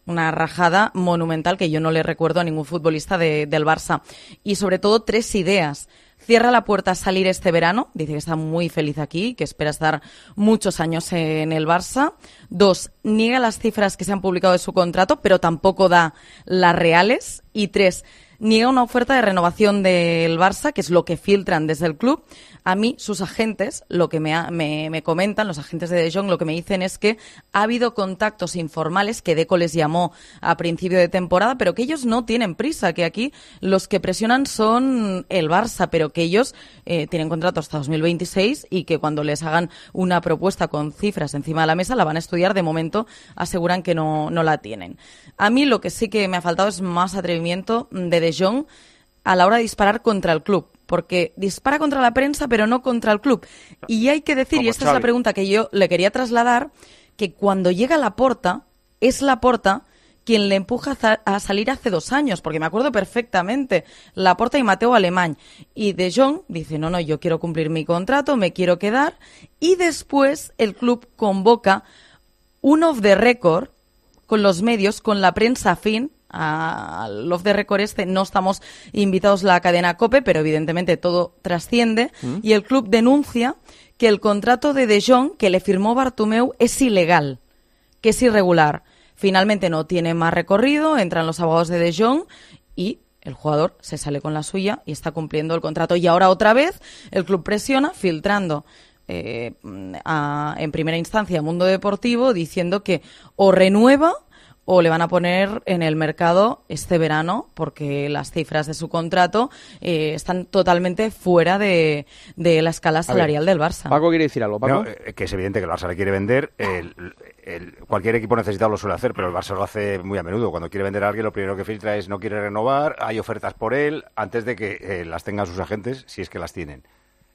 una rajada monumental que yo no le recuerdo a ningún futbolista de- del Barça. Y sobre todo tres ideas. Cierra la puerta a salir este verano, dice que está muy feliz aquí, que espera estar muchos años en el Barça. Dos, niega las cifras que se han publicado de su contrato, pero tampoco da las reales. Y tres, niega una oferta de renovación del Barça, que es lo que filtran desde el club. A mí, sus agentes, lo que me, ha- me, me comentan, los agentes de De Jong, lo que me dicen es que ha habido contactos informales que Deco les llamó a principio de temporada, pero que ellos no tienen prisa, que aquí los que presionan son el Barça, pero que ellos eh, tienen contrato hasta 2026 y que cuando les hagan una propuesta con cifras encima de la mesa la van a estudiar. De momento aseguran que no, no la tienen. A mí lo que sí que me ha faltado es más atrevimiento de De Jong a la hora de disparar contra el club. Porque dispara contra la prensa, pero no contra el club. Y hay que decir, y esta es la pregunta que yo le quería trasladar, que cuando llega la porta, es la porta quien le empuja a salir hace dos años, porque me acuerdo perfectamente, la porta y Mateo Alemán. Y De Jong dice, no, no, yo quiero cumplir mi contrato, me quiero quedar. Y después el club convoca un off the record con los medios, con la prensa afín al off the record este no estamos invitados la cadena COPE, pero evidentemente todo trasciende Mm. y el club denuncia que el contrato de De Jong que le firmó Bartomeu es ilegal, que es irregular. Finalmente no tiene más recorrido, entran los abogados de De Jong y el jugador se sale con la suya y está cumpliendo el contrato. Y ahora otra vez el club presiona filtrando eh, a- en primera instancia Mundo Deportivo diciendo que o renueva o le van a poner en el mercado este verano porque las cifras de su contrato eh, están totalmente fuera de, de la escala salarial del Barça. Paco quiere decir algo, Paco. No, eh, que es evidente que el Barça le quiere vender. El- el- cualquier equipo necesitado lo suele hacer, pero el Barça lo hace muy a menudo. Cuando quiere vender a alguien, lo primero que filtra es no quiere renovar, hay ofertas por él, antes de que eh, las tengan sus agentes, si es que las tienen.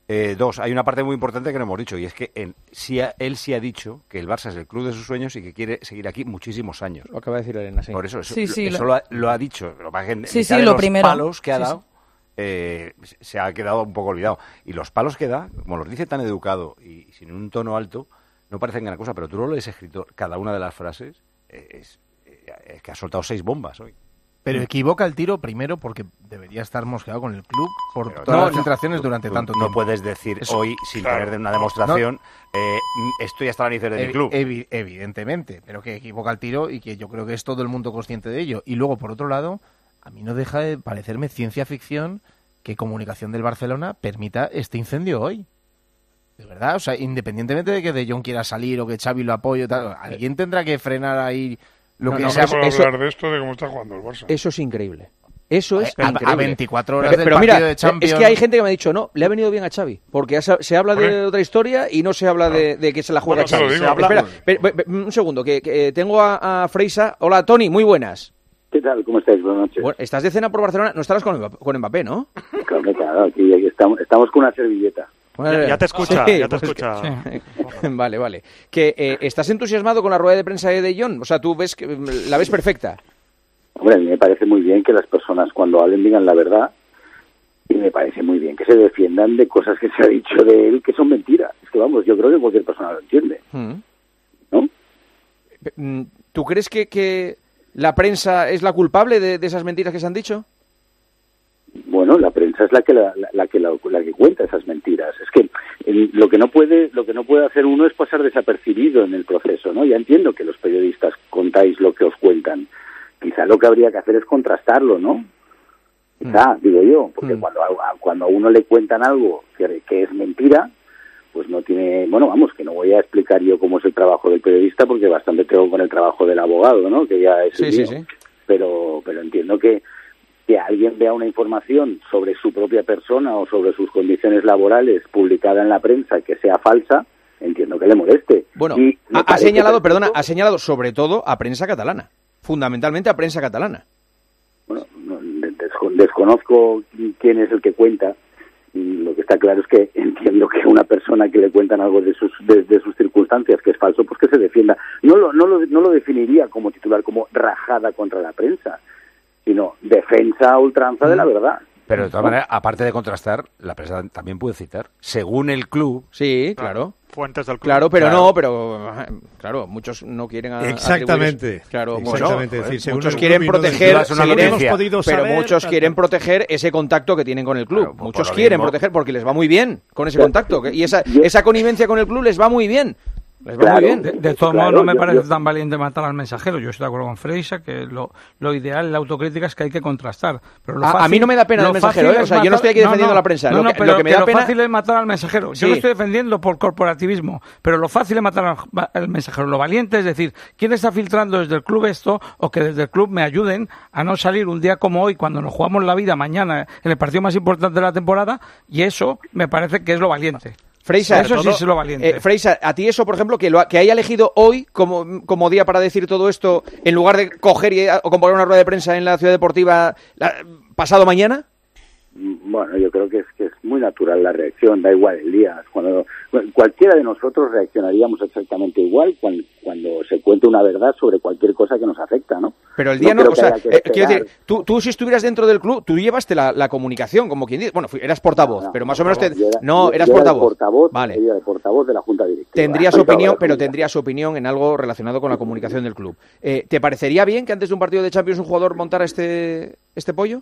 Eh, dos, hay una parte muy importante que no hemos dicho, y es que en- sí ha- él sí ha dicho que el Barça es el club de sus sueños y que quiere seguir aquí muchísimos años. Lo acaba de decir Elena, sí. Por eso, eso, Sí, sí, eso lo- lo, ha, lo ha dicho. Lo es que en Sí, lo los primero. palos que ha Sí, sí. dado, eh, se ha quedado un poco olvidado. Y los palos que da, como los dice tan educado y sin un tono alto, no parecen gran cosa, pero tú lo lees escrito cada una de las frases, eh, es, eh, es que ha soltado seis bombas hoy. Pero equivoca el tiro primero porque debería estar mosqueado con el club por Pero todas no, las no, filtraciones durante tú tanto no tiempo. puedes decir Eso- hoy, sin Claro. tener una demostración, eh, estoy hasta la narices de mi Evi- club. evi- evidentemente, pero que equivoca el tiro y que yo creo que es todo el mundo consciente de ello. Y luego, por otro lado, a mí no deja de parecerme ciencia ficción que Comunicación del Barcelona permita este incendio hoy. De verdad, o sea, independientemente de que De Jong quiera salir o que Xavi lo apoye, o tal, alguien tendrá que frenar ahí lo No, que no, sea. eso- Vamos a hablar de esto, de cómo está jugando el Barça. Eso es increíble. Eso es A- a increíble. 24 horas pero, del pero mira, partido de Champions. es que hay gente que me ha dicho, no, le ha venido bien a Xavi, porque se, habla de Hombre. otra historia y no se habla de, de que se la juega Bueno, Xavi. Se habla- Espera. espera, pe- pe- un segundo, que, que, eh, tengo a, a Freisa. Hola, Tony, muy buenas. ¿Qué tal? ¿Cómo estáis? Buenas noches. Bueno, estás de cena por Barcelona, no estarás con Mbappé, con Mbappé ¿no? Claro, claro, aquí, aquí estamos, estamos con una servilleta. Ya- ya te escucha, Sí, ya te pues escucha. que- vale, vale. Que eh, estás entusiasmado con la rueda de prensa de De Jong, o sea, tú ves que mm, la ves perfecta. Hombre, a mí me parece muy bien que las personas cuando hablen digan la verdad y me parece muy bien que se defiendan de cosas que se ha dicho de él que son mentiras. Es que vamos, yo creo que cualquier persona lo entiende. Mm. ¿No? Mm, ¿Tú crees que, que la prensa es la culpable de, de esas mentiras que se han dicho? Bueno, la prensa es la que la, la- la que la, la que cuenta esas mentiras. Es que eh, lo que no puede lo que no puede hacer uno es pasar desapercibido en el proceso, ¿no? Ya entiendo que los periodistas contáis lo que os cuentan. Quizá lo que habría que hacer es contrastarlo, ¿no? Quizá, digo yo, porque cuando a, cuando a uno le cuentan algo que, que es mentira, pues no tiene, bueno, vamos, que no voy a explicar yo cómo es el trabajo del periodista porque bastante tengo con el trabajo del abogado, ¿no? Que ya es Sí, sí, sí. Pero pero entiendo que que alguien vea una información sobre su propia persona o sobre sus condiciones laborales publicada en la prensa que sea falsa, entiendo que le moleste. Bueno, Y ha, señalado, perfecto- perdona, ha señalado sobre todo a prensa catalana, fundamentalmente a prensa catalana. bueno, no, de- desco- desconozco quién es el que cuenta. Lo que está claro es que entiendo que una persona que le cuentan algo de sus de, de sus circunstancias que es falso, pues que se defienda. No lo, no lo, no lo definiría como titular como rajada contra la prensa, sino defensa a ultranza Mm. de la verdad. Pero de todas maneras, aparte de contrastar, la prensa también puede citar, según el club. Sí, claro. Fuentes del club. Claro, pero Claro. no, pero ajá, claro, muchos no quieren a- Exactamente. atribuir- Claro, Exactamente, decir, según muchos quieren no proteger, una quieren-. Hemos podido pero saber, muchos quieren proteger ese contacto que tienen con el club. por muchos quieren mismo. proteger porque les va muy bien con ese contacto y esa esa connivencia con el club les va muy bien. Les va muy bien. De, de todos Claro, modos, no me yo- parece yo- tan valiente matar al mensajero. Yo estoy de acuerdo con Freisa que lo, lo ideal, la autocrítica es que hay que contrastar. Pero lo A- a fácil- mí no me da pena el mensajero, ¿eh? O yo no estoy aquí defendiendo a la prensa. No, Lo que- pero lo que me da lo pena- fácil es matar al mensajero. Yo Sí. lo estoy defendiendo por corporativismo, pero lo fácil es matar al, al mensajero. Lo valiente es decir, ¿quién está filtrando desde el club esto o que desde el club me ayuden a no salir un día como hoy cuando nos jugamos la vida mañana en el partido más importante de la temporada? Y eso me parece que es lo valiente. Freisa, eso sí es lo valiente. Eh, Freisa, a ti eso, por ejemplo, que, lo, ha- que haya elegido hoy como, como día para decir todo esto, en lugar de coger y, o convocar una rueda de prensa en la ciudad deportiva la- pasado mañana. Bueno, yo creo que es que es muy natural la reacción, da igual el día. Cuando cualquiera de nosotros reaccionaríamos exactamente igual cuando, cuando se cuenta una verdad sobre cualquier cosa que nos afecta, ¿no? Pero el día no, o sea, eh, quiero decir, tú, tú si estuvieras dentro del club, tú llevaste la, la comunicación, como quien dice, bueno, eras portavoz, pero más o menos te, Yo era- no, eras yo era el portavoz. portavoz, Vale. era el portavoz de la Junta Directiva. Tendrías opinión, pero tendrías opinión en algo relacionado con la comunicación del club. Eh, ¿Te parecería bien que antes de un partido de Champions un jugador montara este, este pollo?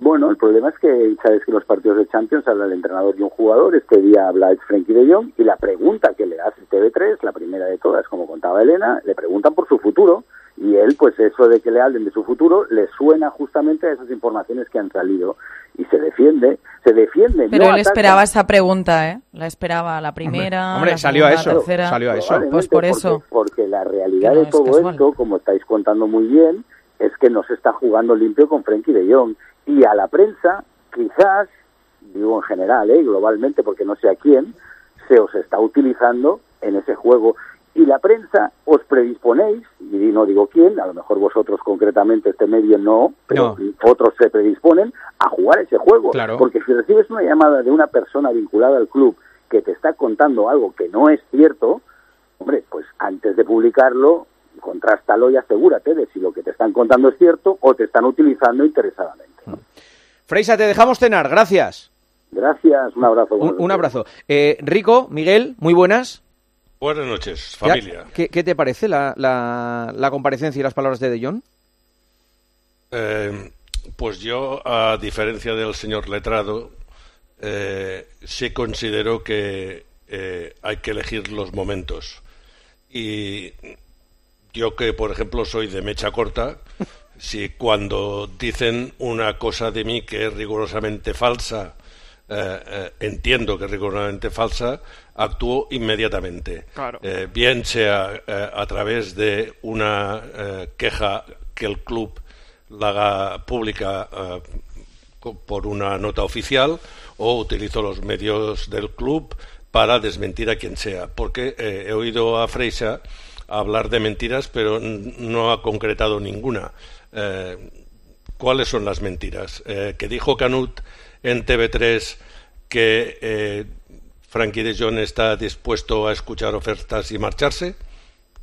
Bueno, el problema es que sabes que los partidos de Champions habla el entrenador y un jugador. Este día habla el Frenkie de Jong y la pregunta que le hace TV3, la primera de todas, como contaba Elena, le preguntan por su futuro y él, pues eso de que le hablen de su futuro, le suena justamente a esas informaciones que han salido y se defiende, se defiende. Pero no él ataca. esperaba esa pregunta, ¿eh? La esperaba la primera, Hombre, la salió a eso, la tercera. salió a eso. Pues por porque- eso. Porque la realidad no de todo casual. esto, como estáis contando muy bien, es que no se está jugando limpio con Frenkie de Jong. Y a la prensa, quizás, digo en general, ¿eh? globalmente, porque no sé a quién, se os está utilizando en ese juego. Y la prensa os predisponéis, y no digo quién, a lo mejor vosotros concretamente, este medio no, pero otros se predisponen a jugar ese juego. Claro. Porque si recibes una llamada de una persona vinculada al club que te está contando algo que no es cierto, hombre, pues antes de publicarlo, contrástalo y asegúrate de si lo que te están contando es cierto o te están utilizando interesadamente. Freisa, te dejamos cenar, gracias. Gracias, un abrazo. Un, un abrazo. Eh, Rico, Miguel, muy buenas. Buenas noches, familia. ¿Qué, qué te parece la, la, la comparecencia y las palabras de De Jong? Eh, pues yo, a diferencia del señor letrado, eh, sí considero que eh, hay que elegir los momentos. Y yo que, por ejemplo, soy de mecha corta, si cuando dicen una cosa de mí que es rigurosamente falsa, eh, eh, entiendo que es rigurosamente falsa, actúo inmediatamente. Claro. Eh, bien sea a través de una queja que el club la haga pública por una nota oficial o utilizo los medios del club para desmentir a quien sea. Porque he oído a Freisa hablar de mentiras, pero no ha concretado ninguna. Eh, ¿Cuáles son las mentiras? Eh, que dijo Canut en TV3 que eh, Frankie de Jong está dispuesto a escuchar ofertas y marcharse.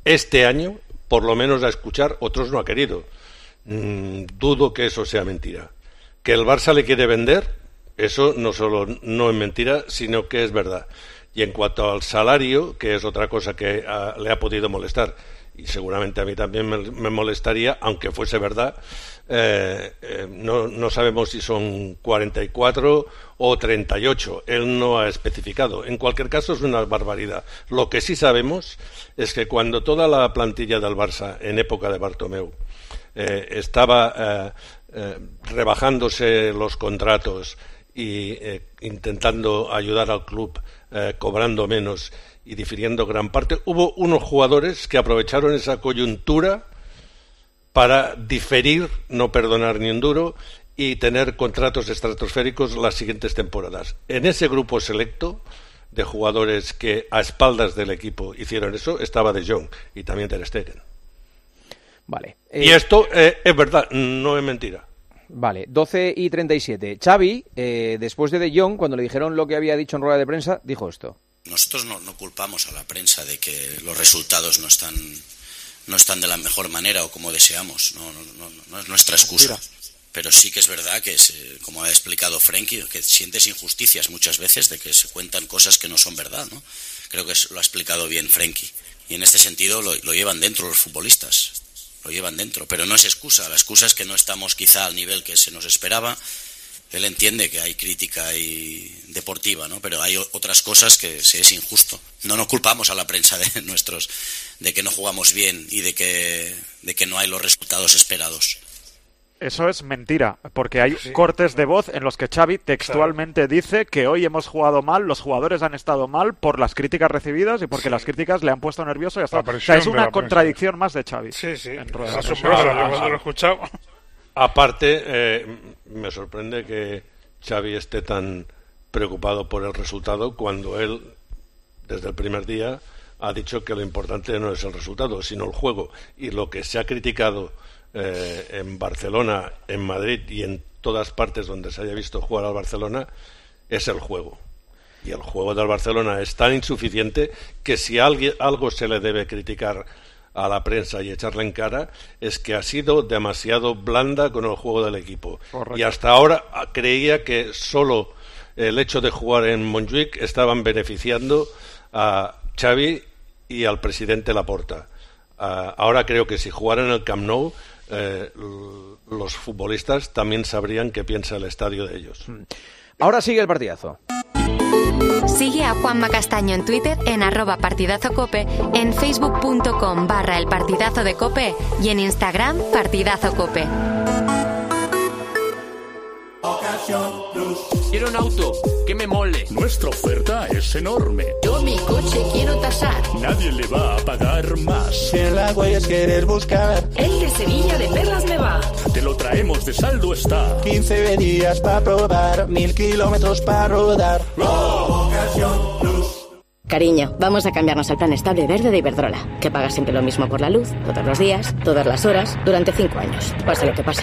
Este año, por lo menos a escuchar, otros no ha querido. Mm, dudo que eso sea mentira. Que el Barça le quiere vender, eso no solo no es mentira, sino que es verdad. Y en cuanto al salario, que es otra cosa que ah, le ha podido molestar, y seguramente a mí también me, molestaría, aunque fuese verdad, eh, eh, no, no sabemos si son 44 o 38. Él no ha especificado. En cualquier caso, es una barbaridad. Lo que sí sabemos es que cuando toda la plantilla del Barça, en época de Bartomeu, eh, estaba eh, rebajándose los contratos eh, intentando ayudar al club eh, cobrando menos y difiriendo gran parte, hubo unos jugadores que aprovecharon esa coyuntura para diferir, no perdonar ni un duro y tener contratos estratosféricos las siguientes temporadas. En ese grupo selecto de jugadores que a espaldas del equipo hicieron eso estaba De Jong y también Ter Stegen. Vale. Y Eh, esto eh, es verdad, no es mentira. Vale, 12 y 37. Xavi, eh, después de De Jong, cuando le dijeron lo que había dicho en rueda de prensa, dijo esto. Nosotros no, no culpamos a la prensa de que los resultados no están, no están de la mejor manera o como deseamos. No, no, no, no es nuestra excusa. Pero sí que es verdad que, se- como ha explicado Frenkie, que sientes injusticias muchas veces de que se cuentan cosas que no son verdad. ¿no? Creo que es- lo ha explicado bien Frenkie. Y en este sentido lo, lo llevan dentro los futbolistas. Lo llevan dentro. Pero no es excusa. La excusa es que no estamos quizá al nivel que se nos esperaba él entiende que hay crítica y deportiva, ¿no? Pero hay otras cosas que se es injusto. No nos culpamos a la prensa de nuestros de que no jugamos bien y de que de que no hay los resultados esperados. Eso es mentira, porque hay cortes de voz en los que Xavi textualmente dice que hoy hemos jugado mal, los jugadores han estado mal por las críticas recibidas y porque las críticas le han puesto nervioso y hasta... O sea, es una contradicción más de Xavi. Sí, sí. en rueda Es de prensa. asombroso, yo cuando lo he escuchado. Aparte, eh, me sorprende que Xavi esté tan preocupado por el resultado cuando él, desde el primer día, ha dicho que lo importante no es el resultado, sino el juego. Y lo que se ha criticado eh, en Barcelona, en Madrid y en todas partes donde se haya visto jugar al Barcelona es el juego. Y el juego del Barcelona es tan insuficiente que si alguien, algo se le debe criticar a la prensa y echarle en cara es que ha sido demasiado blanda con el juego del equipo. Correcto. Y hasta ahora ah, creía que solo el hecho de jugar en Montjuic estaban beneficiando a Xavi y al presidente Laporta. Ah, ahora creo que si jugaran en el Camp Nou, eh, los futbolistas también sabrían qué piensa el estadio de ellos. Ahora sigue el partidazo. Sigue a Juanma Castaño en Twitter en arroba partidazo cope, en facebook.com barra el partidazo de cope y en Instagram partidazo cope. Quiero un auto que me mole. Nuestra oferta es enorme. Yo mi coche quiero tasar. Nadie le va a pagar más. Si en las huellas quieres buscar. El de Sevilla de Perlas me va. Te lo traemos de saldo está. 15 días para probar, mil kilómetros para rodar. Cariño, vamos a cambiarnos al plan estable verde de Iberdrola, que paga siempre lo mismo por la luz, todos los días, todas las horas, durante cinco años, pase lo que pase.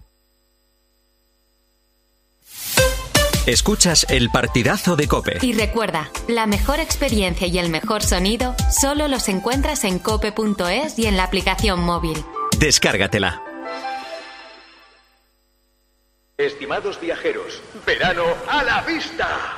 Escuchas el partidazo de Cope. Y recuerda, la mejor experiencia y el mejor sonido solo los encuentras en cope.es y en la aplicación móvil. Descárgatela. Estimados viajeros, verano a la vista.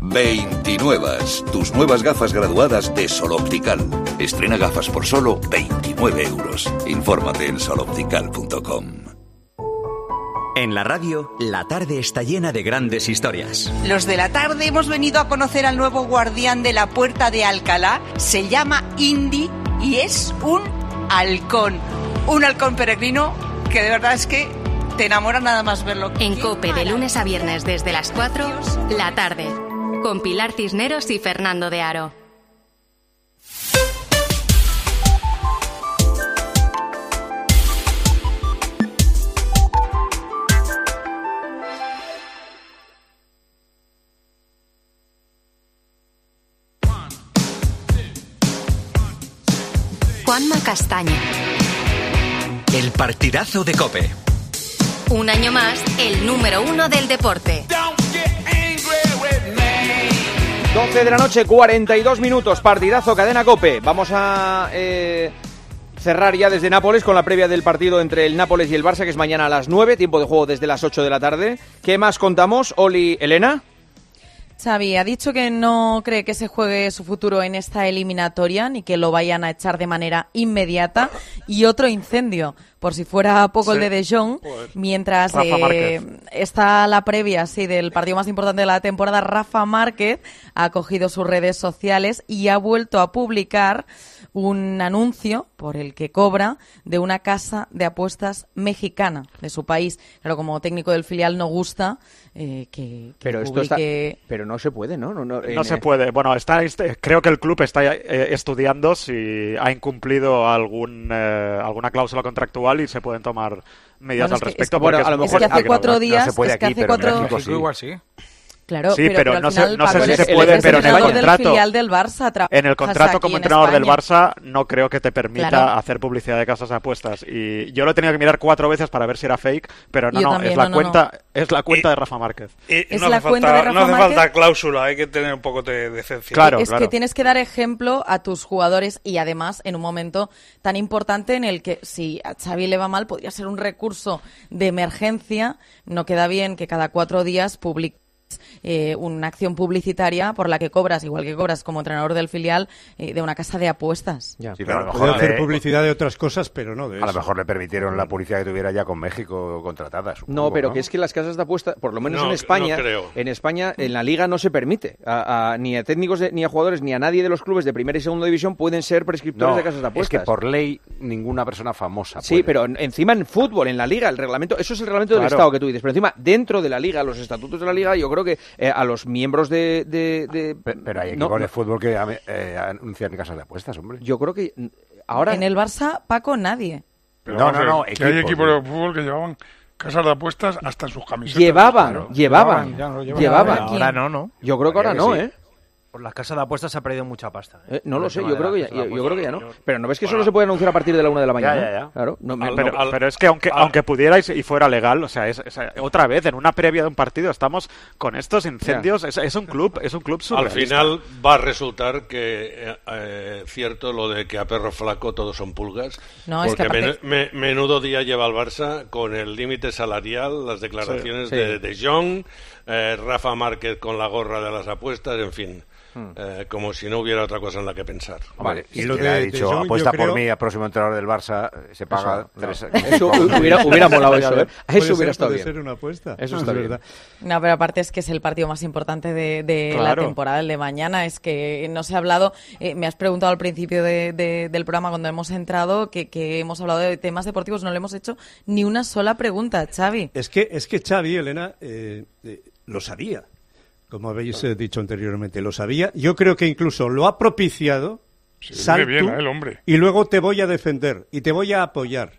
29. Tus nuevas gafas graduadas de Sol Optical. Estrena gafas por solo 29 euros. Infórmate en soloptical.com. En la radio, la tarde está llena de grandes historias. Los de la tarde hemos venido a conocer al nuevo guardián de la puerta de Alcalá. Se llama Indy y es un halcón. Un halcón peregrino que de verdad es que te enamora nada más verlo. En Cope, de lunes a viernes desde las 4, la tarde. Con Pilar Cisneros y Fernando de Aro. Juanma Castaño. El partidazo de Cope. Un año más, el número uno del deporte. 12 de la noche, 42 minutos, partidazo, cadena cope. Vamos a eh, cerrar ya desde Nápoles con la previa del partido entre el Nápoles y el Barça, que es mañana a las 9, tiempo de juego desde las 8 de la tarde. ¿Qué más contamos, Oli Elena? Xavi ha dicho que no cree que se juegue su futuro en esta eliminatoria ni que lo vayan a echar de manera inmediata. Y otro incendio, por si fuera poco el de De Jong, Joder. mientras eh, está la previa sí, del partido más importante de la temporada, Rafa Márquez ha cogido sus redes sociales y ha vuelto a publicar un anuncio por el que cobra de una casa de apuestas mexicana de su país. Claro, como técnico del filial no gusta eh, que, que Pero esto está, pero no se puede, ¿no? No, no, en- No se puede. Bueno, está, este- creo que el club está eh, estudiando si ha incumplido algún, eh, alguna cláusula contractual y se pueden tomar medidas Bueno, al es que- es respecto. que- porque bueno, a lo mejor- es que hace grave. cuatro días- No se puede es que aquí, hace pero en cuatro- México sí. igual sí. Claro, Sí, pero, pero al no sé- no si es- se puede, pero en el del contrato- del Barça, En el contrato como en entrenador del. Barça no creo que te permita Claro. hacer publicidad de casas de apuestas y yo lo he tenido que mirar cuatro veces para ver si era fake, pero no, Yo no, también, es la no, no, cuenta es la cuenta de Rafa Márquez. Y Es no la hace cuenta falta, de Rafa no hace Márquez. falta cláusula, hay que tener un poco de decencia. Claro, es claro. que tienes que dar ejemplo a tus jugadores y además en un momento tan importante en el que si a Xavi le va mal podría ser un recurso de emergencia. No queda bien que cada cuatro días publiques eh, una acción publicitaria por la que cobras, igual que cobras como entrenador del filial, eh, de una casa de apuestas. Sí, pero a lo Puede mejor hacer le- publicidad de otras cosas, pero no de A eso. lo mejor le permitieron la publicidad que tuviera ya con México contratada. supongo, No, pero que es que las casas de apuesta, por lo menos No, en España, en España, en la liga no se permite. A- a- ni a técnicos, de- ni a jugadores, ni a nadie de los clubes de primera y segunda división pueden ser prescriptores No, de casas de es apuestas. que por ley ninguna persona famosa Sí, puede. pero en- encima en fútbol, en la liga, el reglamento, eso es el reglamento del. Estado que tú dices, pero encima dentro de la liga, los estatutos de la liga, yo creo que eh, a los miembros de... de- de- Pe- Pero hay no, equipos de fútbol que eh, anuncian casas de apuestas, hombre. Yo creo que mm, ahora... En el Barça, Paco, nadie. Pero No, no, no, hay equipos, de fútbol que llevaban casas de apuestas hasta en sus camisetas. Llevaban, llevaban, no llevaban. Ahora no, ¿no? Yo creo que ahora no, ¿eh? Por las casas de apuestas se ha perdido mucha pasta. ¿eh? Eh, no Por lo sé, yo creo, que ya, yo, yo creo que ya no. Pero no ves que solo se puede anunciar a partir de la una de la mañana. ya, ya. Claro, no, me- Ah, pero, al- pero es que aunque, aunque pudierais y fuera legal, o sea, es, es- otra vez en una previa de un partido estamos con estos incendios. Es, es un club, es un club Al final va a resultar que eh, eh, cierto lo de que a perro flaco todos son pulgas. No, es porque que aparte- menu- me- menudo día lleva el Barça con el límite salarial, las declaraciones Sí, de, sí. de Jong, eh, Rafa Márquez con la gorra de las apuestas, en fin. Hmm. eh, como si no hubiera otra cosa en la que pensar. Vale, Y lo le ha dicho, Jong, apuesta creo- por mí, a próximo entrenador del Barça, eh, se paga Eso, tres... Eso hubiera, hubiera molado eso, ¿eh? Puede Eso ser- hubiera estado puede bien. ser una apuesta. Eso Es está bien. verdad. No, pero aparte es que es el partido más importante de, de la temporada, el de mañana. Es que no se ha hablado, eh, me has preguntado al principio de- de- del programa cuando hemos entrado que, que hemos hablado de temas deportivos, no le hemos hecho ni una sola pregunta, Xavi. Es que, es que Xavi, Elena, eh, eh, lo sabía. Como habéis eh, dicho anteriormente, lo sabía. Yo creo que incluso lo ha propiciado. Sí, Sal bien tú, a él, hombre. Y luego te voy a defender y te voy a apoyar.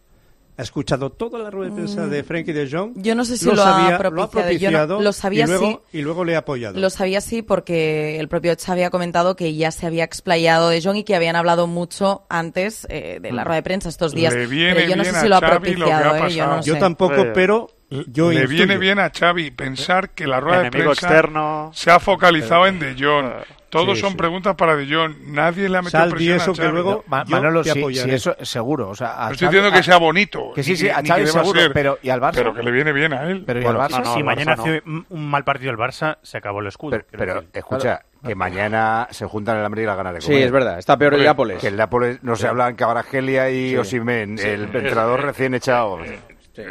Ha escuchado toda la rueda de prensa de Frankie de Jong. Mm, Yo no sé si lo, lo ha sabía, propiciado. Lo ha Yo no- propiciado lo sabía y luego, sí. y luego le ha apoyado. Lo sabía sí porque el propio Xavi ha comentado que ya se había explayado de Jong y que habían hablado mucho antes eh, de la rueda de prensa estos días. Le viene pero yo no sé bien si a lo ha Xavi lo ha propiciado, ¿eh? yo no pasado. Yo sé. tampoco, Eh, pero yo Le intuyo. viene bien a Xavi pensar que la rueda de prensa externo. se ha focalizado en De Jong. Todos Sí, son sí. preguntas para De Jong. Nadie le ha metido Sal, presión eso a que Xavi. luego- Ma- Yo Manolo, te sí, sí, eso seguro. O sea, a No estoy Xavi- diciendo que a- sea bonito. Que sí, sí, a Xavi que seguro, ser, pero ¿y al Barça? Pero que le viene bien a él. Pero ¿y al Barça? no, no, si mañana Barça no. hace un, mal partido el Barça, se acabó el escudo. Pero, pero, escucha, que mañana se juntan el hambre y las ganas de Sí, comer. es verdad. Está peor el Nápoles. Que el Nápoles no se habla en Cabragelia y Sí. Osimhen, Sí. el entrenador recién echado.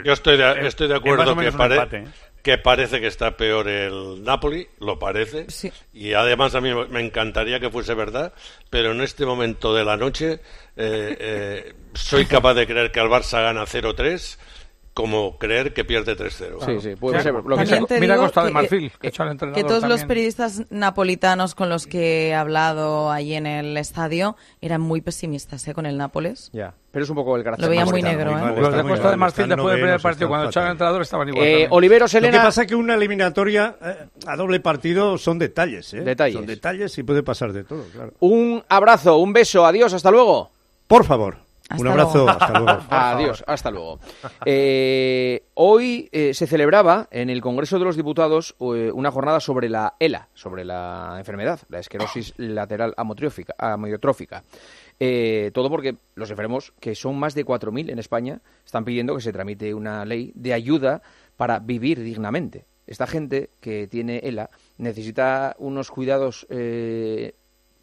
Yo estoy de, estoy de acuerdo que, pare- empate, ¿eh? que parece que está peor el Napoli, lo parece. Sí. Y además a mí me encantaría que fuese verdad, pero en este momento de la noche eh, eh, soy capaz de creer que el Barça gana 0-3 como creer que pierde 3-0. Sí, sí, puede Sí. ser. Lo que También sea. te Mira Costa de Marfil, que al que todos los periodistas napolitanos con los que he hablado allí en el estadio eran muy pesimistas ¿eh? con el Nápoles. Ya. Pero es un poco el carácter Lo veía muy negro, muy ¿eh? mal, Los de Costa mal, de Marfil después del primer partido, cuando echaron al entrenador, estaban igual. Eh, también. Olivero Lo que pasa es que una eliminatoria eh, a doble partido son detalles, ¿eh? Detalles. Son detalles y puede pasar de todo, claro. Un abrazo, un beso, adiós, hasta luego. Por favor, Hasta un abrazo, luego. hasta luego. Adiós, hasta luego. Eh, hoy eh, se celebraba en el Congreso de los Diputados eh, una jornada sobre la ELA, sobre la enfermedad, la esclerosis lateral amotriófica- amiotrófica. Eh, todo porque los enfermos, que son más de 4.000 en España, están pidiendo que se tramite una ley de ayuda para vivir dignamente. Esta gente que tiene ELA necesita unos cuidados eh,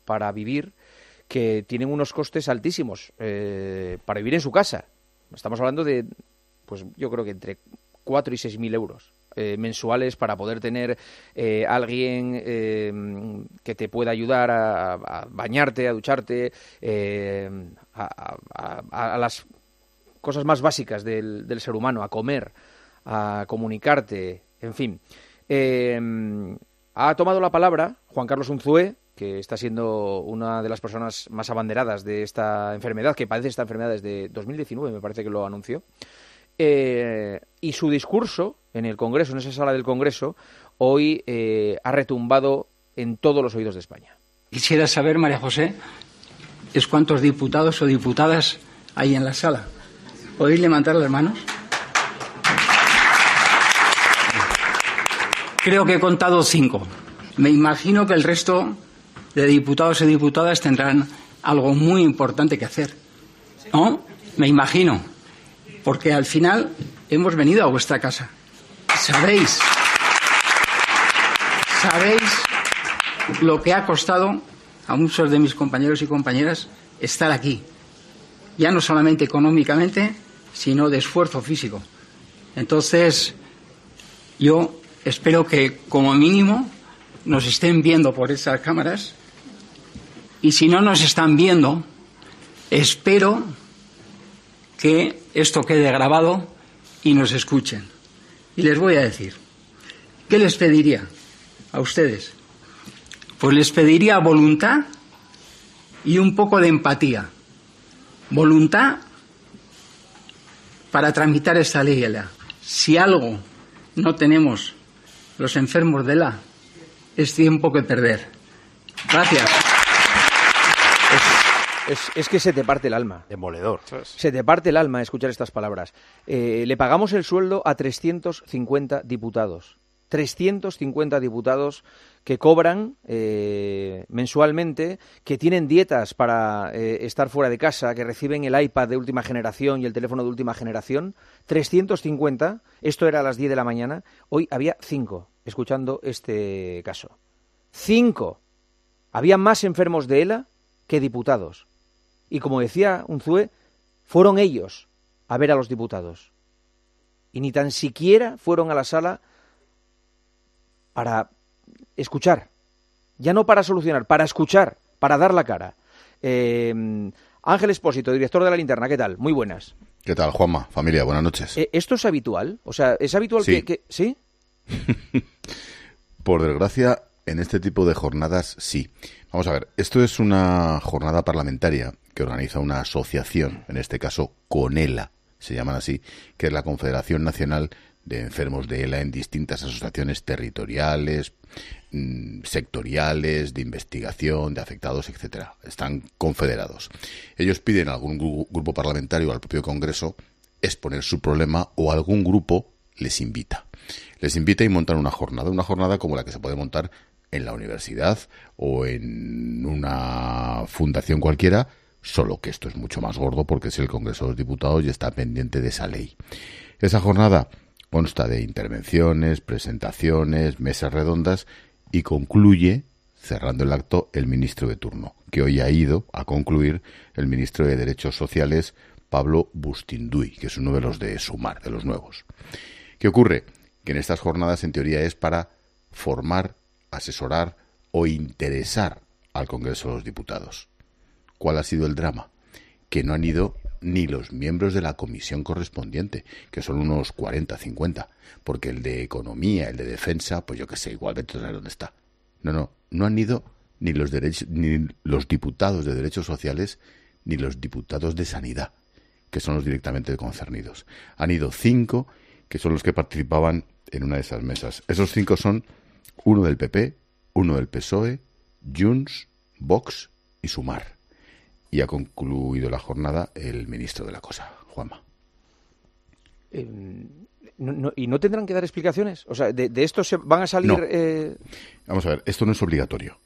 para vivir que tienen unos costes altísimos eh, para vivir en su casa. Estamos hablando de, pues yo creo que entre 4 y 6 mil euros. eh, mensuales para poder tener eh, alguien eh, que te pueda ayudar a, bañarte, a ducharte, eh, a, a- las cosas más básicas del, del ser humano, a comer, a comunicarte, en fin. Ha tomado la palabra Juan Carlos Unzué, que está siendo una de las personas más abanderadas de esta enfermedad, que padece esta enfermedad desde 2019, me parece que lo anunció. Eh, y su discurso en el Congreso, en esa sala del Congreso, hoy eh, ha retumbado en todos los oídos de España. Quisiera saber, María José, es cuántos diputados o diputadas hay en la sala. ¿Podéis levantar las manos? Creo que he contado cinco. Me imagino que el resto de diputados y diputadas tendrán algo muy importante que hacer. ¿No? Me imagino. Porque al final hemos venido a vuestra casa. Sabéis. Sabéis lo que ha costado a muchos de mis compañeros y compañeras estar aquí. Ya no solamente económicamente, sino de esfuerzo físico. Entonces, yo espero que como mínimo nos estén viendo por esas cámaras y si no nos están viendo, espero que esto quede grabado y nos escuchen. Y les voy a decir, ¿qué les pediría a ustedes? Pues les pediría voluntad y un poco de empatía. Voluntad para tramitar esta ley. Si algo no tenemos los enfermos de la, es tiempo que perder. Gracias. Es, es que se te parte el alma. Demoledor. Se te parte el alma escuchar estas palabras. Eh, le pagamos el sueldo a 350 diputados. 350 diputados que cobran eh, mensualmente, que tienen dietas para eh, estar fuera de casa, que reciben el iPad de última generación y el teléfono de última generación. 350, esto era a las 10 de la mañana, hoy había 5 escuchando este caso. 5. Había más enfermos de ELA que diputados. Y como decía Unzue, fueron ellos a ver a los diputados. Y ni tan siquiera fueron a la sala para escuchar. Ya no para solucionar, para escuchar, para dar la cara. Eh, Ángel Espósito, director de la linterna, ¿qué tal? Muy buenas. ¿Qué tal, Juanma? Familia, buenas noches. Eh, ¿Esto es habitual? O sea, ¿es habitual Sí. que, que- ¿Sí? Por desgracia, en este tipo de jornadas sí. Vamos a ver, esto es una jornada parlamentaria que organiza una asociación, en este caso CONELA, se llaman así, que es la Confederación Nacional de Enfermos de ELA en distintas asociaciones territoriales, mm, sectoriales, de investigación, de afectados, etcétera. Están confederados. Ellos piden a algún gru- grupo parlamentario o al propio Congreso exponer su problema o algún grupo les invita. Les invita y montan una jornada, una jornada como la que se puede montar en la universidad o en una fundación cualquiera, solo que esto es mucho más gordo porque es el Congreso de los Diputados y está pendiente de esa ley. Esa jornada consta de intervenciones, presentaciones, mesas redondas y concluye, cerrando el acto, el ministro de turno, que hoy ha ido a concluir el ministro de Derechos Sociales, Pablo Bustinduy, que es uno de los de Sumar, de los nuevos. ¿Qué ocurre? Que en estas jornadas, en teoría, es para formar, asesorar o interesar al Congreso de los Diputados. ¿Cuál ha sido el drama? Que no han ido ni los miembros de la comisión correspondiente, que son unos 40, 50, porque el de economía, el de defensa, pues yo qué sé, igual vete a dónde está. No, no, no han ido ni los derechos, ni los diputados de derechos sociales, ni los diputados de sanidad, que son los directamente concernidos. Han ido cinco, que son los que participaban en una de esas mesas. Esos cinco son uno del PP, uno del PSOE, Junts, Vox y Sumar. Y ha concluido la jornada el ministro de la cosa, Juanma. Eh, no- no- ¿Y no tendrán que dar explicaciones? O sea, ¿de, de esto se van a salir...? No. eh, Vamos a ver, esto no es obligatorio.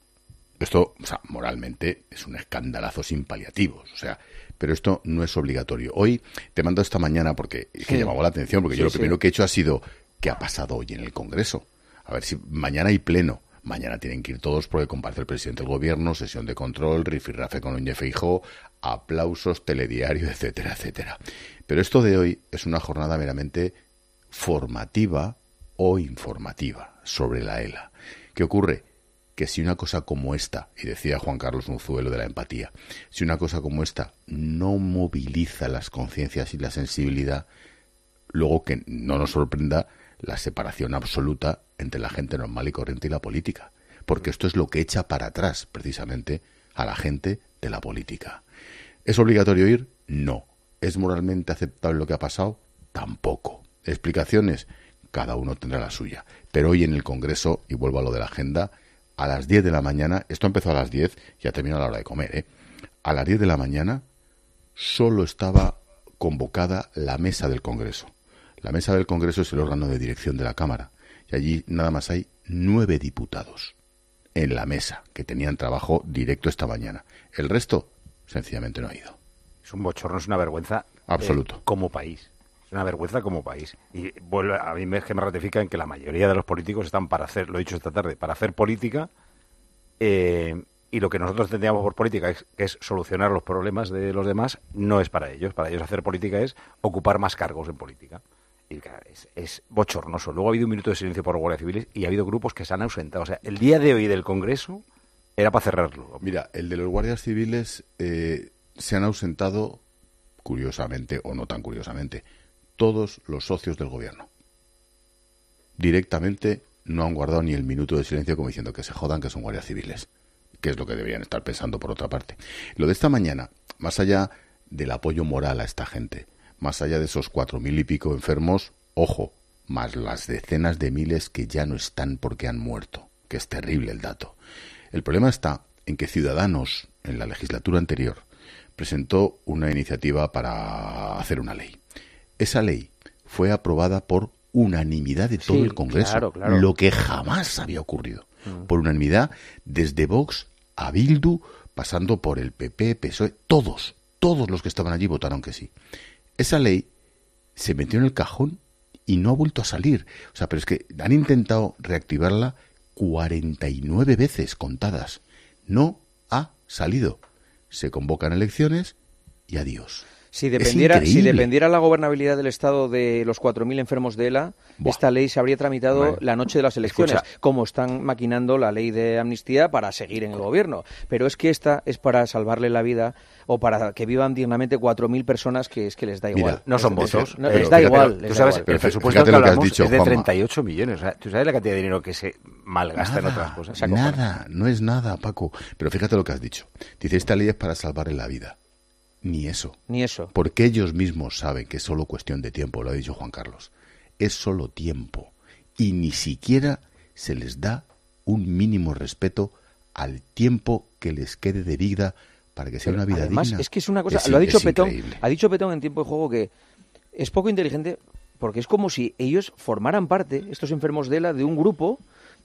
Esto, o sea, moralmente es un escandalazo sin paliativos. O sea, pero esto no es obligatorio. Hoy te mando esta mañana porque es que Sí. llamaba la atención, porque Sí, yo lo sí. primero que he hecho ha sido ¿qué ha pasado hoy en el Congreso? A ver si mañana hay pleno. Mañana tienen que ir todos porque comparte el presidente del gobierno, sesión de control, rifirrafe con un Feijó, aplausos, telediario, etcétera, etcétera. Pero esto de hoy es una jornada meramente formativa o informativa sobre la ELA. ¿Qué ocurre? Que si una cosa como esta, y decía Juan Carlos Muzuelo de la empatía, si una cosa como esta no moviliza las conciencias y la sensibilidad, luego que no nos sorprenda la separación absoluta entre la gente normal y corriente y la política, porque esto es lo que echa para atrás precisamente a la gente de la política. ¿Es obligatorio ir? No. ¿Es moralmente aceptable lo que ha pasado? Tampoco. ¿Explicaciones? Cada uno tendrá la suya. Pero hoy en el Congreso, y vuelvo a lo de la agenda, a las 10 de la mañana, esto empezó a las 10, ya terminó a la hora de comer, ¿eh? A las 10 de la mañana solo estaba convocada la mesa del Congreso. La mesa del Congreso es el órgano de dirección de la Cámara. Y allí nada más hay nueve diputados en la mesa que tenían trabajo directo esta mañana. El resto sencillamente no ha ido. Es un bochorno, es una vergüenza. Absoluto. eh, como país. Es una vergüenza como país. Y vuelve, a mí me, es que me ratifica en que la mayoría de los políticos están para hacer, lo he dicho esta tarde, para hacer política. eh, y lo que nosotros entendíamos por política es, que es solucionar los problemas de los demás, no es para ellos. Para ellos hacer política es ocupar más cargos en política. Es bochornoso. Luego ha habido un minuto de silencio por guardias civiles y ha habido grupos que se han ausentado. O sea, el día de hoy del Congreso era para cerrarlo. Mira, el de los guardias civiles eh, se han ausentado, curiosamente o no tan curiosamente, todos los socios del gobierno. Directamente no han guardado ni el minuto de silencio como diciendo que se jodan que son guardias civiles, que es lo que deberían estar pensando por otra parte. Lo de esta mañana, más allá del apoyo moral a esta gente, más allá de esos cuatro mil y pico enfermos, ojo, más las decenas de miles que ya no están porque han muerto, que es terrible el dato. El problema está en que Ciudadanos, en la legislatura anterior, presentó una iniciativa para hacer una ley. Esa ley fue aprobada por unanimidad de todo Sí, el Congreso, claro, claro. lo que jamás había ocurrido. Por unanimidad, desde Vox a Bildu, pasando por el PP, PSOE, todos, todos los que estaban allí votaron que sí. Esa ley se metió en el cajón y no ha vuelto a salir. O sea, pero es que han intentado reactivarla 49 veces contadas. No ha salido. Se convocan elecciones y adiós. Si dependiera, si dependiera la gobernabilidad del Estado de los 4.000 enfermos de ELA, esta ley se habría tramitado Bueno, la noche de las elecciones, escucha. como están maquinando la ley de amnistía para seguir en el gobierno. Pero es que esta es para salvarle la vida o para que vivan dignamente 4.000 personas que es que les da Mira, igual. No son votos. no, les da pero- igual. pero les Tú da sabes, igual. el presupuesto fíjate que lo que has hablamos dicho, es de Juanma. 38 millones. O sea, ¿Tú sabes la cantidad de dinero que se malgasta en otras cosas? Nada, no es nada, Paco. Pero fíjate lo que has dicho. Dice, esta ley es para salvarle la vida. Ni eso. Ni eso. Porque ellos mismos saben que es solo cuestión de tiempo, lo ha dicho Juan Carlos. Es solo tiempo. Y ni siquiera se les da un mínimo respeto al tiempo que les quede de vida para que sea Pero una vida Además, digna. es que es una cosa, Es lo ha dicho Petón, increíble. ha dicho Petón en tiempo de juego que es poco inteligente porque es como si ellos formaran parte, estos enfermos de ELA, de un grupo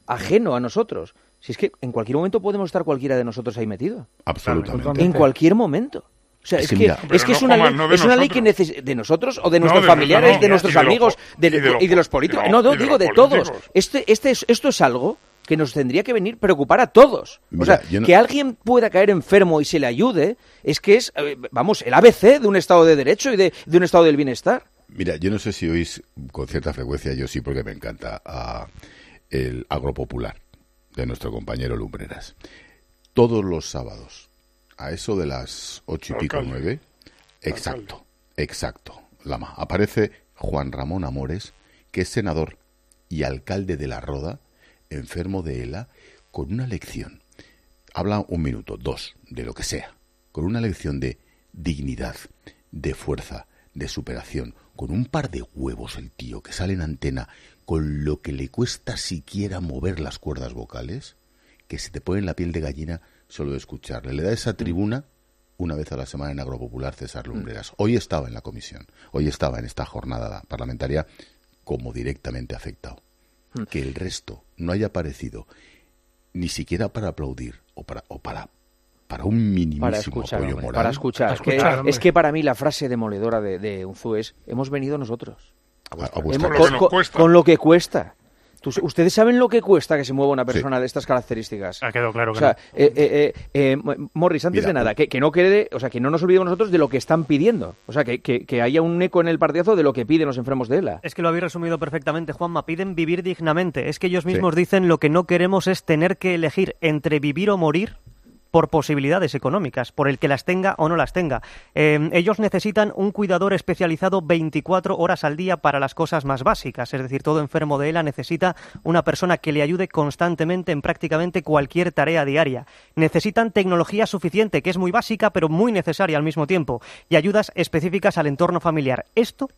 ajeno a nosotros. Si es que en cualquier momento podemos estar cualquiera de nosotros ahí metido. Absolutamente. En cualquier momento. O sea, Es que mira- es, que Pero es no, una ley, no es una ley que nosotros. neces- de nosotros o de No, nuestros de- familiares, no, de y nuestros de los amigos, y de los y de los po- políticos. no, No, no, digo de todos. Este, este es, esto es algo que nos tendría que venir preocupar a todos. Mira, o sea, yo no- que alguien pueda caer enfermo y se le ayude, es que es, eh, vamos, el ABC de un Estado de Derecho y de, de un Estado del bienestar. Mira, yo no sé si oís con cierta frecuencia, yo sí porque me encanta, a el agropopular de nuestro compañero Lumbreras. Todos los sábados, a eso de las ocho y pico, nueve, exacto, exacto, Lama, aparece Juan Ramón Amores, que es senador y alcalde de La Roda, enfermo de ELA, con una lección. Habla un minuto, dos, de lo que sea, con una lección de dignidad, de fuerza, de superación, con un par de huevos el tío que sale en antena, con lo que le cuesta siquiera mover las cuerdas vocales, que se te pone en la piel de gallina solo de escucharle. Le da esa tribuna una vez a la semana en Agropopular César Lumbreras. Hoy estaba en la comisión, hoy estaba en esta jornada parlamentaria como directamente afectado. Que el resto no haya aparecido ni siquiera para aplaudir o para, o para, para un minimísimo Para escuchar, apoyo hombre, moral. para escuchar. Para Es que- escuchar, hombre. es que para mí la frase demoledora de, de Unzu es, hemos venido nosotros. A- a vuestra Hemos- Con lo que con, nos con- cuesta. con lo que cuesta. Tú- ¿Ustedes saben lo que cuesta que se mueva una persona de estas características? Ha quedado claro O que sea, no. eh, eh, eh, eh, Mo- Morris, antes Mira, de nada, que, que no quede, o sea, que no nos olvidemos nosotros de lo que están pidiendo. O sea, que, que- que haya un eco en el partidazo de lo que piden los enfermos de ELA. Es que lo habéis resumido perfectamente, Juanma. Piden vivir dignamente. Es que ellos mismos dicen lo que no queremos es tener que elegir entre vivir o morir por posibilidades económicas, por el que las tenga o no las tenga. Eh, ellos necesitan un cuidador especializado 24 horas al día para las cosas más básicas, es decir, todo enfermo de ELA necesita una persona que le ayude constantemente en prácticamente cualquier tarea diaria. Necesitan tecnología suficiente, que es muy básica, pero muy necesaria al mismo tiempo, y ayudas específicas al entorno familiar. Esto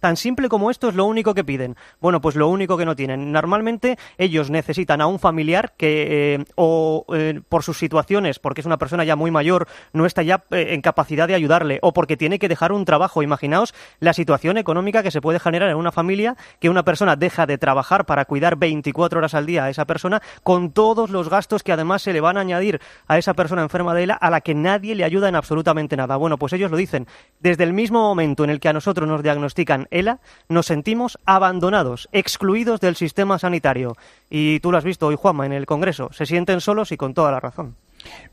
Tan simple como esto es lo único que piden. Bueno, pues lo único que no tienen. Normalmente ellos necesitan a un familiar que, eh, o eh, por sus situaciones, porque es una persona ya muy mayor, no está ya eh, en capacidad de ayudarle, o porque tiene que dejar un trabajo. Imaginaos la situación económica que se puede generar en una familia que una persona deja de trabajar para cuidar 24 horas al día a esa persona, con todos los gastos que además se le van a añadir a esa persona enferma de ELA, a la que nadie le ayuda en absolutamente nada. Bueno, pues ellos lo dicen. Desde el mismo momento en el que a nosotros nos diagnostican ELA, nos sentimos abandonados, excluidos del sistema sanitario. Y tú lo has visto hoy, Juanma, en el Congreso. Se sienten solos y con toda la razón.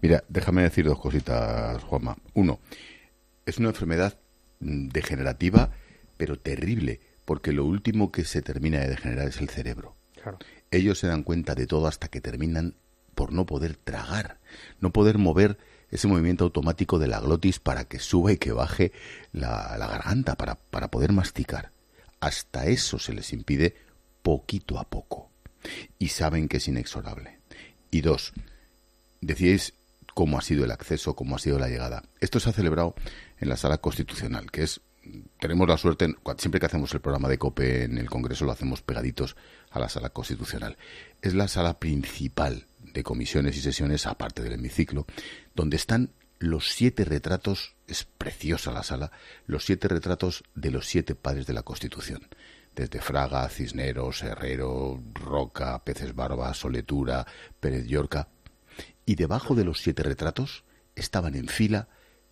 Mira, déjame decir dos cositas, Juanma. Uno, es una enfermedad mm, degenerativa, pero terrible, porque lo último que se termina de degenerar es el cerebro. Ellos se dan cuenta de todo hasta que terminan por no poder tragar, no poder mover ese movimiento automático de la glotis para que suba y que baje la, garganta, para, para poder masticar. Hasta eso se les impide poquito a poco. Y saben que es inexorable. Y dos, decíais cómo ha sido el acceso, cómo ha sido la llegada. Esto se ha celebrado en la sala constitucional, que es tenemos la suerte, siempre que hacemos el programa de COPE en el Congreso lo hacemos pegaditos a la sala constitucional. Es la sala principal de comisiones y sesiones, aparte del hemiciclo, donde están los siete retratos, es preciosa la sala, los siete retratos de los siete padres de la Constitución. Desde Fraga, Cisneros, Herrero, Roca, Peces Barba, Soletura, Pérez Llorca. Y debajo de los siete retratos estaban en fila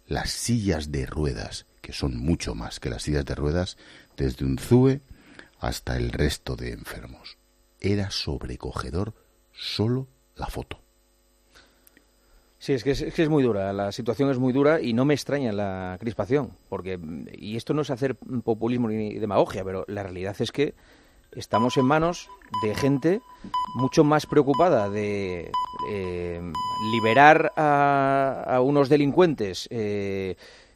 las sillas de ruedas, que son mucho más que las sillas de ruedas, desde un ZUE hasta el resto de enfermos. Era sobrecogedor solo la foto. Sí, es que es, que es muy dura, la situación es muy dura y no me extraña la crispación, porque, y esto no es hacer populismo ni demagogia, pero la realidad es que estamos en manos de gente mucho más preocupada de eh, liberar a, a unos delincuentes eh,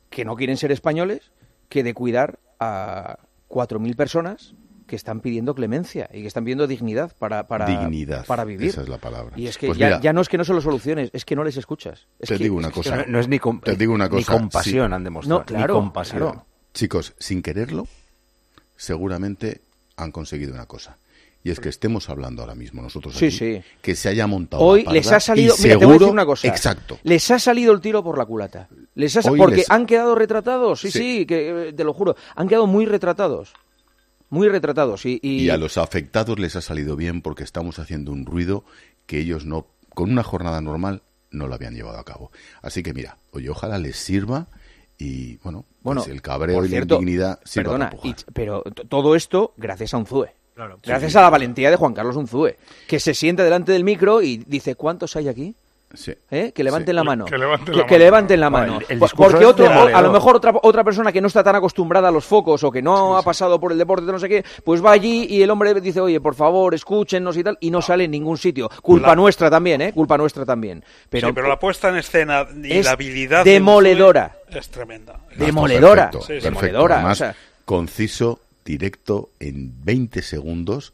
que no quieren ser españoles que de cuidar a 4.000 personas que están pidiendo clemencia y que están pidiendo dignidad para, para, Dignidad, para vivir. esa es la palabra. Y es que Pues ya, mira, ya no es que no se lo soluciones, es que no les escuchas. Es te que- digo una es que cosa. no- no es ni com- te digo una ni cosa. compasión sí. han demostrado, No, claro, ni compasión. claro. Chicos, sin quererlo, seguramente han conseguido una cosa. Y es que estemos hablando ahora mismo nosotros Sí, aquí, sí. que se haya montado Hoy les ha salido, mira, te voy a decir una cosa. Exacto. Les ha salido el tiro por la culata. Les ha porque les- han quedado retratados, sí, sí, Sí. que eh, te lo juro, han quedado muy retratados. Muy retratados y, y- Y a los afectados les ha salido bien porque estamos haciendo un ruido que ellos no, con una jornada normal, no lo habían llevado a cabo. Así que mira, oye, ojalá les sirva y, bueno, bueno, pues el cabreo por y cierto, la indignidad sirva perdona, para y- pero todo esto gracias a un ZUE. Claro. Gracias Sí, a la valentía de Juan Carlos Unzúe, que se sienta delante del micro y dice, ¿cuántos hay aquí? Sí. ¿Eh? Que levanten Sí. la mano. Que levanten que, la que mano. levanten la Bueno, mano. el- el Po- discurso Porque otro, o- a lo mejor otra, otra persona que no está tan acostumbrada a los focos o que no ha pasado por el deporte de no sé qué, pues va allí y el hombre dice, oye, por favor, escúchenos y tal, y no sale en ningún sitio. Culpa La- nuestra también, ¿eh? Culpa nuestra también. Pero, sí, pero la puesta en escena y es la habilidad de demoledora. Unzué es tremenda. Demoledora. Perfecto, Sí, sí. perfecto. Demoledora, Además, o sea- conciso, directo, en 20 segundos,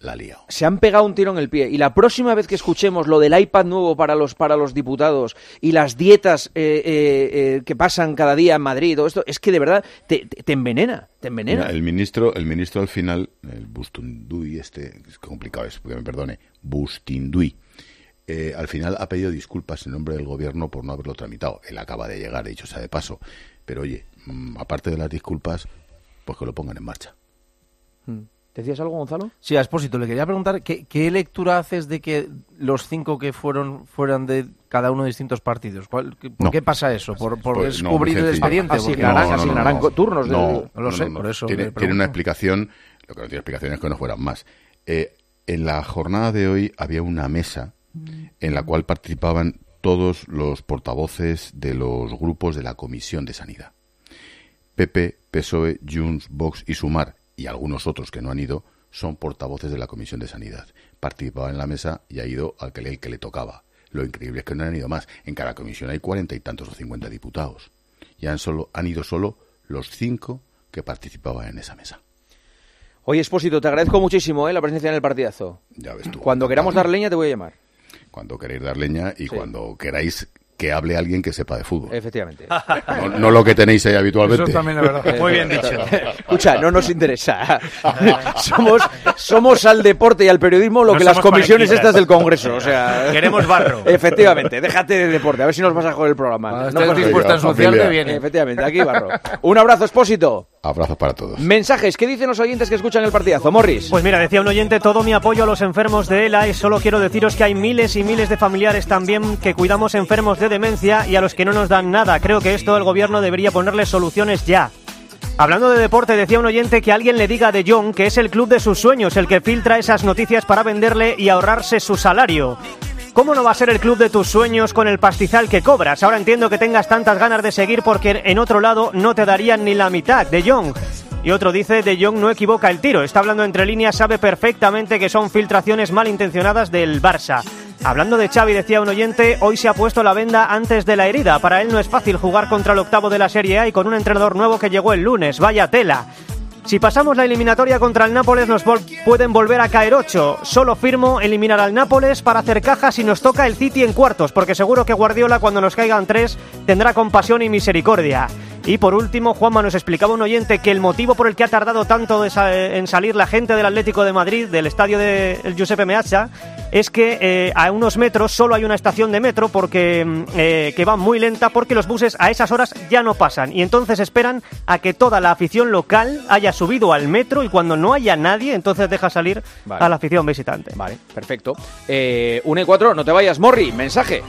la liado. se han pegado un tiro en el pie. Y la próxima vez que escuchemos lo del iPad nuevo para los, para los diputados y las dietas eh, eh, eh, que pasan cada día en Madrid, todo esto, es que de verdad te, te- te envenena, te envenena. Mira, el ministro, el ministro al final, el Bustunduy, este, es complicado es, que me perdone, Bustinduy, eh, al final ha pedido disculpas en nombre del gobierno por no haberlo tramitado. Él acaba de llegar, dicho sea de paso. Pero oye, mm, aparte de las disculpas, pues que lo pongan en marcha. Mm. ¿Decías algo, Gonzalo? Sí, a Expósito, le quería preguntar ¿qué, qué lectura haces de que los cinco que fueron fueran de cada uno de distintos partidos. ¿Cuál- qué- ¿Por No. qué pasa eso? ¿Por, por Pues descubrir el expediente? Asignarán- No, no, no, asignarán no. co- turnos de- No, No lo sé, por eso Tiene, una explicación, lo que no tiene explicación es que no fueran más. Eh, En la jornada de hoy había una mesa en la cual participaban todos los portavoces de los grupos de la Comisión de Sanidad. PP, PSOE, Junts, Vox y Sumar, y algunos otros que no han ido, son portavoces de la Comisión de Sanidad. Participaban en la mesa y ha ido al que, le- el que le tocaba. Lo increíble es que no han ido más. En cada comisión hay cuarenta y tantos o cincuenta diputados. Y han, solo, han ido solo los cinco que participaban en esa mesa. Oye, Espósito, te agradezco muchísimo ¿eh? la presencia en el partidazo. Ya ves tú. Cuando queramos dar leña te voy a llamar. Cuando queréis dar leña y cuando queráis que hable alguien que sepa de fútbol. Efectivamente. No, no lo que tenéis ahí habitualmente. Eso también es verdad. Muy bien dicho. Escucha, no nos interesa. somos, somos al deporte y al periodismo lo No que las comisiones estas del Congreso. O sea, Queremos barro. Efectivamente, déjate de deporte. A ver si nos vas a joder el programa. Cuando No estés dispuesta a ensuciarte, viene. Efectivamente, aquí barro. Un abrazo, Espósito. Abrazos para todos. Mensajes, ¿qué dicen los oyentes que escuchan el partidazo? Morris. Pues mira, decía un oyente, todo mi apoyo a los enfermos de ELA y solo quiero deciros que hay miles y miles de familiares también que cuidamos enfermos de demencia y a los que no nos dan nada. Creo que esto el gobierno debería ponerle soluciones ya. Hablando de deporte, decía un oyente que alguien le diga a De Jong que es el club de sus sueños el que filtra esas noticias para venderle y ahorrarse su salario. ¿Cómo no va a ser el club de tus sueños con el pastizal que cobras? Ahora entiendo que tengas tantas ganas de seguir porque en otro lado no te darían ni la mitad, De Jong. Y otro dice, De Jong no equivoca el tiro. Está hablando entre líneas, sabe perfectamente que son filtraciones malintencionadas del Barça. Hablando de Xavi, decía un oyente, hoy se ha puesto la venda antes de la herida. Para él no es fácil jugar contra el octavo de la Serie A y con un entrenador nuevo que llegó el lunes. Vaya tela. Si pasamos la eliminatoria contra el Nápoles nos pueden volver a caer 8. Solo firmo eliminar al Nápoles para hacer cajas y nos toca el City en cuartos, porque seguro que Guardiola cuando nos caigan 3 tendrá compasión y misericordia. Y por último, Juanma nos explicaba un oyente que el motivo por el que ha tardado tanto de en salir la gente del Atlético de Madrid, del estadio del Giuseppe Meazza, es que eh, a unos metros solo hay una estación de metro porque mm, eh, que va muy lenta porque los buses a esas horas ya no pasan y entonces esperan a que toda la afición local haya subido al metro y cuando no haya nadie entonces deja salir Vale. a la afición visitante. Vale, perfecto. Eh, 1 y 4, no te vayas, Morri, mensaje.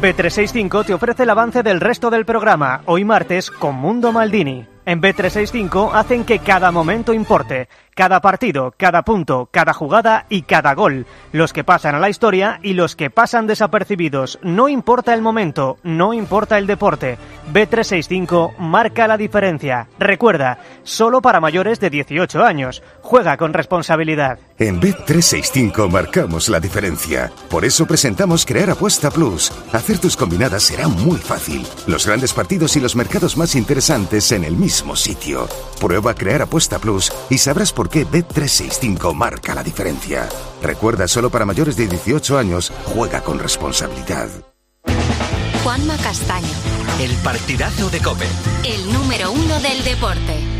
B365 te ofrece el avance del resto del programa, hoy martes con Mundo Maldini. En B365 hacen que cada momento importe, cada partido, cada punto, cada jugada y cada gol, los que pasan a la historia y los que pasan desapercibidos. No importa el momento, no importa el deporte. B365 marca la diferencia. Recuerda, solo para mayores de 18 años. Juega con responsabilidad. En Bet365 marcamos la diferencia. Por eso presentamos Crear Apuesta Plus. Hacer tus combinadas será muy fácil. Los grandes partidos y los mercados más interesantes en el mismo sitio. Prueba Crear Apuesta Plus y sabrás por qué Bet365 marca la diferencia. Recuerda, solo para mayores de 18 años, juega con responsabilidad. Juanma Castaño, El partidazo de Cope. el número uno del deporte.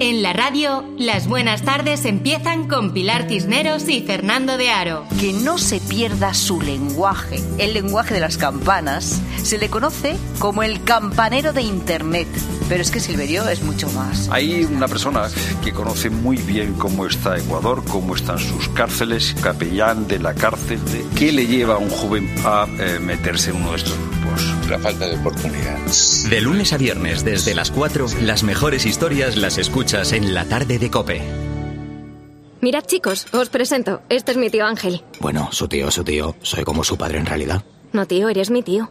En la radio, las buenas tardes empiezan con Pilar Cisneros y Fernando de Aro. Que no se pierda su lenguaje. El lenguaje de las campanas se le conoce como el campanero de Internet. Pero es que Silverio es mucho más. Hay una persona que conoce muy bien cómo está Ecuador, cómo están sus cárceles, capellán de la cárcel. de- ¿Qué le lleva a un joven a eh, meterse en uno de estos grupos? La falta de oportunidad. De lunes a viernes, desde las 4, las mejores historias las escuchas en la tarde de Cope. Mirad chicos, os presento. Este es mi tío Ángel. Bueno, su tío, su tío. Soy como su padre en realidad. No tío, eres mi tío.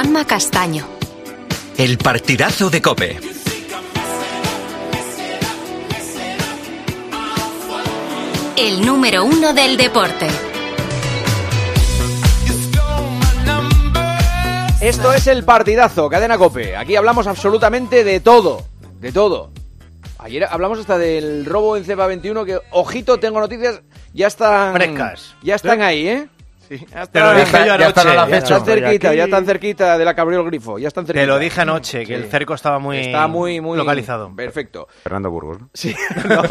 Juanma Castaño. El partidazo de Cope. El número uno del deporte. Esto es el partidazo, cadena cope. Aquí hablamos absolutamente de todo, de todo. Ayer hablamos hasta del robo en Cepa 21 que, ojito, tengo noticias, ya están... Frescas. Ya están ahí, ¿eh? Sí, ya Te lo dije yo ya están anoche. Ya Ya están cerquita, aquí- ya están cerquita de la que abrió el grifo, ya están cerquita. Te lo dije anoche, que Sí. el cerco estaba muy, Está muy, muy localizado. Perfecto. Fernando Burgos, ¿no? Sí. No.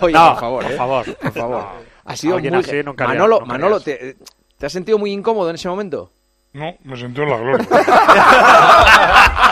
Oye, No, por favor, por ¿eh? favor. por favor. Ha sido muy... así nunca Manolo, nunca Manolo. ¿te, ¿te has sentido muy incómodo en ese momento? No, me sentí en la gloria.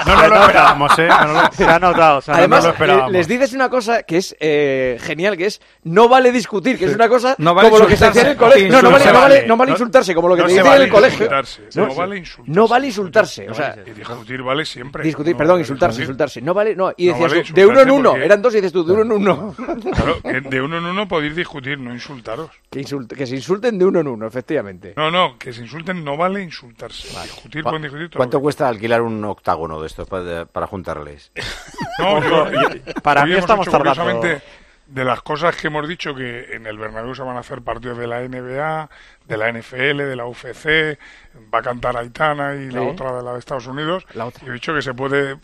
No lo esperábamos, ¿eh? No lo- Se ha notado, se ha Además, notado. les dices una cosa que es eh, genial, que es no vale discutir, que es una cosa No vale como lo que se hacía en el colegio. No, no vale, no Insultarse. vale, no vale insultarse, como lo que no te se dicen en vale el colegio. no vale insultarse. No vale insultarse, o sea, Y discutir vale siempre. discutir, No perdón, vale insultarse, insultarse. No vale, no, y No decías vale tú, de uno en uno, porque- eran dos y dices tú, de uno en uno. Claro, de uno en uno podéis discutir, no insultaros. Que, que se insulten de uno en uno, efectivamente. No, no, que se insulten no vale insultarse. Discutir pueden discutir todo. ¿Cuánto cuesta alquilar un octágono de estos para, para juntarles? No, yo- Para mí estamos tardando. curiosamente, de las cosas que hemos dicho que en el Bernabéu se van a hacer partidos de la NBA, de la NFL, de la UFC, va a cantar Aitana y la otra de la de Estados Unidos. La otra. Y he dicho que se puede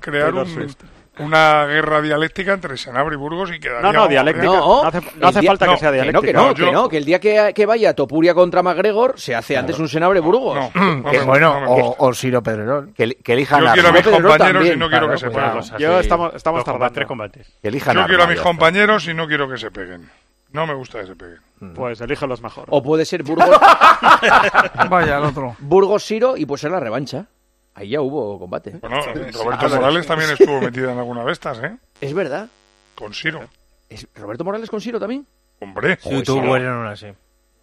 crear Taylor un- Swift. Una guerra diáctica entre Senabre y Burgos y quedaría... No, no, dialéctica. No hace- no hace falta que sea Que no, dialéctica. que no, No, que yo- no, que el día que, que vaya Topuria contra McGregor se hace antes un Senabre Burgos. No, Que, no me- bueno, o, o Ciro Pedrerol. Que, que elijan Yo a quiero a mis compañeros también, y no quiero claro, que se pues peguen. Yo estamos, estamos tardando. combates, tres combates. Que elijan Yo quiero a mis compañeros y no quiero que se peguen. No me gusta que se peguen. Pues eligen los mejores. O puede ser Burgos, Vaya, el otro. Burgos Siro y puede ser la revancha. Ahí ya hubo combate. Bueno, Roberto Morales también estuvo metido en alguna de estas, ¿eh? Es verdad. Con Siro. ¿Es ¿Roberto Morales con Siro también? Hombre. Sí, tú en una, sí.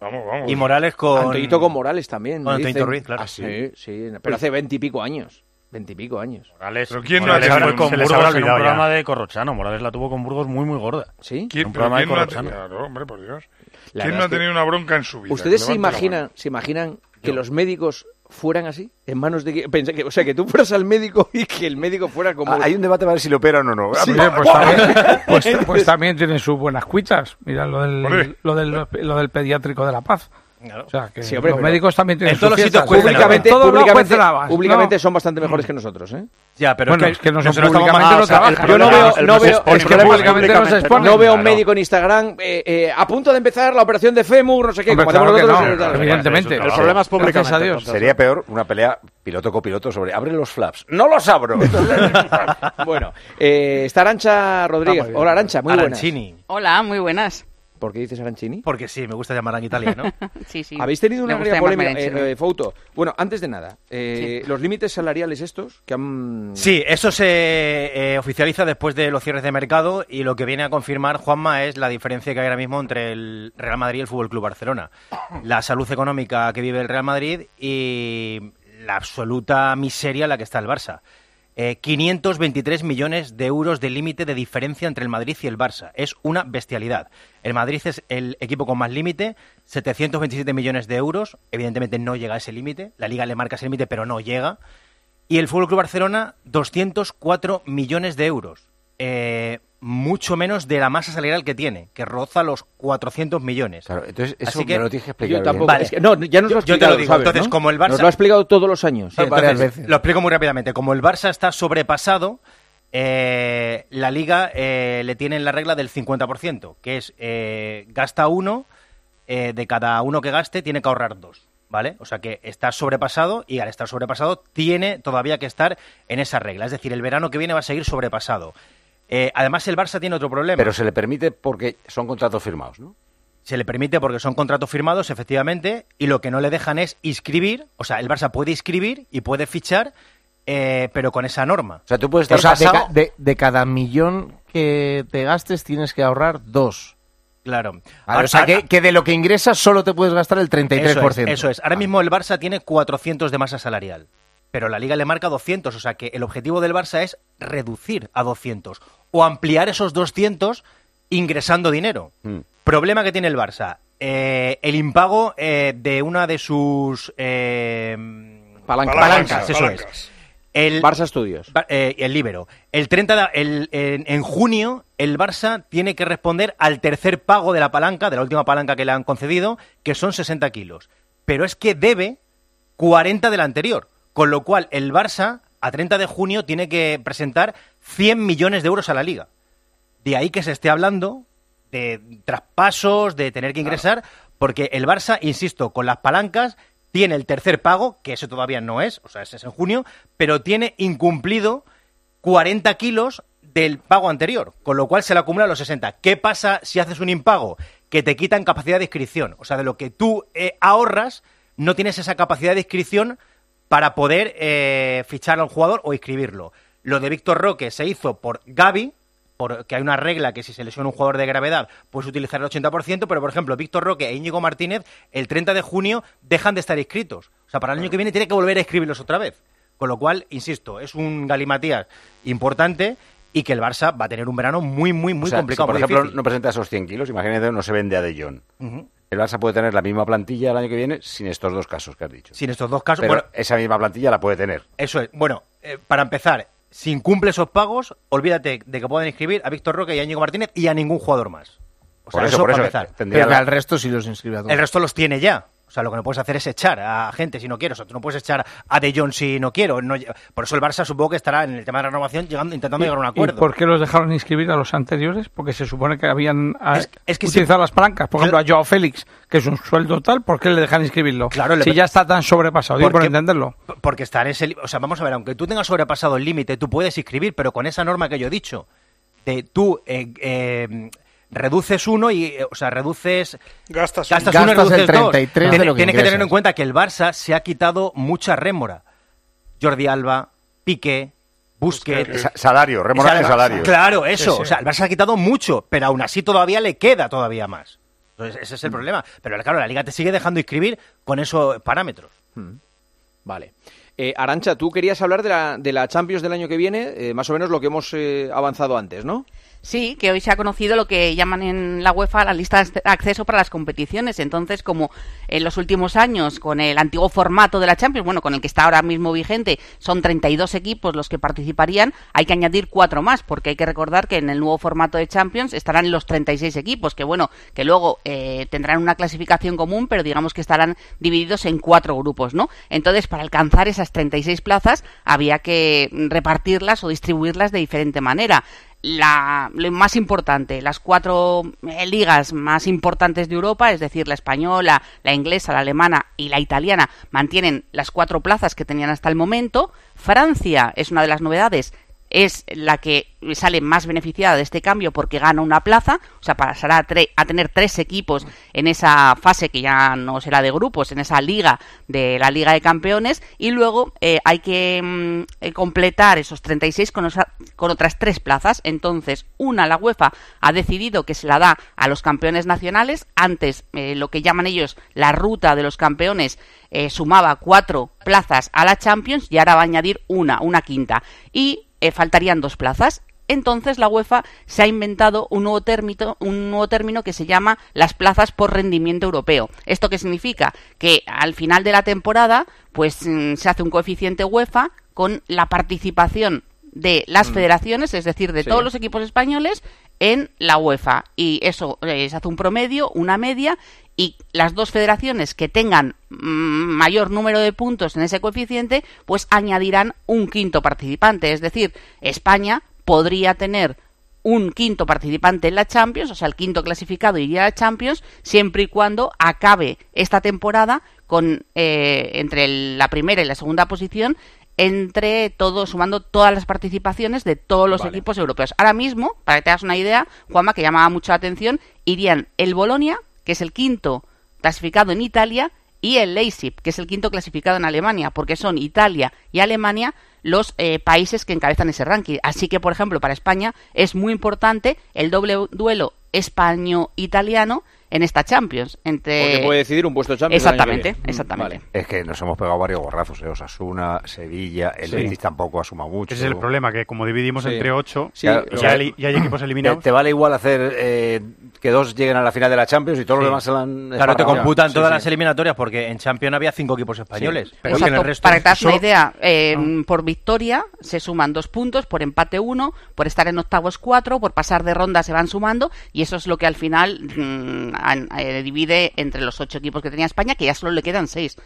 vamos, vamos. Y Morales con... Antoñito con Morales también. Con. Antoñito Ruiz, claro. Ah, sí, sí. Pero hace veintipico años. Veintipico años. Morales, Pero ¿quién no Morales ha tenido fue un- con Burgos en un ya? programa de Corrochano. Morales la tuvo con Burgos muy, muy gorda. ¿Sí? ¿Quién, Un programa de quién no ha Corrochano. tenido, claro, hombre, por Dios. La ¿Quién no ha que- tenido una bronca en su vida? ¿Ustedes se imaginan, se imaginan que los médicos fueran así? En manos de... que- Pensé que, o sea, que tú fueras al médico y que el médico fuera como... Ah, Hay un debate para ver si lo operan o no. Sí. Pues también, pues, pues también tienen sus buenas cuitas. Mira lo del, lo del, lo del pediátrico de La Paz. O sea, que Sí, hombre, los médicos también tienen En todos sus los sitios públicamente, son bastante mejores que nosotros, ¿eh? Ya, pero Bueno, es es que, nosotros estamos públicamente, más- no trabajan. Yo no veo, el- no el- veo, el- es que el- públicamente no se exponen. no veo un Claro. médico en Instagram eh, eh, a punto de empezar la operación de fémur, no sé qué, Hombre, como hacemos claro nosotros. no, evidentemente. El problema es públicamente, a Dios. Sería peor una pelea piloto copiloto sobre abre los flaps. No los abro. bueno, eh, está Arancha Rodríguez. Hola Arancha, muy Arancini. Hola, muy buenas. ¿Por qué dices Arancini? Porque sí, me gusta llamar en italiano. Sí, sí. Habéis tenido una gran polémica, eh, eh, Fouto. Bueno, antes de nada, eh, los límites salariales estos que han... Sí, eso se eh, oficializa después de los cierres de mercado y lo que viene a confirmar Juanma es la diferencia que hay ahora mismo entre el Real Madrid y el Fútbol Club Barcelona. La salud económica que vive el Real Madrid y la absoluta miseria en la que está el Barça. Eh, 523 millones de euros de límite de diferencia entre el Madrid y el Barça. Es una bestialidad. El Madrid es el equipo con más límite, 727 millones de euros. Evidentemente no llega a ese límite. La Liga le marca ese límite, pero no llega. Y el Fútbol Club Barcelona, 204 millones de euros. Eh, mucho menos de la masa salarial que tiene, que roza los 400 millones. Claro, entonces eso Así que- me lo tienes que explicar Yo tampoco. Vale. es que- no, ya nos lo Yo te lo digo. ¿sabes, Entonces, no? como el Barça... Nos lo ha explicado todos los años. Sí, entonces, Lo explico muy rápidamente. Como el Barça está sobrepasado, eh, la Liga eh, le tiene la regla del 50%, que es eh, gasta uno, eh, de cada uno que gaste tiene que ahorrar dos. ¿Vale? O sea que está sobrepasado y al estar sobrepasado tiene todavía que estar en esa regla. Es decir, el verano que viene va a seguir sobrepasado. Eh, además, el Barça tiene otro problema. Pero se le permite porque son contratos firmados, ¿no? Se le permite porque son contratos firmados, efectivamente, y lo que no le dejan es inscribir, o sea, el Barça puede inscribir y puede fichar, eh, pero con esa norma. O sea, tú puedes estar O sea, de pasado- ca- de- de cada millón que te gastes tienes que ahorrar dos. Claro. Ah, Ahora, o sea, que, que de lo que ingresas solo te puedes gastar el 33%. Ah. Eso es, eso es. Ahora mismo el Barça tiene 400 de masa salarial, pero la Liga le marca 200, o sea que el objetivo del Barça es reducir a 200 o ampliar esos 200 ingresando dinero. Mm. Problema que tiene el Barça. eh, el impago eh, de una de sus eh, Palancas. palancas, eso Palancas. es. El Barça Estudios. Ba- eh, el Libero. El 30 de- el- en, en junio, el Barça tiene que responder al tercer pago de la palanca, de la última palanca que le han concedido, que son 60 kilos. Pero es que debe 40 del anterior. Con lo cual, el Barça, a 30 de junio, tiene que presentar 100 millones de euros a la liga. De ahí que se esté hablando de traspasos, de tener que ingresar, porque el Barça, insisto, con las palancas tiene el tercer pago, que eso todavía no es, o sea, ese es en junio, pero tiene incumplido 40 kilos del pago anterior, con lo cual se le acumula los 60. ¿Qué pasa si haces un impago? Que te quitan capacidad de inscripción, o sea, de lo que tú eh, ahorras, no tienes esa capacidad de inscripción para poder eh, fichar a un jugador o inscribirlo. Lo de Víctor Roque se hizo por Gaby, porque hay una regla que si se lesiona un jugador de gravedad puedes utilizar el 80%, pero por ejemplo Víctor Roque e Íñigo Martínez el 30 de junio dejan de estar inscritos. O sea, para el año que viene tiene que volver a escribirlos otra vez. Con lo cual, insisto, es un galimatías importante y que el Barça va a tener un verano muy, muy, muy O sea, complicado. si, por muy ejemplo, difícil. no presenta esos 100 kilos, imagínate, no se vende a De Jong. El Barça puede tener la misma plantilla el año que viene sin estos dos casos que has dicho. Sin estos dos casos, Pero bueno, esa misma plantilla la puede tener. Eso es. Bueno, eh, para empezar, si incumple esos pagos, olvídate de que puedan inscribir a Víctor Roque y a Íñigo Martínez y a ningún jugador más. O sea, Por eso, eso, por para eso, empezar. Pero que al resto sí los inscribe a todos. El resto los tiene ya. O sea, lo que no puedes hacer es echar a gente si no quieres. O tú no puedes echar a De Jong si no quiero. No- por eso el Barça supongo que estará en el tema de la renovación llegando, intentando llegar a un ¿Y acuerdo. por qué los dejaron inscribir a los anteriores? Porque se supone que habían ah, es que utilizado las palancas. Por ejemplo, a Joao Félix, que es un sueldo tal, ¿por qué le dejan inscribirlo? Claro, le- si ya está tan sobrepasado, digo, por Porque- entenderlo. Porque estar en ese... O sea, vamos a ver, aunque tú tengas sobrepasado el límite, tú puedes inscribir, pero con esa norma que yo he dicho, de tú eh, eh, reduces uno y, eh, o sea, reduces... Gastas, gastas un- uno y Gastas el reduces dos. 33 de Tiene- lo que Tienes que tener en cuenta que el Barça se ha quitado mucha rémora. Jordi Alba, Piqué, Busquets... Sa- salario, rémora de salario. Claro, eso. Sí, sí. O sea, el Barça ha quitado mucho, pero aún así todavía le queda todavía más. Entonces, ese es el problema. Pero claro, la Liga te sigue dejando inscribir con esos parámetros. Vale. Eh, Arancha, tú querías hablar de la, de la Champions del año que viene, eh, más o menos lo que hemos eh, avanzado antes, ¿no? Sí, que hoy se ha conocido lo que llaman en la UEFA la lista de acceso para las competiciones. Entonces, como en los últimos años, con el antiguo formato de la Champions, bueno, con el que está ahora mismo vigente, son 32 equipos los que participarían, hay que añadir cuatro más, porque hay que recordar que en el nuevo formato de Champions estarán los 36 equipos, que bueno, que luego eh, tendrán una clasificación común, pero digamos que estarán divididos en cuatro grupos, ¿no? Entonces, para alcanzar esas 36 plazas, había que repartirlas o distribuirlas de diferente manera la, lo más importante, las cuatro eh, ligas más importantes de Europa, es decir, la española, la inglesa, la alemana y la italiana, mantienen las cuatro plazas que tenían hasta el momento. Francia es una de las novedades es la que sale más beneficiada de este cambio porque gana una plaza, o sea, pasará a, tener tres equipos en esa fase que ya no será de grupos, en esa liga de la Liga de Campeones, y luego eh, hay que mm, eh, completar esos 36 con, con otras tres plazas. Entonces, una, la UEFA ha decidido que se la da a los campeones nacionales, antes eh, lo que llaman ellos la ruta de los campeones sumaba cuatro plazas a la Champions y ahora va a añadir una, una quinta. Y eh, faltarían dos plazas. Entonces la UEFA se ha inventado un nuevo, término, un nuevo término que se llama las plazas por rendimiento europeo. ¿Esto qué significa? Que al final de la temporada pues mm, se hace un coeficiente UEFA con la participación de las mm. federaciones, es decir, de todos los equipos españoles en la UEFA. Y eso eh, se hace un promedio, una media, y las dos federaciones que tengan mm, mayor número de puntos en ese coeficiente, pues añadirán un quinto participante. Es decir, España podría tener un quinto participante en la Champions, o sea, el quinto clasificado iría a la Champions, siempre y cuando acabe esta temporada con eh, entre la primera y la segunda posición entre todos, sumando todas las participaciones de todos los equipos europeos. Ahora mismo, para que te hagas una idea, Juanma, que llamaba mucho la atención, irían el Bolonia, que es el quinto clasificado en Italia, y el Leipzig, que es el quinto clasificado en Alemania, porque son Italia y Alemania los eh, países que encabezan ese ranking. Así que, por ejemplo, para España es muy importante el doble duelo españo-italiano en esta Champions. Entre... Porque puede decidir un puesto de Champions. Exactamente, exactamente. Es que nos hemos pegado varios gorrazos, ¿eh? Osasuna, Sevilla, el Betis tampoco asuma mucho. Ese es el problema, que como dividimos entre ocho, ya, hay, equipos eliminados. Te, vale igual hacer eh, que dos lleguen a la final de la Champions y todos los demás se la han... Claro, te computan todas las eliminatorias porque en Champions había cinco equipos españoles. Pero en el resto... Para que te hagas una idea, eh, por victoria se suman dos puntos, por empate uno, por estar en octavos cuatro, por pasar de ronda se van sumando y eso es lo que al final mmm, divide entre los ocho equipos que tenía España, que ya solo le quedan seis.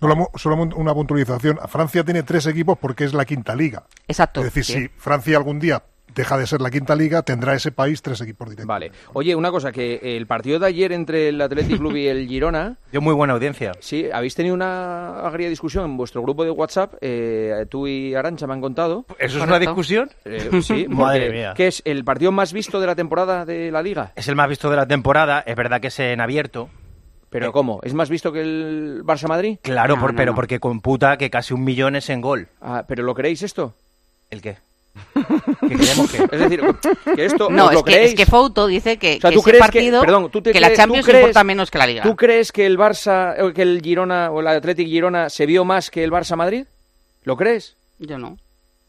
Solo, solo, una puntualización. Francia tiene tres equipos porque es la quinta liga. Exacto. Es decir, si Francia algún día deja de ser la quinta liga, tendrá ese país tres equipos directos. Vale. Oye, una cosa, que el partido de ayer entre el Athletic Club y el Girona... Dio muy buena audiencia. Sí, habéis tenido una agria discusión en vuestro grupo de WhatsApp, eh, tú y Arancha me han contado. ¿Eso es una discusión? Eh, sí, Madre mía. ¿Qué es el partido más visto de la temporada de la Liga? Es el más visto de la temporada, es verdad que es en abierto, ¿Pero cómo? ¿Es más visto que el Barça-Madrid? Claro, por, pero porque computa que casi un millón es en gol. Ah, ¿Pero lo creéis esto? ¿El qué? Que que... Es decir, que esto no, es, lo que, es que Fouto dice que, o sea, que ¿tú ese crees partido, que, perdón, ¿tú te que crees, la Champions ¿tú crees, importa menos que la Liga. ¿Tú crees que el Barça, o que el Girona o el Athletic Girona se vio más que el Barça Madrid? ¿Lo crees? Yo no.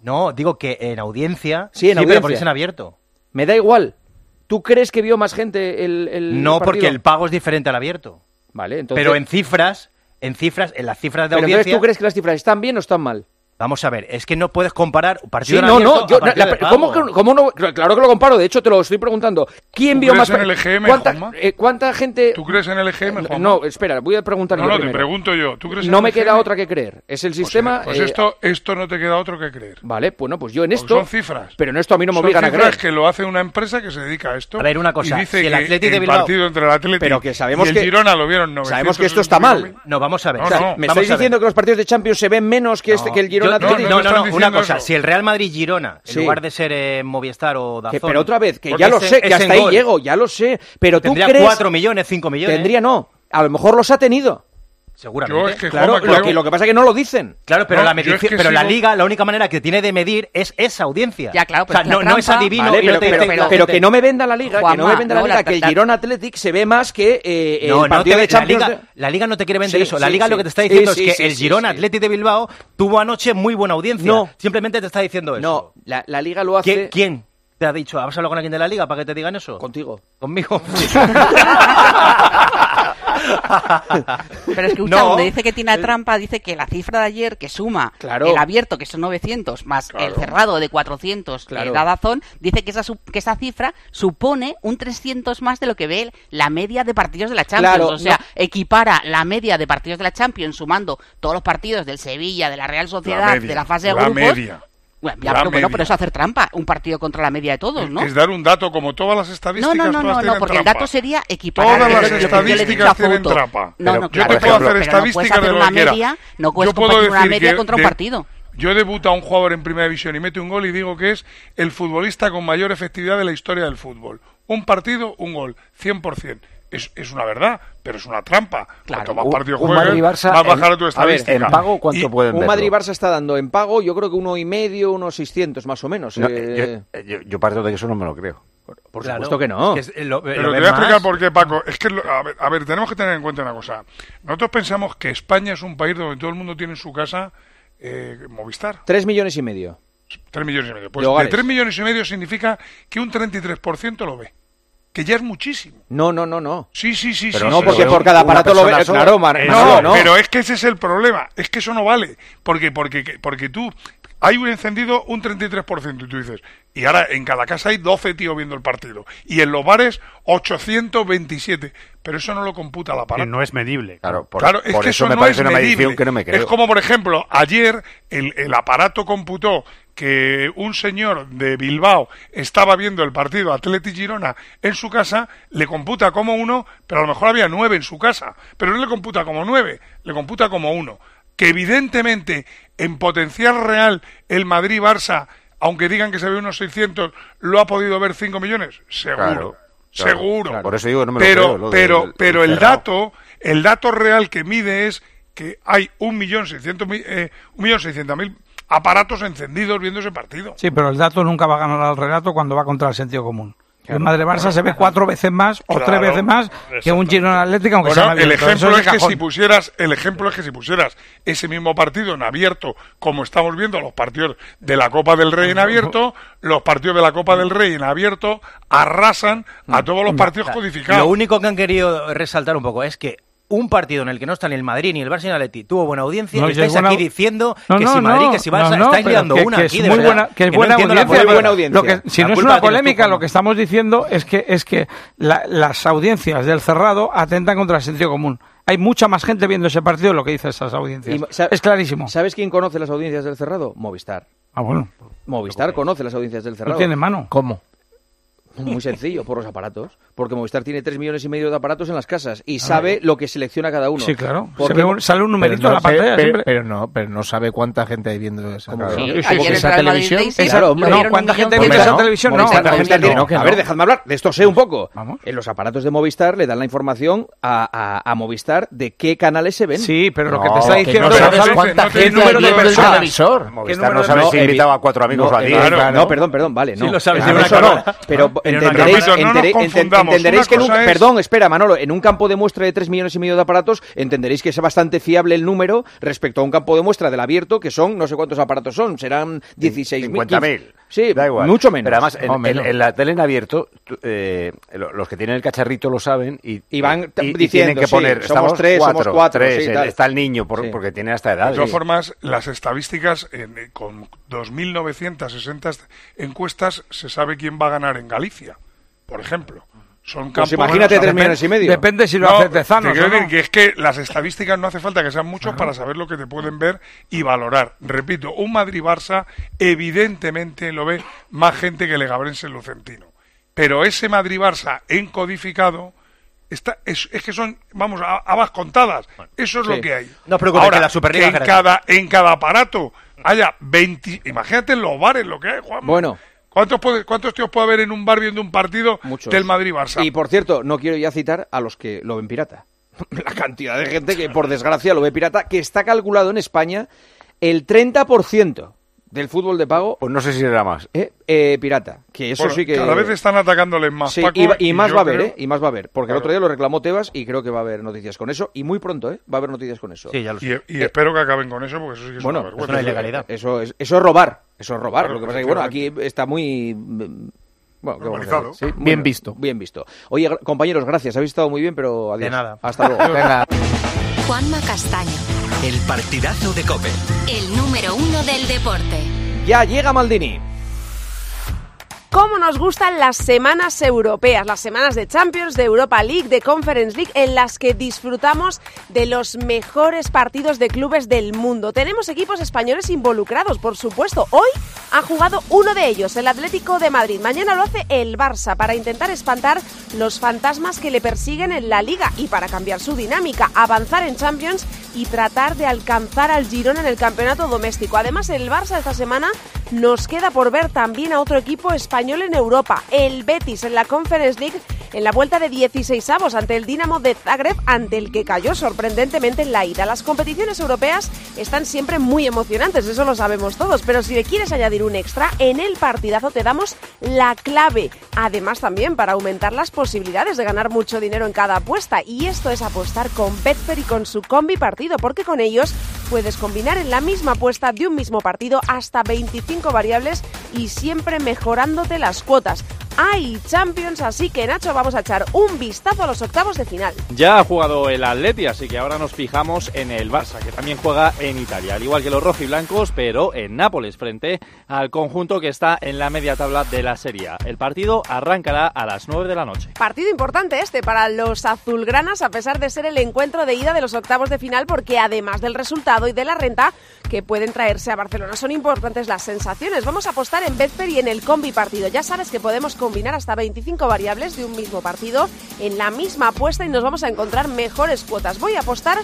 No, digo que en audiencia. Sí, en audiencia. Pero es en abierto. Me da igual. ¿Tú crees que vio más gente el, el No, partido? porque el pago es diferente al abierto. Vale, entonces. Pero en cifras, en cifras, en las cifras de Pero audiencia. entonces, ¿tú crees que las cifras están bien o están mal? Vamos a ver, es que no puedes comparar un partido Sí, no, abierto no, yo, a partido la- de. ¿cómo, no? Claro que lo comparo, de hecho te lo estoy preguntando. ¿Quién ¿Tú vio crees más? en el EGM, ¿Cuánta, eh, ¿Cuánta gente.? ¿Tú crees en el EGM, Juanma? No, espera, voy a preguntar No, yo no, te primero. pregunto yo. ¿Tú crees en No me queda otra que creer. Es el sistema. Pues eh, esto, esto no te queda otro que creer. Vale, bueno, pues yo en Porque esto. son cifras. Pero en esto a mí no me Son obligan a cifras creer. que lo hace una empresa que se dedica a esto. A ver, una cosa, Y dice si el Bilbao- partido entre el Athletic Pero que sabemos y el que- Girona lo vieron 900 Sabemos que esto está mal. No, vamos a ver. ¿Me estáis diciendo que los partidos de Champions se ven menos que, este, que el Girona No, no, no, una cosa, eso. si el Real Madrid-Girona, en Sí. lugar de ser eh, Movistar o Dazón... Que- pero otra vez, que ya lo en- sé, que hasta en ahí llego, ya lo sé. Pero tú Tendría. 4 millones, 5 millones. Tendría no. A lo mejor los ha tenido. Seguramente. Yo es que, Claro, Juanma, lo, que, lo que pasa es que no lo dicen. Claro, pero, No, la, yo medici- es que pero la liga, la única manera que tiene de medir es esa audiencia. Ya, claro, o pero sea, no, no es adivino Vale, pero, pero- pero- que no me venda la liga, que no me venda no, la liga, la- que el Girona Athletic se ve más que eh, No, el no partido te- de Champions. la, liga, la liga no te quiere vender Sí, eso. La liga sí. lo que te está diciendo sí, es que sí, el sí. Athletic de Bilbao tuvo anoche muy buena audiencia. No. Simplemente te está diciendo eso. No, la, la liga lo hace. ¿Quién? quién? te ha dicho, ¿has hablado con alguien de la liga para que te digan eso? Contigo. Conmigo. Pero es que No. donde dice que tiene trampa, dice que la cifra de ayer que suma Claro. el abierto, que son 900, más el cerrado de 400 Claro. que da Dazón, dice que esa, que esa cifra supone un 300 más de lo que ve la media de partidos de la Champions. Claro, o sea, no. equipara la media de partidos de la Champions sumando todos los partidos del Sevilla, de la Real Sociedad, media, de la fase de la grupos. media. Bueno, ya, pero, bueno, pero eso es hacer trampa, un partido contra la media de todos, ¿no? Es dar un dato, como todas las No, estadísticas. no, no, no, no, tienen porque el trampa. dato sería equiparar. Todas las lo yo estadísticas tienen trampa. No, no, yo claro, te puedo hacer no estadísticas de una media, no Yo puedes puedo compartir una media contra un partido. Yo debuto a un jugador en primera división y mete un gol y digo que es el futbolista con mayor efectividad de la historia del fútbol. Un partido, un gol, 100%. Es, es una verdad, pero es una trampa. Cuanto más Un- partidos un juegues, Madrid-Barça más en- bajar tu a ver, estadística. en pago, ¿cuánto Y- pueden Un verlo? Madrid-Barça está dando en pago, yo creo que uno y medio, unos 600 más o menos. No, eh, yo, yo, yo parto de que eso no me lo creo. Por supuesto que no. Es que es- lo- Pero lo te voy a explicar más. por qué, Paco. Es que, lo- a ver, a ver, tenemos que tener en cuenta una cosa. Nosotros pensamos que España es un país donde todo el mundo tiene en su casa eh, Movistar. Tres millones y medio. 3 millones y medio. Pues De de. 3 millones y medio significa que un 33% lo ve. Que ya es muchísimo. No, no, no, no. Sí, sí, sí. Pero sí, no, sí, porque por cada aparato lo ve. Claro, Mar- Manolo, no, no. pero es que ese es el problema. Es que eso no vale. Porque, porque, porque tú. Hay un encendido un 33% y tú dices, y ahora en cada casa hay 12 tíos viendo el partido. Y en los bares 827. Pero eso no lo computa la aparato. Que no es medible. Claro, por, claro, es por que eso eso, me no parece es una medible. medición que no me creo. Es como, por ejemplo, ayer el, el aparato computó que un señor de Bilbao estaba viendo el partido Atleti Girona en su casa, le computa como uno, pero a lo mejor había nueve en su casa. Pero no le computa como nueve, le computa como uno. Que evidentemente, en potencial real, el Madrid-Barça, aunque digan que se ve unos 600, lo ha podido ver 5 millones. Seguro. Claro, claro, seguro. claro. Por eso digo, no me lo pero, creo, lo del- pero, del pero el dato, el dato real que mide es que hay un millón seiscientos mil, aparatos encendidos viendo ese partido. Sí, pero el dato nunca va a ganar al relato cuando va contra el sentido común. El Madre Barça se ve cuatro veces más o Claro, tres veces más que un Girona Atlético, aunque Bueno, sea el ejemplo es que si pusieras, el ejemplo es que si pusieras ese mismo partido en abierto, como estamos viendo los partidos de la Copa del Rey en abierto, los partidos de la Copa del Rey en abierto arrasan a todos los partidos codificados. Lo único que han querido resaltar un poco es que un partido en el que no está ni el Madrid ni el Barça ni el Atleti tuvo buena audiencia No, y y es estáis buena- aquí diciendo No, que no, si Madrid, no, que si Barça, no, no, estáis liando que- una que aquí, es de muy verdad, buena, que es no buena audiencia, polémica. Lo que, si La no es una tú, polémica, lo que estamos diciendo es que es que la- las audiencias del cerrado atentan contra el sentido común. Hay mucha más gente viendo ese partido de lo que dicen esas audiencias. Y es clarísimo. ¿Sabes quién conoce las audiencias del Cerrado? Movistar. Ah, bueno. Movistar conoce las audiencias del Cerrado. ¿Lo tiene en mano? ¿Cómo? Muy sencillo, por los aparatos. Porque Movistar tiene 3 millones y medio de aparatos en las casas y sabe lo que selecciona cada uno. Sí, claro. Porque- Se ve un- sale un numerito no la sé, pantalla pero, no, pero no sabe cuánta gente hay viendo esa, Claro. esa- Sí, televisión. Claro, no, ¿cuánta gente de- esa televisión? No, ¿cuánta gente tiene- no? A ver, dejadme hablar, de esto sé un poco. Vamos. En los aparatos de Movistar le dan la información a, a- a Movistar de qué canales se ven. Sí, pero lo que te está que diciendo no es sabes cuánta gente número de viendo el personas. televisor. ¿Qué Movistar no sabe si invitaba a cuatro amigos o a diez. no, perdón, perdón, vale. Sí no. lo sabes, Ah, no, pero no, entenderéis, no, entere- entenderéis que en un, es- perdón, espera, Manolo, en un campo de muestra de 3 millones y medio de aparatos, entenderéis que es bastante fiable el número respecto a un campo de muestra del abierto, que son, no sé cuántos aparatos son, serán 16.000. 50.000. Sí, Da igual. mucho menos. Pero además, en, menos. en- en la tele en abierto, eh, lo- los que tienen el cacharrito lo saben y, Y van y- y diciendo, tienen que sí, poner, somos estamos tres, somos cuatro, cuatro, tres, sí, el- está el niño por- Sí. porque tiene hasta edad. De todas sí. formas, las estadísticas, en- eh, con 2.960 encuestas, se sabe quién va a ganar en Galicia, por ejemplo. Son Pues campos- imagínate 3 millones y medio. Depende si lo No, haces de Zanos te quiero o no. decir que es que las estadísticas no hace falta que sean muchos para saber lo que te pueden ver y valorar. Repito, un Madrid-Barça evidentemente lo ve más gente que el Legabrense Lucentino. Pero ese Madrid-Barça encodificado está, es, es que son, vamos, a habas contadas. Eso es Sí. lo que hay. No os preocupéis, Ahora, que la Superliga en es gratis. cada, en cada aparato haya 20... Imagínate en los bares lo que hay, Juan. Bueno. ¿Cuántos, puede- ¿Cuántos tíos puede haber en un bar viendo un partido Muchos. del Madrid-Barça? Y por cierto, no quiero ya citar a los que lo ven pirata. La cantidad de gente que por desgracia lo ve pirata, que está calculado en España el 30% del fútbol de pago Pues no sé si será más. eh, eh, pirata. Que eso Bueno, sí que... Cada vez están atacándoles más, Sí, Paco, y, va- y más va a haber, creo- ¿eh? Y más va a haber. Porque Claro. el otro día lo reclamó Tebas y creo que va a haber noticias con eso. Y muy pronto, ¿eh? Va a haber noticias con eso. Sí, ya lo sé. Y, y espero que acaben con eso, porque eso sí que es Bueno, una vergüenza. Eso es, eso es robar. Eso es robar. Claro, lo que pasa es que, bueno, aquí está muy... Bueno, ¿qué vamos a Normalizado. hacer? Sí, Bien bueno, visto. Bien visto. Oye, compañeros, gracias. Habéis estado muy bien, pero adiós. De nada. Hasta luego. Venga. Juanma Castaño, El partidazo de Cope. el número uno del deporte. Ya llega Maldini. Cómo nos gustan las semanas europeas, las semanas de Champions, de Europa League, de Conference League, en las que disfrutamos de los mejores partidos de clubes del mundo. Tenemos equipos españoles involucrados, por supuesto. Hoy ha jugado uno de ellos, el Atlético de Madrid. Mañana lo hace el Barça para intentar espantar los fantasmas que le persiguen en la liga y para cambiar su dinámica, avanzar en Champions y tratar de alcanzar al Girona en el campeonato doméstico. Además, el Barça esta semana nos queda por ver también a otro equipo español en Europa, el Betis en la Conference League en la vuelta de 16 avos ante el Dinamo de Zagreb, ante el que cayó sorprendentemente en la ida. Las competiciones europeas están siempre muy emocionantes, eso lo sabemos todos, pero si le quieres añadir un extra, en el partidazo te damos la clave. Además también para aumentar las posibilidades de ganar mucho dinero en cada apuesta. Y esto es apostar con Betfair y con su combi partido, porque con ellos puedes combinar en la misma apuesta de un mismo partido hasta 25 variables y siempre mejorándote las cuotas. Hay Champions, así que Nacho, vamos a echar un vistazo a los octavos de final. Ya ha jugado el Atleti, así que ahora nos fijamos en el Barça, que también juega en Italia, al igual que los rojiblancos, pero en Nápoles, frente al conjunto que está en la media tabla de la Serie. El partido arrancará a las 9 de la noche. Partido importante este para los azulgranas, a pesar de ser el encuentro de ida de los octavos de final, porque además del resultado y de la renta que pueden traerse a Barcelona, son importantes las sensaciones. Vamos a apostar en Betfair y en el combi partido. Ya sabes que podemos combinar hasta 25 variables de un mismo partido en la misma apuesta y nos vamos a encontrar mejores cuotas. Voy a apostar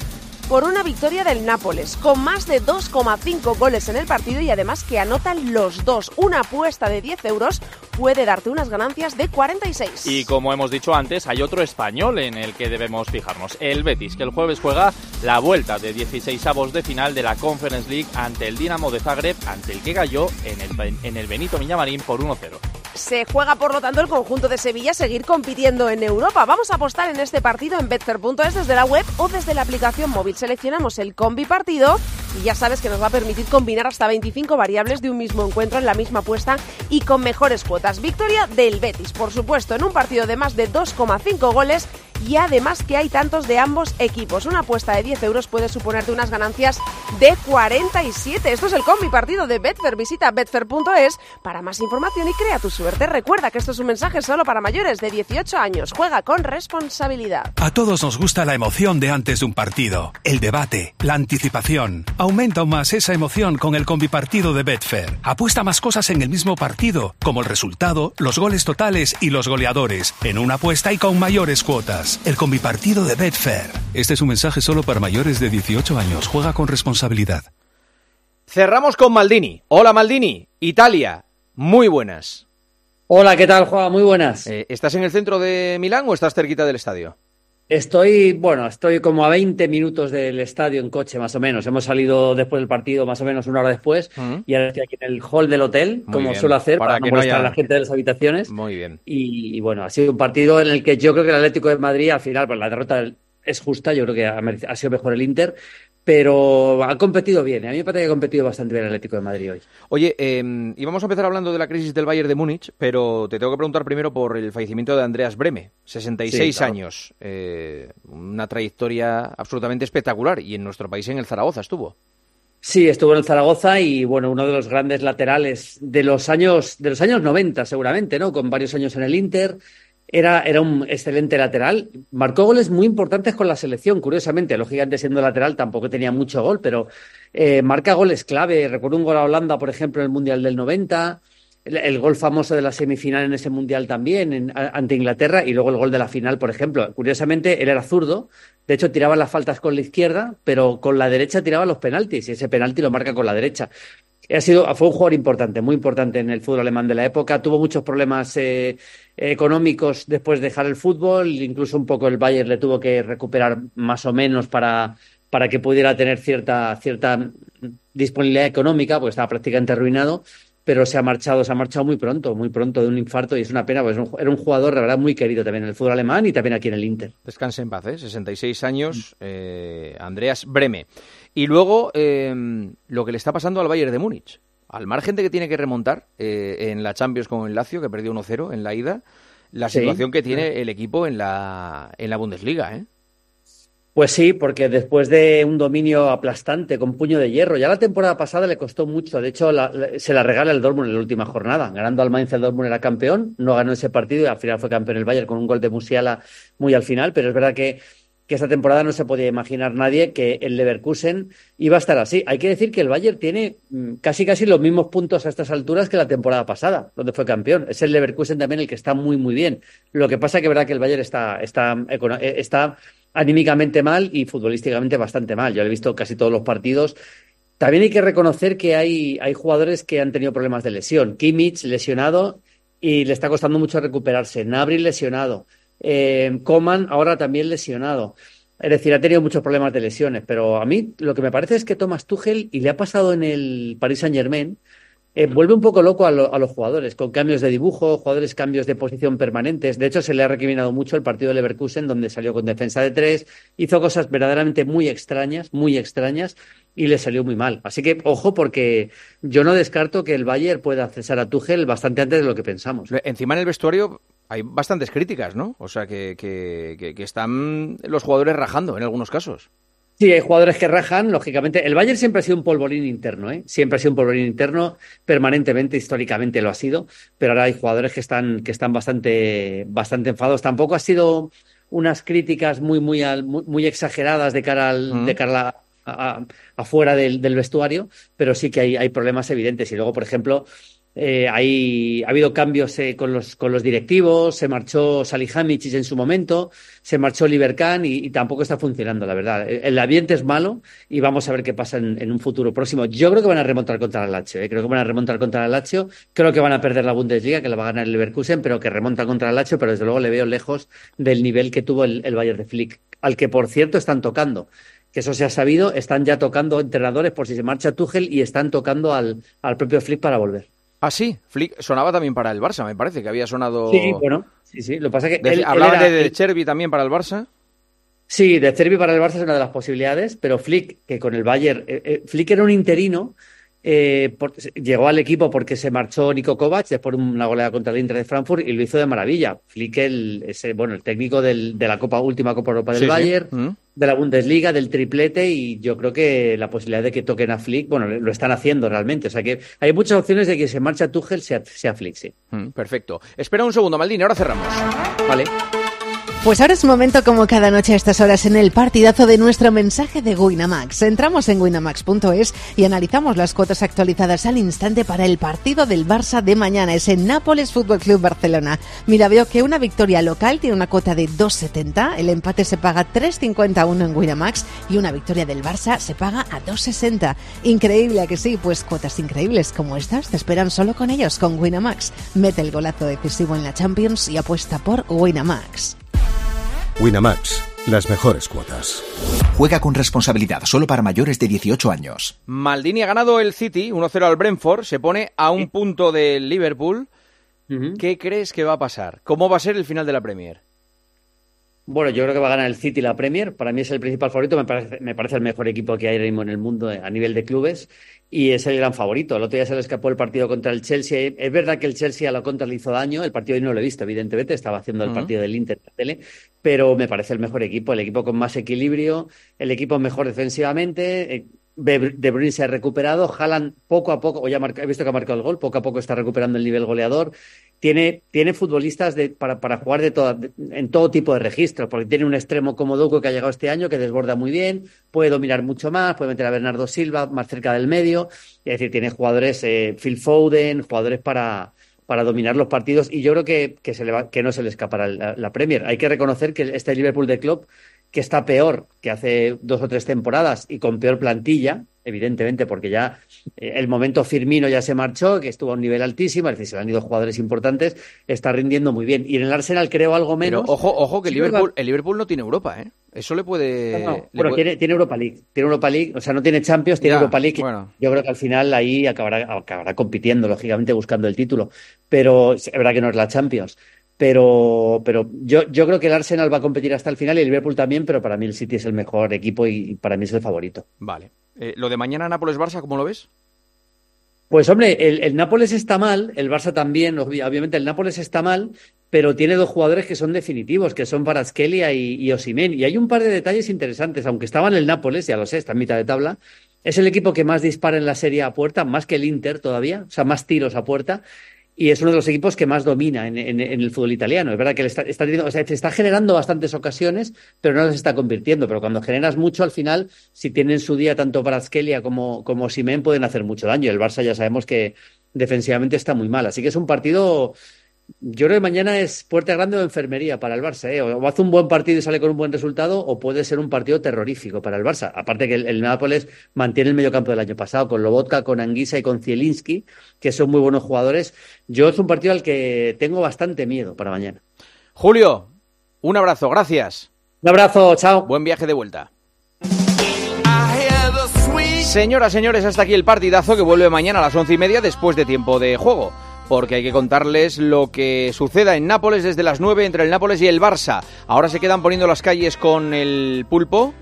por una victoria del Nápoles, con más de 2,5 goles en el partido y además que anotan los dos. Una apuesta de 10 euros puede darte unas ganancias de 46. Y como hemos dicho antes, hay otro español en el que debemos fijarnos, el Betis, que el jueves juega la vuelta de 16 avos de final de la Conference League ante el Dinamo de Zagreb, ante el que cayó en el, en el Benito Villamarín por 1-0. Se juega, por lo tanto, el conjunto de Sevilla seguir compitiendo en Europa. Vamos a apostar en este partido en betfair.es desde la web o desde la aplicación móvil. Seleccionamos el combi partido y ya sabes que nos va a permitir combinar hasta 25 variables de un mismo encuentro en la misma apuesta y con mejores cuotas. Victoria del Betis, por supuesto, en un partido de más de 2,5 goles y además que hay tantos de ambos equipos. Una apuesta de 10 euros puede suponerte unas ganancias de 47. Esto es el combi partido de Betfair. Visita betfair.es para más información y crea tu suerte. Recuerda que esto es un mensaje solo para mayores de 18 años. Juega con responsabilidad. A todos nos gusta la emoción de antes de un partido, el debate, la anticipación. Aumenta aún más esa emoción con el combipartido de Betfair. Apuesta más cosas en el mismo partido, como el resultado, los goles totales y los goleadores, en una apuesta y con mayores cuotas. El combipartido de Betfair. Este es un mensaje solo para mayores de 18 años. Juega con responsabilidad. Cerramos con Maldini. Hola Maldini, Italia. Muy buenas. Hola, ¿qué tal, Juan? Muy buenas. Eh, ¿Estás en el centro de Milán o estás cerquita del estadio? Estoy, bueno, estoy como a 20 minutos del estadio en coche, más o menos. Hemos salido después del partido, más o menos una hora después, y ahora estoy aquí en el hall del hotel, Muy como bien. suelo hacer, Para para, que no no molestar haya- a la gente de las habitaciones. Muy bien. Y, y bueno, ha sido un partido en el que yo creo que el Atlético de Madrid, al final, pues la derrota es justa, yo creo que ha sido mejor el Inter, pero ha competido bien. A mí me parece que ha competido bastante bien el Atlético de Madrid hoy. Oye, eh, íbamos a empezar hablando de la crisis del Bayern de Múnich, pero te tengo que preguntar primero por el fallecimiento de Andreas Breme, 66 Sí, claro. años, eh, una trayectoria absolutamente espectacular y en nuestro país en el Zaragoza estuvo. Sí, estuvo en el Zaragoza y bueno, uno de los grandes laterales de los años, de los años 90 seguramente, ¿no? Con varios años en el Inter. Era, era un excelente lateral. Marcó goles muy importantes con la selección, curiosamente. Lógicamente, siendo lateral tampoco tenía mucho gol, pero eh, marca goles clave. Recuerdo un gol a Holanda, por ejemplo, en el Mundial del 90. El, el gol famoso de la semifinal en ese Mundial también, en- ante Inglaterra. Y luego el gol de la final, por ejemplo. Curiosamente, él era zurdo. De hecho, tiraba las faltas con la izquierda, pero con la derecha tiraba los penaltis. Y ese penalti lo marca con la derecha. Ha sido, fue un jugador importante, muy importante en el fútbol alemán de la época. Tuvo muchos problemas eh, económicos después de dejar el fútbol, incluso un poco el Bayern le tuvo que recuperar más o menos para, para que pudiera tener cierta, cierta disponibilidad económica, porque estaba prácticamente arruinado, pero se ha marchado, se ha marchado muy pronto, muy pronto de un infarto y es una pena, porque es un- era un jugador de verdad muy querido también en el fútbol alemán y también aquí en el Inter. Descanse en paz, ¿eh? 66 años, eh, Andreas Breme. Y luego, eh, lo que le está pasando al Bayern de Múnich. al margen de que tiene que remontar eh, en la Champions con el Lazio, que perdió 1-0 en la ida, la Sí. situación que tiene el equipo en la, en la Bundesliga, ¿eh? Pues sí, porque después de un dominio aplastante con puño de hierro, ya la temporada pasada le costó mucho. De hecho, la- la- se la regala el Dortmund en la última jornada. Ganando al Mainz, el Dortmund era campeón, no ganó ese partido y al final fue campeón el Bayern con un gol de Musiala muy al final. Pero es verdad que, que esta temporada no se podía imaginar nadie que el Leverkusen iba a estar así. Hay que decir que el Bayern tiene mm, casi casi los mismos puntos a estas alturas que la temporada pasada, donde fue campeón. Es el Leverkusen también el que está muy, muy bien. Lo que pasa que verdad que el Bayern está, está, eh, está anímicamente mal y futbolísticamente bastante mal. Yo lo he visto casi todos los partidos. También hay que reconocer que hay, hay jugadores que han tenido problemas de lesión. Kimmich lesionado y le está costando mucho recuperarse. Nabri lesionado. Eh, Coman ahora también lesionado. Es decir, ha tenido muchos problemas de lesiones, pero a mí lo que me parece es que Thomas Tuchel, y le ha pasado en el Paris Saint Germain, eh, vuelve un poco loco a, lo- a los jugadores, con cambios de dibujo, jugadores cambios de posición permanentes. De hecho, se le ha recriminado mucho el partido de Leverkusen, donde salió con defensa de tres, hizo cosas verdaderamente muy extrañas, muy extrañas, y le salió muy mal. Así que, ojo, porque yo no descarto que el Bayern pueda cesar a Tuchel bastante antes de lo que pensamos. Encima en el vestuario hay bastantes críticas, ¿no? O sea, que, que, que- que están los jugadores rajando en algunos casos. Sí, hay jugadores que rajan, lógicamente. El Bayern siempre ha sido un polvorín interno, ¿eh? Siempre ha sido un polvorín interno, permanentemente, históricamente lo ha sido, pero ahora hay jugadores que están, que están bastante, bastante enfadados. Tampoco ha sido unas críticas muy, muy, al- muy, muy exageradas de cara al, de cara a- a- afuera del, del vestuario, pero sí que hay, hay problemas evidentes. Y luego, por ejemplo, eh, hay, ha habido cambios eh, con, los, con los directivos, se marchó Salihamidzic en su momento, se marchó Oliver Kahn y, tampoco está funcionando, la verdad. El, ambiente es malo y vamos a ver qué pasa en, un futuro próximo. Yo creo que van a remontar contra el Lazio, eh, creo que van a remontar contra el Lazio, creo que van a perder la Bundesliga, que la va a ganar el Leverkusen, pero que remonta contra el Lazio, pero desde luego le veo lejos del nivel que tuvo el, Bayern de Flick, al que por cierto están tocando. Que eso se ha sabido, están ya tocando entrenadores por si se marcha Tuchel y están tocando al propio Flick para volver. Ah, sí, Flick sonaba también para el Barça, me parece, que había sonado... Sí, bueno, sí, sí. Lo que pasa es que Hablaban de, de Chervi también para el Barça. Sí, de Cervi para el Barça es una de las posibilidades, pero Flick, que con el Bayern, eh, eh, Flick era un interino, eh, por- llegó al equipo porque se marchó Nico Kovac después de una goleada contra el Inter de Frankfurt y lo hizo de maravilla. Flick, el, ese, bueno, el técnico del- de la Copa, última Copa Europa del Sí, sí. Bayern, Mm. de la Bundesliga, del triplete, y yo creo que la posibilidad de que toquen a Flick, bueno, lo están haciendo realmente. O sea que hay muchas opciones de que se marcha Tuchel sea, sea Flick, sí. Mm, perfecto. Espera un segundo, Maldini, ahora cerramos. Vale. Pues ahora es momento, como cada noche a estas horas, en el partidazo de nuestro mensaje de Winamax. Entramos en winamax.es y analizamos las cuotas actualizadas al instante para el partido del Barça de mañana. Es en Nápoles Fútbol Club Barcelona. Mira, veo que una victoria local tiene una cuota de 2,70, el empate se paga 3,51 en Winamax y una victoria del Barça se paga a 2,60. Increíble ¿a que sí, pues cuotas increíbles como estas te esperan solo con ellos, con Winamax. Mete el golazo decisivo en la Champions y apuesta por Winamax. Winamax, las mejores cuotas. Juega con responsabilidad solo para mayores de 18 años. Maldini ha ganado el City 1-0 al Brentford, se pone a un punto del Liverpool. ¿Qué crees que va a pasar? ¿Cómo va a ser el final de la Premier? Bueno, yo creo que va a ganar el City la Premier. Para mí es el principal favorito. Me parece, me parece el mejor equipo que hay ahora mismo en el mundo eh, a nivel de clubes y es el gran favorito. El otro día se le escapó el partido contra el Chelsea. Es verdad que el Chelsea a la contra le hizo daño. El partido hoy no lo he visto, evidentemente. Estaba haciendo el partido del Inter en la tele. Pero me parece el mejor equipo. El equipo con más equilibrio. El equipo mejor defensivamente. eh, De Bruyne se ha recuperado. Haaland poco a poco, o ya ha marca- he visto que ha marcado el gol, poco a poco está recuperando el nivel goleador. Tiene, tiene futbolistas de, para, para jugar de toda- en todo tipo de registros, porque tiene un extremo como Doku que ha llegado este año, que desborda muy bien, puede dominar mucho más, puede meter a Bernardo Silva más cerca del medio. Es decir, tiene jugadores, eh, Phil Foden, jugadores para, para dominar los partidos y yo creo que, que, se le va- que no se le escapará la, la Premier. Hay que reconocer que este Liverpool de Club, que está peor que hace dos o tres temporadas y con peor plantilla, evidentemente, porque ya eh, el momento Firmino ya se marchó, que estuvo a un nivel altísimo, es decir, se le han ido jugadores importantes, está rindiendo muy bien. Y en el Arsenal creo algo menos. Pero ojo, ojo que el Liverpool, el Liverpool no tiene Europa, ¿eh? Eso le puede... No, no. le Bueno, puede- tiene, tiene Europa League. Tiene Europa League. O sea, no tiene Champions, tiene Ya, Europa League. bueno. Yo creo que al final ahí acabará, acabará compitiendo, lógicamente, buscando el título. Pero es verdad que no es la Champions. Pero, pero yo, yo creo que el Arsenal va a competir hasta el final y el Liverpool también, pero para mí el City es el mejor equipo y, para mí es el favorito. Vale. Eh, lo de mañana Nápoles-Barça, ¿cómo lo ves? Pues hombre, el, el, Nápoles está mal, el Barça también, obviamente el Nápoles está mal, pero tiene dos jugadores que son definitivos, que son Paraskelia y, y Osimen. Y hay un par de detalles interesantes, aunque estaba en el Nápoles, ya lo sé, está en mitad de tabla, es el equipo que más dispara en la serie a puerta, más que el Inter todavía, o sea, más tiros a puerta y es uno de los equipos que más domina en, el fútbol italiano. Es verdad que está, está, está generando bastantes ocasiones, pero no las está convirtiendo. Pero cuando generas mucho, al final, si tienen su día tanto Bratskelia como, como Simen, pueden hacer mucho daño. El Barça ya sabemos que defensivamente está muy mal. Así que es un partido yo creo que mañana es puerta grande o enfermería para el Barça. ¿eh? O hace un buen partido y sale con un buen resultado, o puede ser un partido terrorífico para el Barça. Aparte que el, el Nápoles mantiene el mediocampo del año pasado, con Lobotka, con Anguisa y con Zielinski, que son muy buenos jugadores. Yo es un partido al que tengo bastante miedo para mañana. Julio, un abrazo, gracias. Un abrazo, chao. Buen viaje de vuelta. Señoras, señores, hasta aquí el partidazo que vuelve mañana a las once y media después de tiempo de juego porque hay que contarles lo que suceda en Nápoles desde las 9 entre el Nápoles y el Barça. Ahora se quedan poniendo las calles con el pulpo.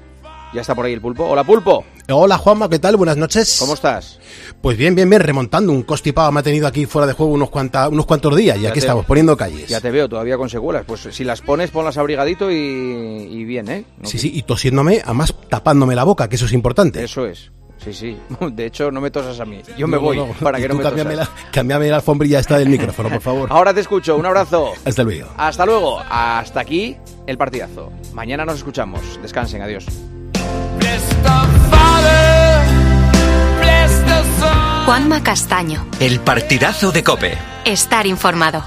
Ya está por ahí el pulpo. Hola, pulpo. Hola, Juanma, ¿qué tal? Buenas noches. ¿Cómo estás? Pues bien, bien, bien, remontando. Un constipado me ha tenido aquí fuera de juego unos, cuanta, unos cuantos días y Ya aquí te- estamos, poniendo calles. Ya te veo todavía con secuelas. Pues si las pones, ponlas abrigadito y, y bien, ¿eh? No Sí, sí, y tosiéndome, además tapándome la boca, que eso es importante. Eso es. Sí, sí. De hecho, no me tosas a mí. Yo me No, voy no, no. para que no me cámbiame tosas. la, cámbiame la alfombrilla esta del micrófono, por favor. Ahora te escucho. Un abrazo. Hasta luego. Hasta luego. Hasta aquí el partidazo. Mañana nos escuchamos. Descansen. Adiós. Juanma Castaño. El partidazo de Cope. Estar informado.